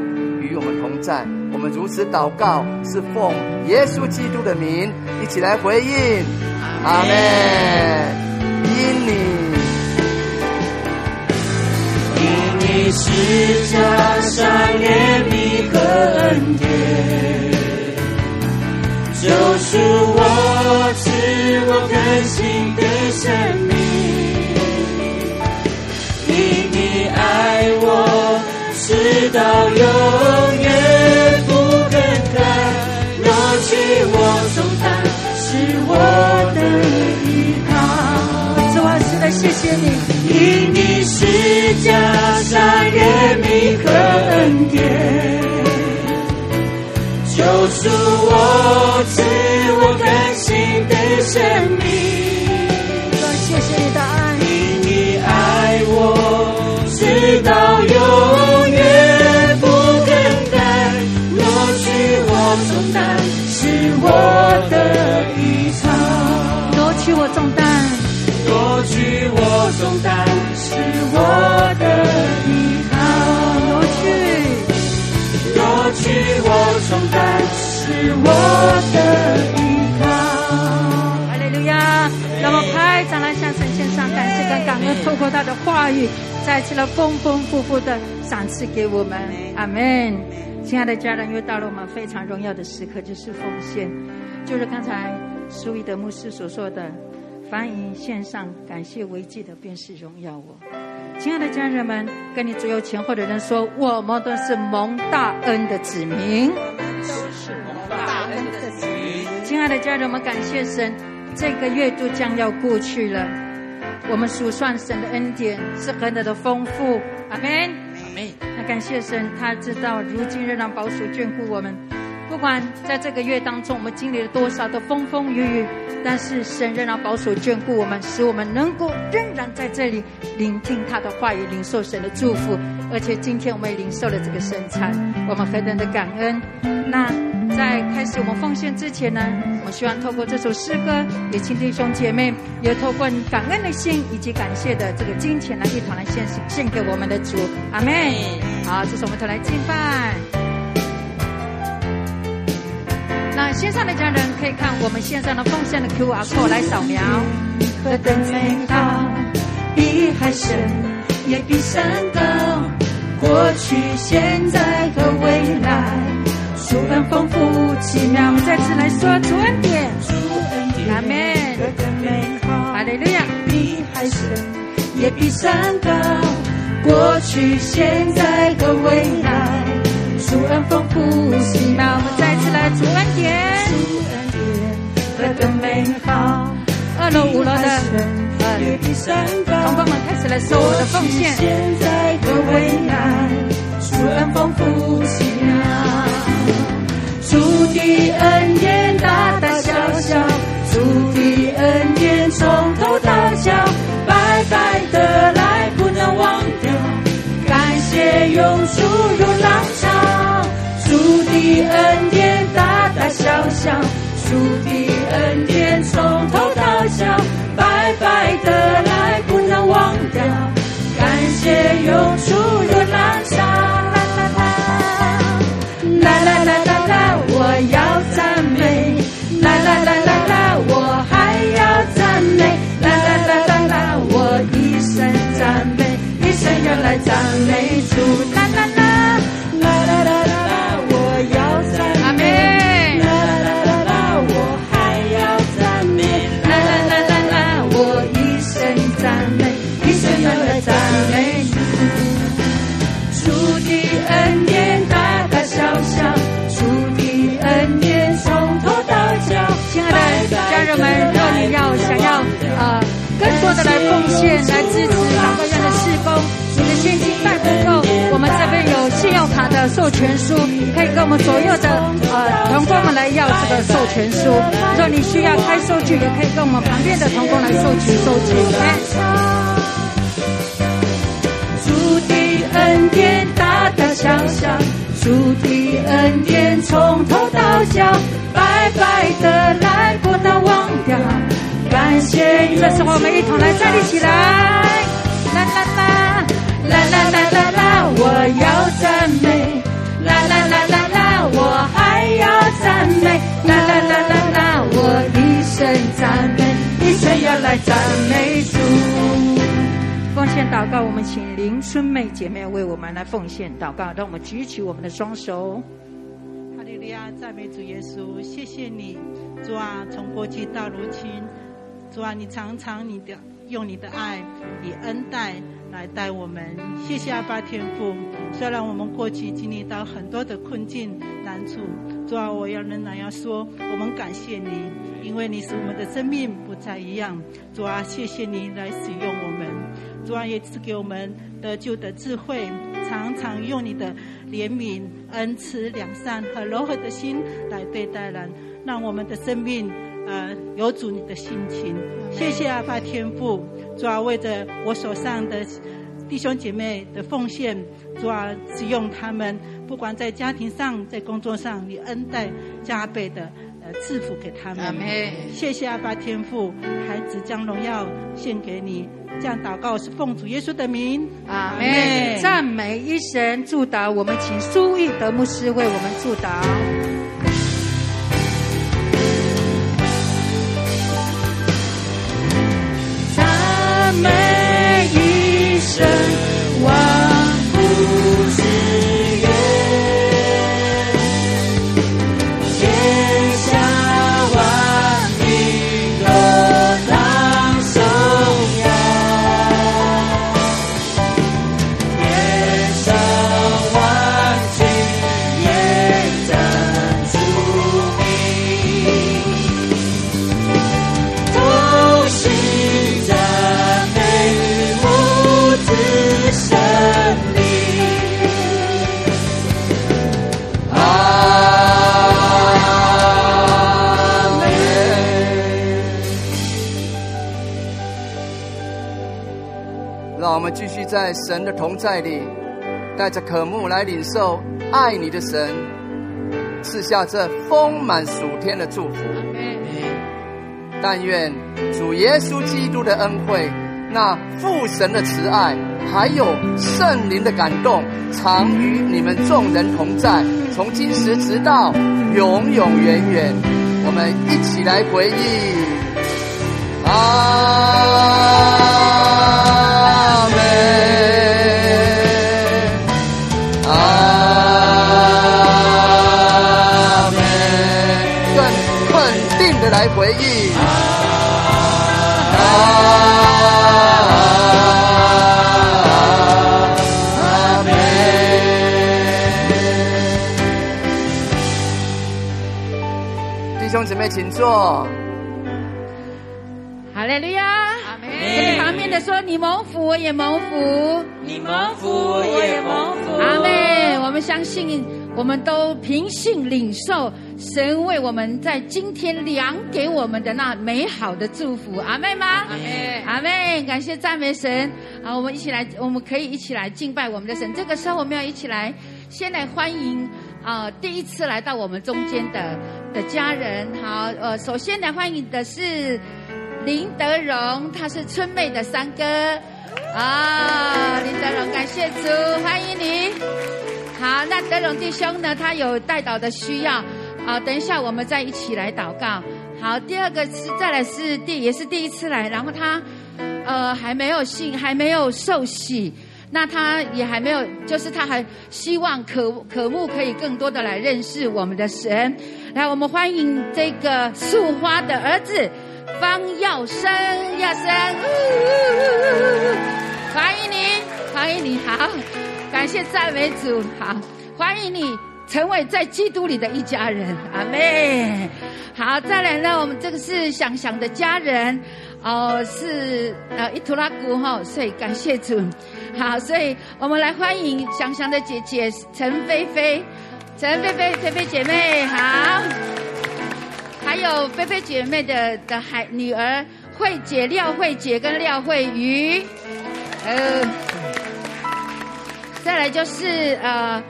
在。我们如此祷告，是奉耶稣基督的名，一起来回应。阿门。因你，因你十架上怜悯和恩典，救赎我，赐我更新的生命。因你爱我，直到永是我的依靠。主啊，是的，谢谢你，因你是加上怜悯和恩典，救赎我，赐我更新的生命。主啊，谢谢你的爱，因你爱我，直到永远不更改，挪去我重担。我的衣裳，夺取我重担，夺取我重担，是我的依靠。夺去，夺去我重担，是我的依靠。哈利路亚！让我拍掌来向神献上感谢跟感恩，透过他的话语，再次的丰丰富富的赏赐给我们。阿门。亲爱的家人，又到了我们非常荣耀的时刻，就是奉献，就是刚才苏伊德牧师所说的，凡以献上感谢为祭的，便是荣耀我。亲爱的家人们，跟你左右前后的人说，我们都是蒙大恩的子民，我们都是蒙大恩的子民。亲爱的家人们，感谢神，这个月度将要过去了，我们数算神的恩典是何等的丰富。阿门。那感谢神，他知道如今仍然保守眷顾我们。不管在这个月当中，我们经历了多少的风风雨雨，但是神仍然保守眷顾我们，使我们能够仍然在这里聆听他的话语，领受神的祝福。而且今天我们也领受了这个圣餐，我们何等的感恩！那在开始我们奉献之前呢，我希望透过这首诗歌，也请弟兄姐妹也透过感恩的心以及感谢的这个金钱来一同来献献给我们的主。阿门。好，这是我们来敬拜。那线上的家人可以看我们线上的奉献的 QR code 来扫描。何等美好，比海深，也比山高。过去、现在和未来，主恩丰富奇妙。我们再次来说阿门。何等美好，哈利路亚，比海深，也比山高。过去、现在和未来。主恩丰富奇妙，我们再次来主恩典，主恩典何等美好，二楼五楼的同胞们开始来收我的奉献。现在和未来，主恩丰富奇妙，主的恩典大大小小，主的恩典从头到脚，白白得来不能忘掉，感谢永驻如浪小小，主的恩典从头到脚，白白得来不能忘掉，感谢永驻如浪潮。啦啦啦啦啦，我要赞美，啦啦啦啦啦，我还要赞美，啦啦啦啦啦，我一生赞美，一生要来赞美主。多的来奉献，来支持祷告院的事工。你的现金带不够，我们这边有信用卡的授权书，可以跟我们左右的呃同工们来要这个授权书。若你需要开收据，也可以跟我们旁边的同工来收取收据。主的恩典大大小小，主的恩典从头到脚，白白的来不能忘掉。感谢你，这时候我们一同来站立起来，啦啦啦，啦啦啦啦啦，我要赞美，啦啦啦啦啦，我还要赞美，啦啦啦啦啦，我一生赞美，一生要来赞美主。奉献祷告，我们请林春妹姐妹为我们来奉献祷告，让我们举起我们的双手。哈利路亚，赞美主耶稣，谢谢你，主啊，从过去到如今。主啊，你常常你的用你的爱、以恩待来带我们。谢谢阿爸天父，虽然我们过去经历到很多的困境难处，主啊，我要仍然要说，我们感谢你，因为你使我们的生命不再一样。主啊，谢谢你来使用我们。主啊，也赐给我们得救的智慧，常常用你的怜悯、恩慈、良善和柔和的心来对待人，让我们的生命。呃，有主你的心情，谢谢阿爸天父，主要为着我手上的弟兄姐妹的奉献，主要使用他们，不管在家庭上，在工作上，你恩待加倍的呃赐福给他们。谢谢阿爸天父，孩子将荣耀献给你，这样祷告是奉主耶稣的名。阿门。赞美一神，祝祷我们，请苏义德牧师为我们祝祷。继续在神的同在里，带着渴慕来领受爱你的神赐下这丰满属天的祝福。但愿主耶稣基督的恩惠、那父神的慈爱，还有圣灵的感动，常与你们众人同在，从今时直到永永远远。我们一起来回忆啊！请坐。好嘞路亚。阿妹。跟旁边的说：“你蒙福，我也蒙福；你蒙福，我也蒙福。”阿妹。我们相信，我们都凭信领受。神为我们在今天量给我们的那美好的祝福，阿妹吗？阿妹，阿妹。感谢赞美神啊！我们一起来，我们可以一起来敬拜我们的神。这个时候，我们要一起来，先来欢迎啊，第一次来到我们中间的的家人。好，呃，首先来欢迎的是林德荣，他是春妹的三哥啊。林德荣，感谢主，欢迎你。好，那德荣弟兄呢？他有代祷的需要。好，等一下我们再一起来祷告。好，第二个是再来是第也是第一次来，然后他呃还没有信，还没有受洗，那他也还没有，就是他还希望渴渴慕可以更多的来认识我们的神。来，我们欢迎这个素花的儿子方耀生，耀生，欢迎你，欢迎你，好，感谢赞美主，好，欢迎你。成为在基督里的一家人，阿妹。好，再来呢，我们这个是想想的家人，哦，是呃伊图拉古哈，所以感谢主。好，所以我们来欢迎想想的姐姐陈菲菲，陈菲菲菲菲姐妹好，还有菲菲姐妹的的孩女儿慧姐、廖慧姐跟廖慧瑜，呃，再来就是呃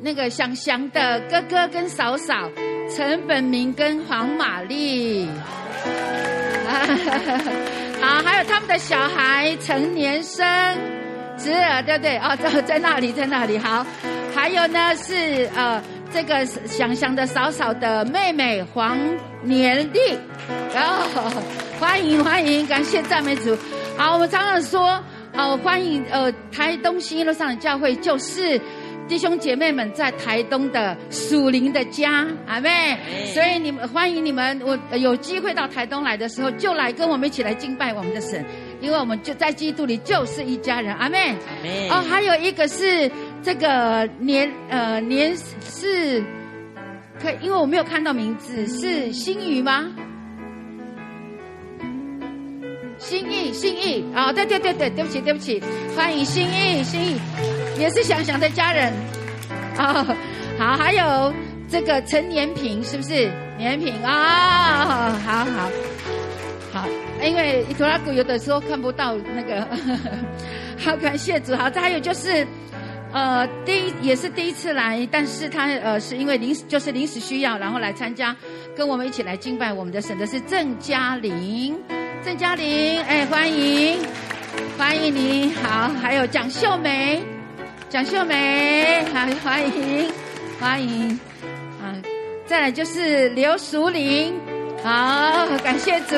那个祥祥的哥哥跟嫂嫂。陈本明跟黄玛丽，<laughs> 啊，好，还有他们的小孩陈年生侄儿，对不对？哦，在在那里，在那里，好。还有呢，是呃，这个祥祥的嫂嫂的妹妹黄年丽，然后欢迎欢迎，感谢赞美主。好，我们常常说，哦，欢迎呃，台东新一路上的教会就是弟兄姐妹们在台东的属灵的家，阿妹。所以你们欢迎你们，我有机会到台东来的时候，就来跟我们一起来敬拜我们的神，因为我们就在基督里就是一家人，阿妹。哦，还有一个是。这个年呃年是，可以，因为我没有看到名字，是新宇吗？心意，心意啊，对对对对，对不起对不起，欢迎心意，心意，也是想想的家人啊、好，还有这个陈年平是不是？年平啊、好好好，因为伊托拉古有的时候看不到那个，呵 <laughs> 呵好感谢主。好，再还有就是。呃，第一也是第一次来，但是他呃是因为临时就是临时需要，然后来参加，跟我们一起来敬拜我们的神的是郑嘉玲，郑嘉玲，哎，欢迎，欢迎你好，还有蒋秀梅，蒋秀梅，好，欢迎，欢迎，啊，再来就是刘淑玲，好，感谢主，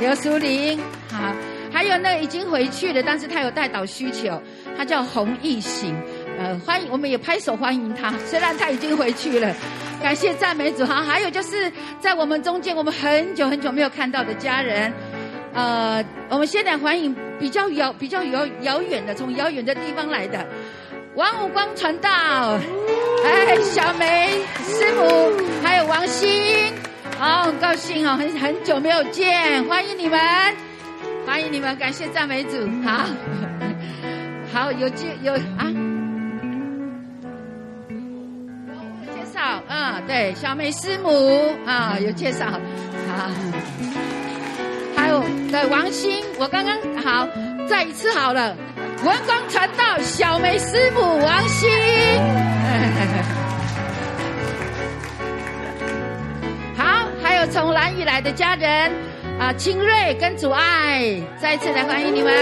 刘淑玲，好，还有那已经回去了，但是他有代祷需求，他叫洪艺行。呃，欢迎，我们也拍手欢迎他。虽然他已经回去了，感谢赞美主哈。还有就是在我们中间，我们很久很久没有看到的家人，呃，我们现在欢迎比较遥、比较遥遥远的，从遥远的地方来的王五光传道，哎，小梅师母，还有王鑫，好，很高兴哦，很很久没有见，欢迎你们，欢迎你们，感谢赞美主，好，<laughs> 好，有见有啊。嗯，对，小美师母啊，有介绍，好，还有对王鑫，我刚刚好，再一次好了，文光传道小梅师母王鑫，<laughs> 好，还有从兰屿来的家人啊，清瑞跟祖爱，再一次来欢迎你们，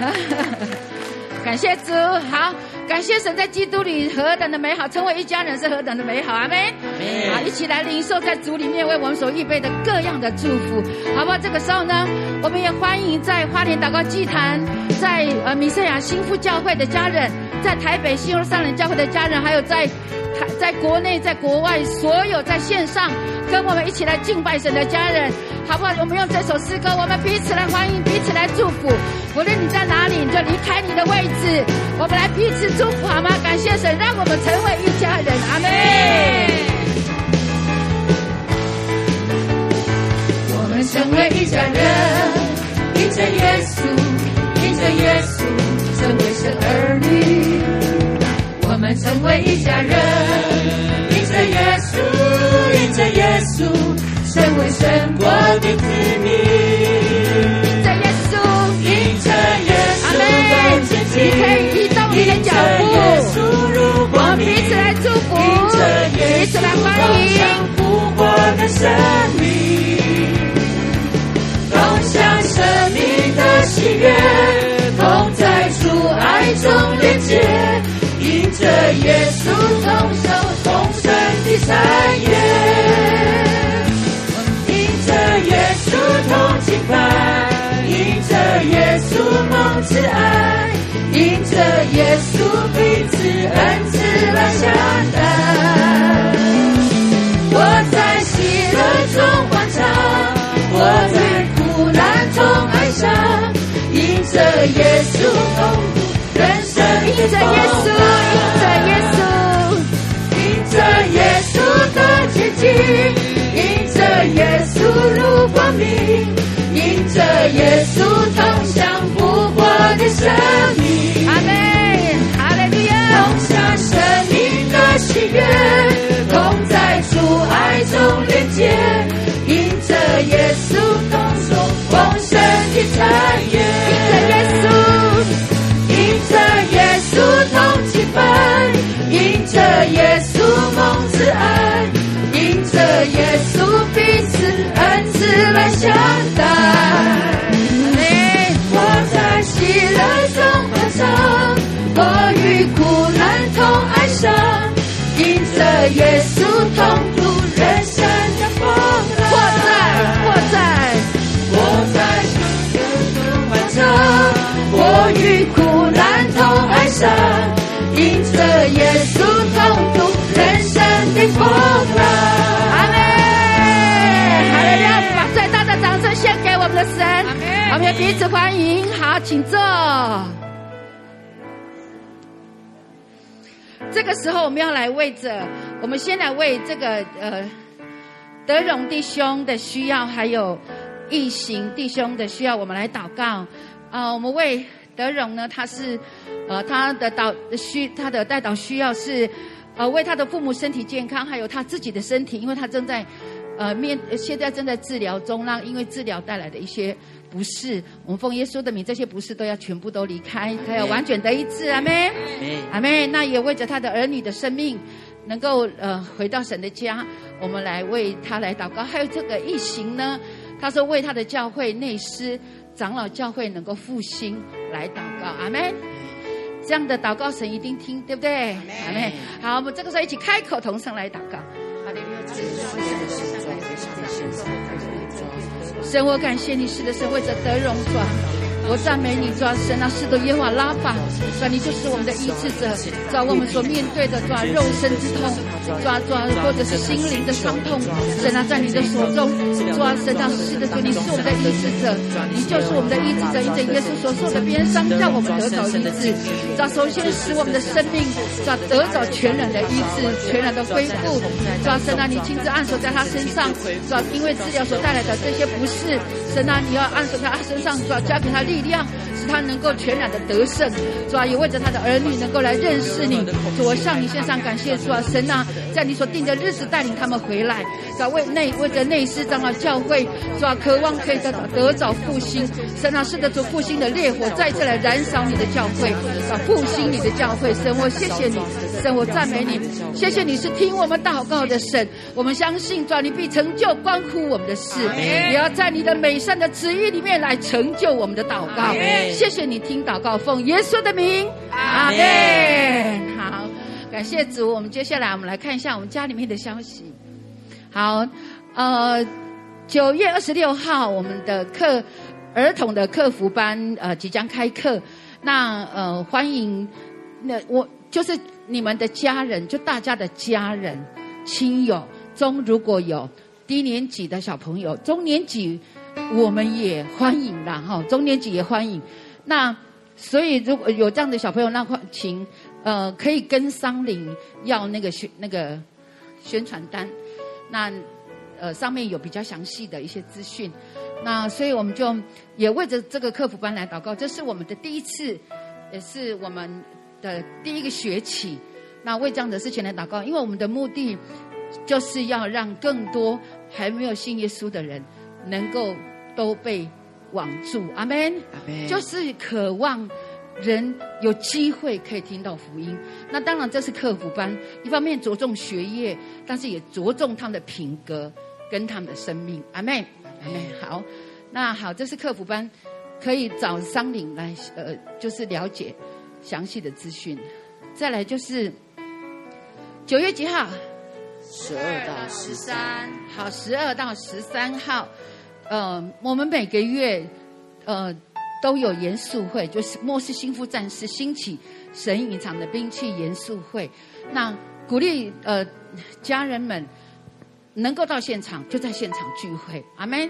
<laughs> 感谢主，好。感谢神在基督里何等的美好，成为一家人是何等的美好，阿们。好，一起来领受在主里面为我们所预备的各样的祝福，好不好？这个时候呢，我们也欢迎在花莲祷告祭坛，在呃米赛亚新妇教会的家人，在台北新耶路撒冷教会的家人，还有在台在国内在国外所有在线上跟我们一起来敬拜神的家人。好不好？我们用这首诗歌，我们彼此来欢迎，彼此来祝福。无论你在哪里，你就离开你的位置，我们来彼此祝福，好吗？感谢神，让我们成为一家人。阿门。我们成为一家人，因着耶稣，因着耶稣，成为神儿女。我们成为一家人，因着耶稣，因着耶稣。成为神国的子民，因着耶稣，因着耶稣的前进，你可以移动你的脚步，我们彼此来祝福，彼此来欢迎，复活的生命，共享生命的喜悦，同在主爱中连接，因着耶稣同受同生的产业。迎着耶稣同敬拜，着耶稣蒙慈爱，因着耶稣彼此恩赐来相待。我在喜乐中欢唱，我在苦难中哀伤，因着耶稣同度人生的风浪，因着耶稣，因着耶稣的接近。耶稣如光明，因着耶稣同享复活的生命。阿门，阿利路亚。同享生命的喜悦，同在主爱中连接。因着耶稣同颂丰盛的产业。因着耶稣，因着耶稣同积分，因着耶稣蒙慈爱。着耶稣彼此恩赐来相待。我在喜乐中欢唱，我与苦难同哀伤，因着耶稣同路人生的风浪。我在，我在，我在喜乐中欢唱，我与苦难同哀伤。因着耶稣同路人生的风浪。神。我们彼此欢迎，好，请坐。这个时候，我们要来为着，我们先来为这个呃德荣弟兄的需要，还有异行弟兄的需要，我们来祷告。啊、呃，我们为德荣呢，他是呃他的导需，他的代导需要是呃为他的父母身体健康，还有他自己的身体，因为他正在呃面现在正在治疗中，那因为治疗带来的一些。不适，我们奉耶稣的名，这些不适都要全部都离开，他要完全得医治，阿妹，阿妹。那也为着他的儿女的生命，能够呃回到神的家，我们来为他来祷告。还有这个一行呢，他说为他的教会内师长老教会能够复兴来祷告，阿妹。这样的祷告神一定听，对不对？阿妹。好，我们这个时候一起开口同声来祷告。神，我感谢你，是的，神为着得荣转。我赞美你，主啊，神啊，是的，耶和华拉法，主啊，你就是我们的医治者，主啊，我们所面对的，主啊，肉身之痛，主啊，主啊，或者是心灵的伤痛，神啊，在你的手中，主啊，神啊，是的，主，你是我们的医治者，你就是我们的医治者，因着耶稣所受的鞭伤，让我们得着医治，主啊，首先使我们的生命，主啊，得着全然的医治，全然的恢复，主啊，神啊，你亲自按手在他身上，主啊，因为治疗所带来的这些不适，神啊，你要按手在他身上，主啊，加给他力。力量他能够全然的得胜，主啊，也为着他的儿女能够来认识你，主，我向你献上感谢，主啊，神啊，在你所定的日子带领他们回来，主啊，为内为着内师长老教会，主啊，渴望可以得得早复兴，神啊，是的，主复兴的烈火再次来燃烧你的教会，啊，复兴你的教会，神，我谢谢你，神，我赞美你，谢谢你是听我们祷告的神，我们相信，主啊，你必成就关乎我们的事，也要在你的美善的旨意里面来成就我们的祷告。告，谢谢你听祷告，奉耶稣的名，阿门。好，感谢主。我们接下来我们来看一下我们家里面的消息。好，呃，九月二十六号，我们的课儿童的客服班呃即将开课。那呃欢迎，那我就是你们的家人，就大家的家人、亲友中如果有低年级的小朋友，中年级。我们也欢迎啦，哈，中年级也欢迎。那所以如果有这样的小朋友，那请呃可以跟桑林要那个宣那个宣传单。那呃上面有比较详细的一些资讯。那所以我们就也为着这个客服班来祷告，这是我们的第一次，也是我们的第一个学期。那为这样的事情来祷告，因为我们的目的就是要让更多还没有信耶稣的人能够。都被网住，阿门，阿门，就是渴望人有机会可以听到福音。那当然这是客服班，一方面着重学业，但是也着重他们的品格跟他们的生命，阿门，阿门。好，那好，这是客服班，可以找商领来，呃，就是了解详细的资讯。再来就是九月几号？十二到十三。好，十二到十三号。呃，我们每个月，呃，都有严肃会，就是末世新妇战士兴起神隐藏的兵器严肃会。那鼓励呃家人们能够到现场，就在现场聚会。阿门。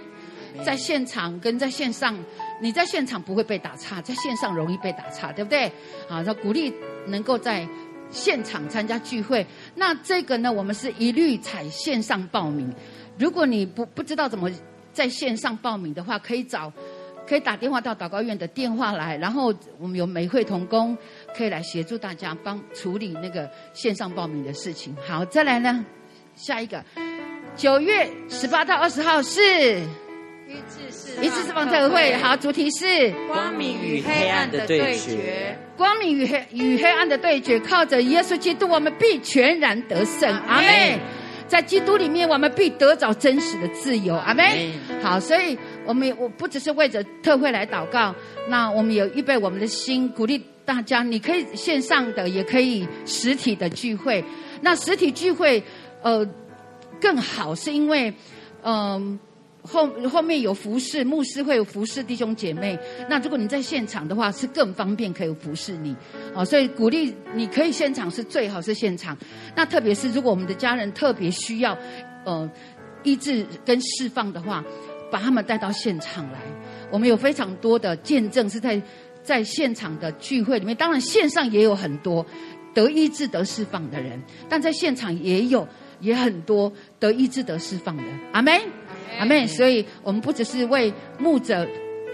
在现场跟在线上，你在现场不会被打岔，在线上容易被打岔，对不对？啊，那鼓励能够在现场参加聚会。那这个呢，我们是一律采线上报名。如果你不不知道怎么。在线上报名的话，可以找，可以打电话到祷告院的电话来，然后我们有美会同工可以来协助大家帮处理那个线上报名的事情。好，再来呢，下一个，九月十八到二十号是？一次是。一次是。放特会，好，主题是？光明与黑暗的对决，光明与黑与黑暗的对决，靠着耶稣基督，我们必全然得胜。阿门。在基督里面，我们必得着真实的自由。阿门。好，所以我们我不只是为着特会来祷告，那我们有预备我们的心，鼓励大家，你可以线上的，也可以实体的聚会。那实体聚会，呃，更好，是因为，嗯、呃。后后面有服侍，牧师会有服侍弟兄姐妹。那如果你在现场的话，是更方便可以服侍你。哦，所以鼓励你可以现场是最好是现场。那特别是如果我们的家人特别需要，呃，医治跟释放的话，把他们带到现场来。我们有非常多的见证是在在现场的聚会里面，当然线上也有很多得医治得释放的人，但在现场也有也很多得医治得释放的。阿门，阿妹。所以我们不只是为牧者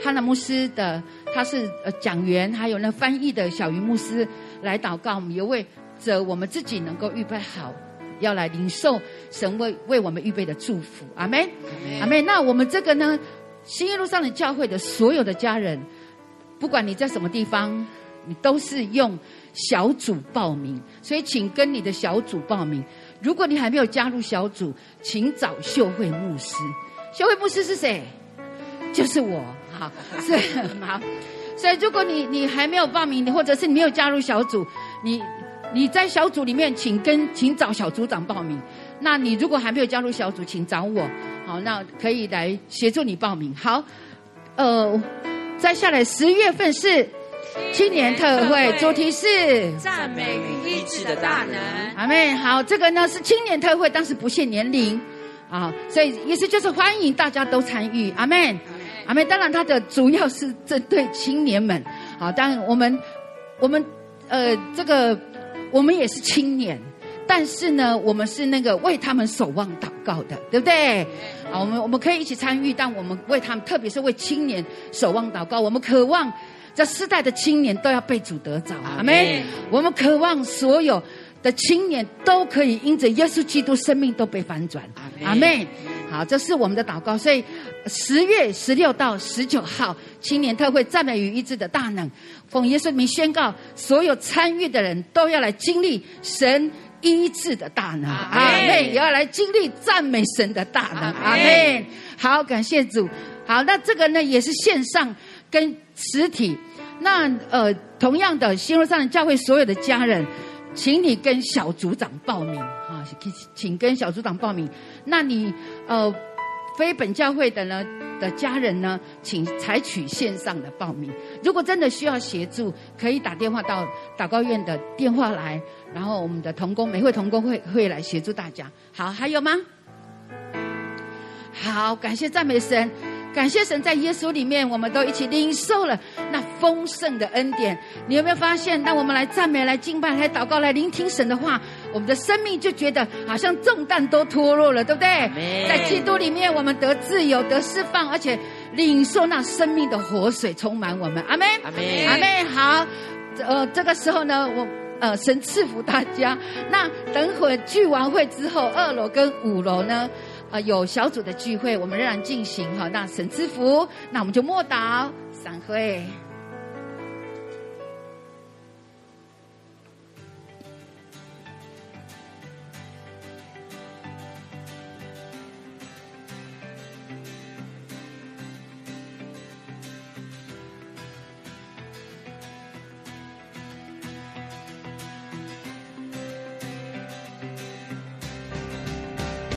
哈纳牧师的，他是呃讲员，还有那翻译的小鱼牧师来祷告，我们也为着我们自己能够预备好。要来领受神为为我们预备的祝福，阿妹，阿妹。那我们这个呢，新耶路上的教会的所有的家人，不管你在什么地方，你都是用小组报名，所以请跟你的小组报名。如果你还没有加入小组，请找秀慧牧师。秀慧牧师是谁？就是我，好，是 <laughs> 好。所以如果你你还没有报名，你或者是你没有加入小组，你。你在小组里面，请跟请找小组长报名。那你如果还没有加入小组，请找我。好，那可以来协助你报名。好，呃，再下来十月份是青年特会，主题是赞美与医治的大能。阿妹，好，这个呢是青年特会，但是不限年龄啊，所以意思就是欢迎大家都参与。阿门，阿门，当然它的主要是针对青年们。啊，当然我们我们呃这个。我们也是青年，但是呢，我们是那个为他们守望祷告的，对不对？啊，我们我们可以一起参与，但我们为他们，特别是为青年守望祷告。我们渴望这世代的青年都要被主得着，阿门。我们渴望所有的青年都可以因着耶稣基督生命都被翻转，阿妹。好，这是我们的祷告。所以十月十六到十九号青年特会赞美与医治的大能。奉耶稣名宣告，所有参与的人都要来经历神医治的大能，阿妹，也要来经历赞美神的大能，阿妹。好，感谢主。好，那这个呢也是线上跟实体。那呃，同样的，新耶路撒冷教会所有的家人，请你跟小组长报名啊，请跟小组长报名。那你呃，非本教会的呢？的家人呢，请采取线上的报名。如果真的需要协助，可以打电话到祷告院的电话来，然后我们的同工，每会同工会会来协助大家。好，还有吗？好，感谢赞美神。感谢神，在耶稣里面，我们都一起领受了那丰盛的恩典。你有没有发现，当我们来赞美、来敬拜、来祷告、来聆听神的话，我们的生命就觉得好像重担都脱落了，对不对？在基督里面，我们得自由、得释放，而且领受那生命的活水充满我们。阿门，阿门，阿门。好，呃，这个时候呢，我呃，神赐福大家。那等会聚完会之后，二楼跟五楼呢？啊，有小组的聚会，我们仍然进行哈。那神赐福，那我们就默祷散会。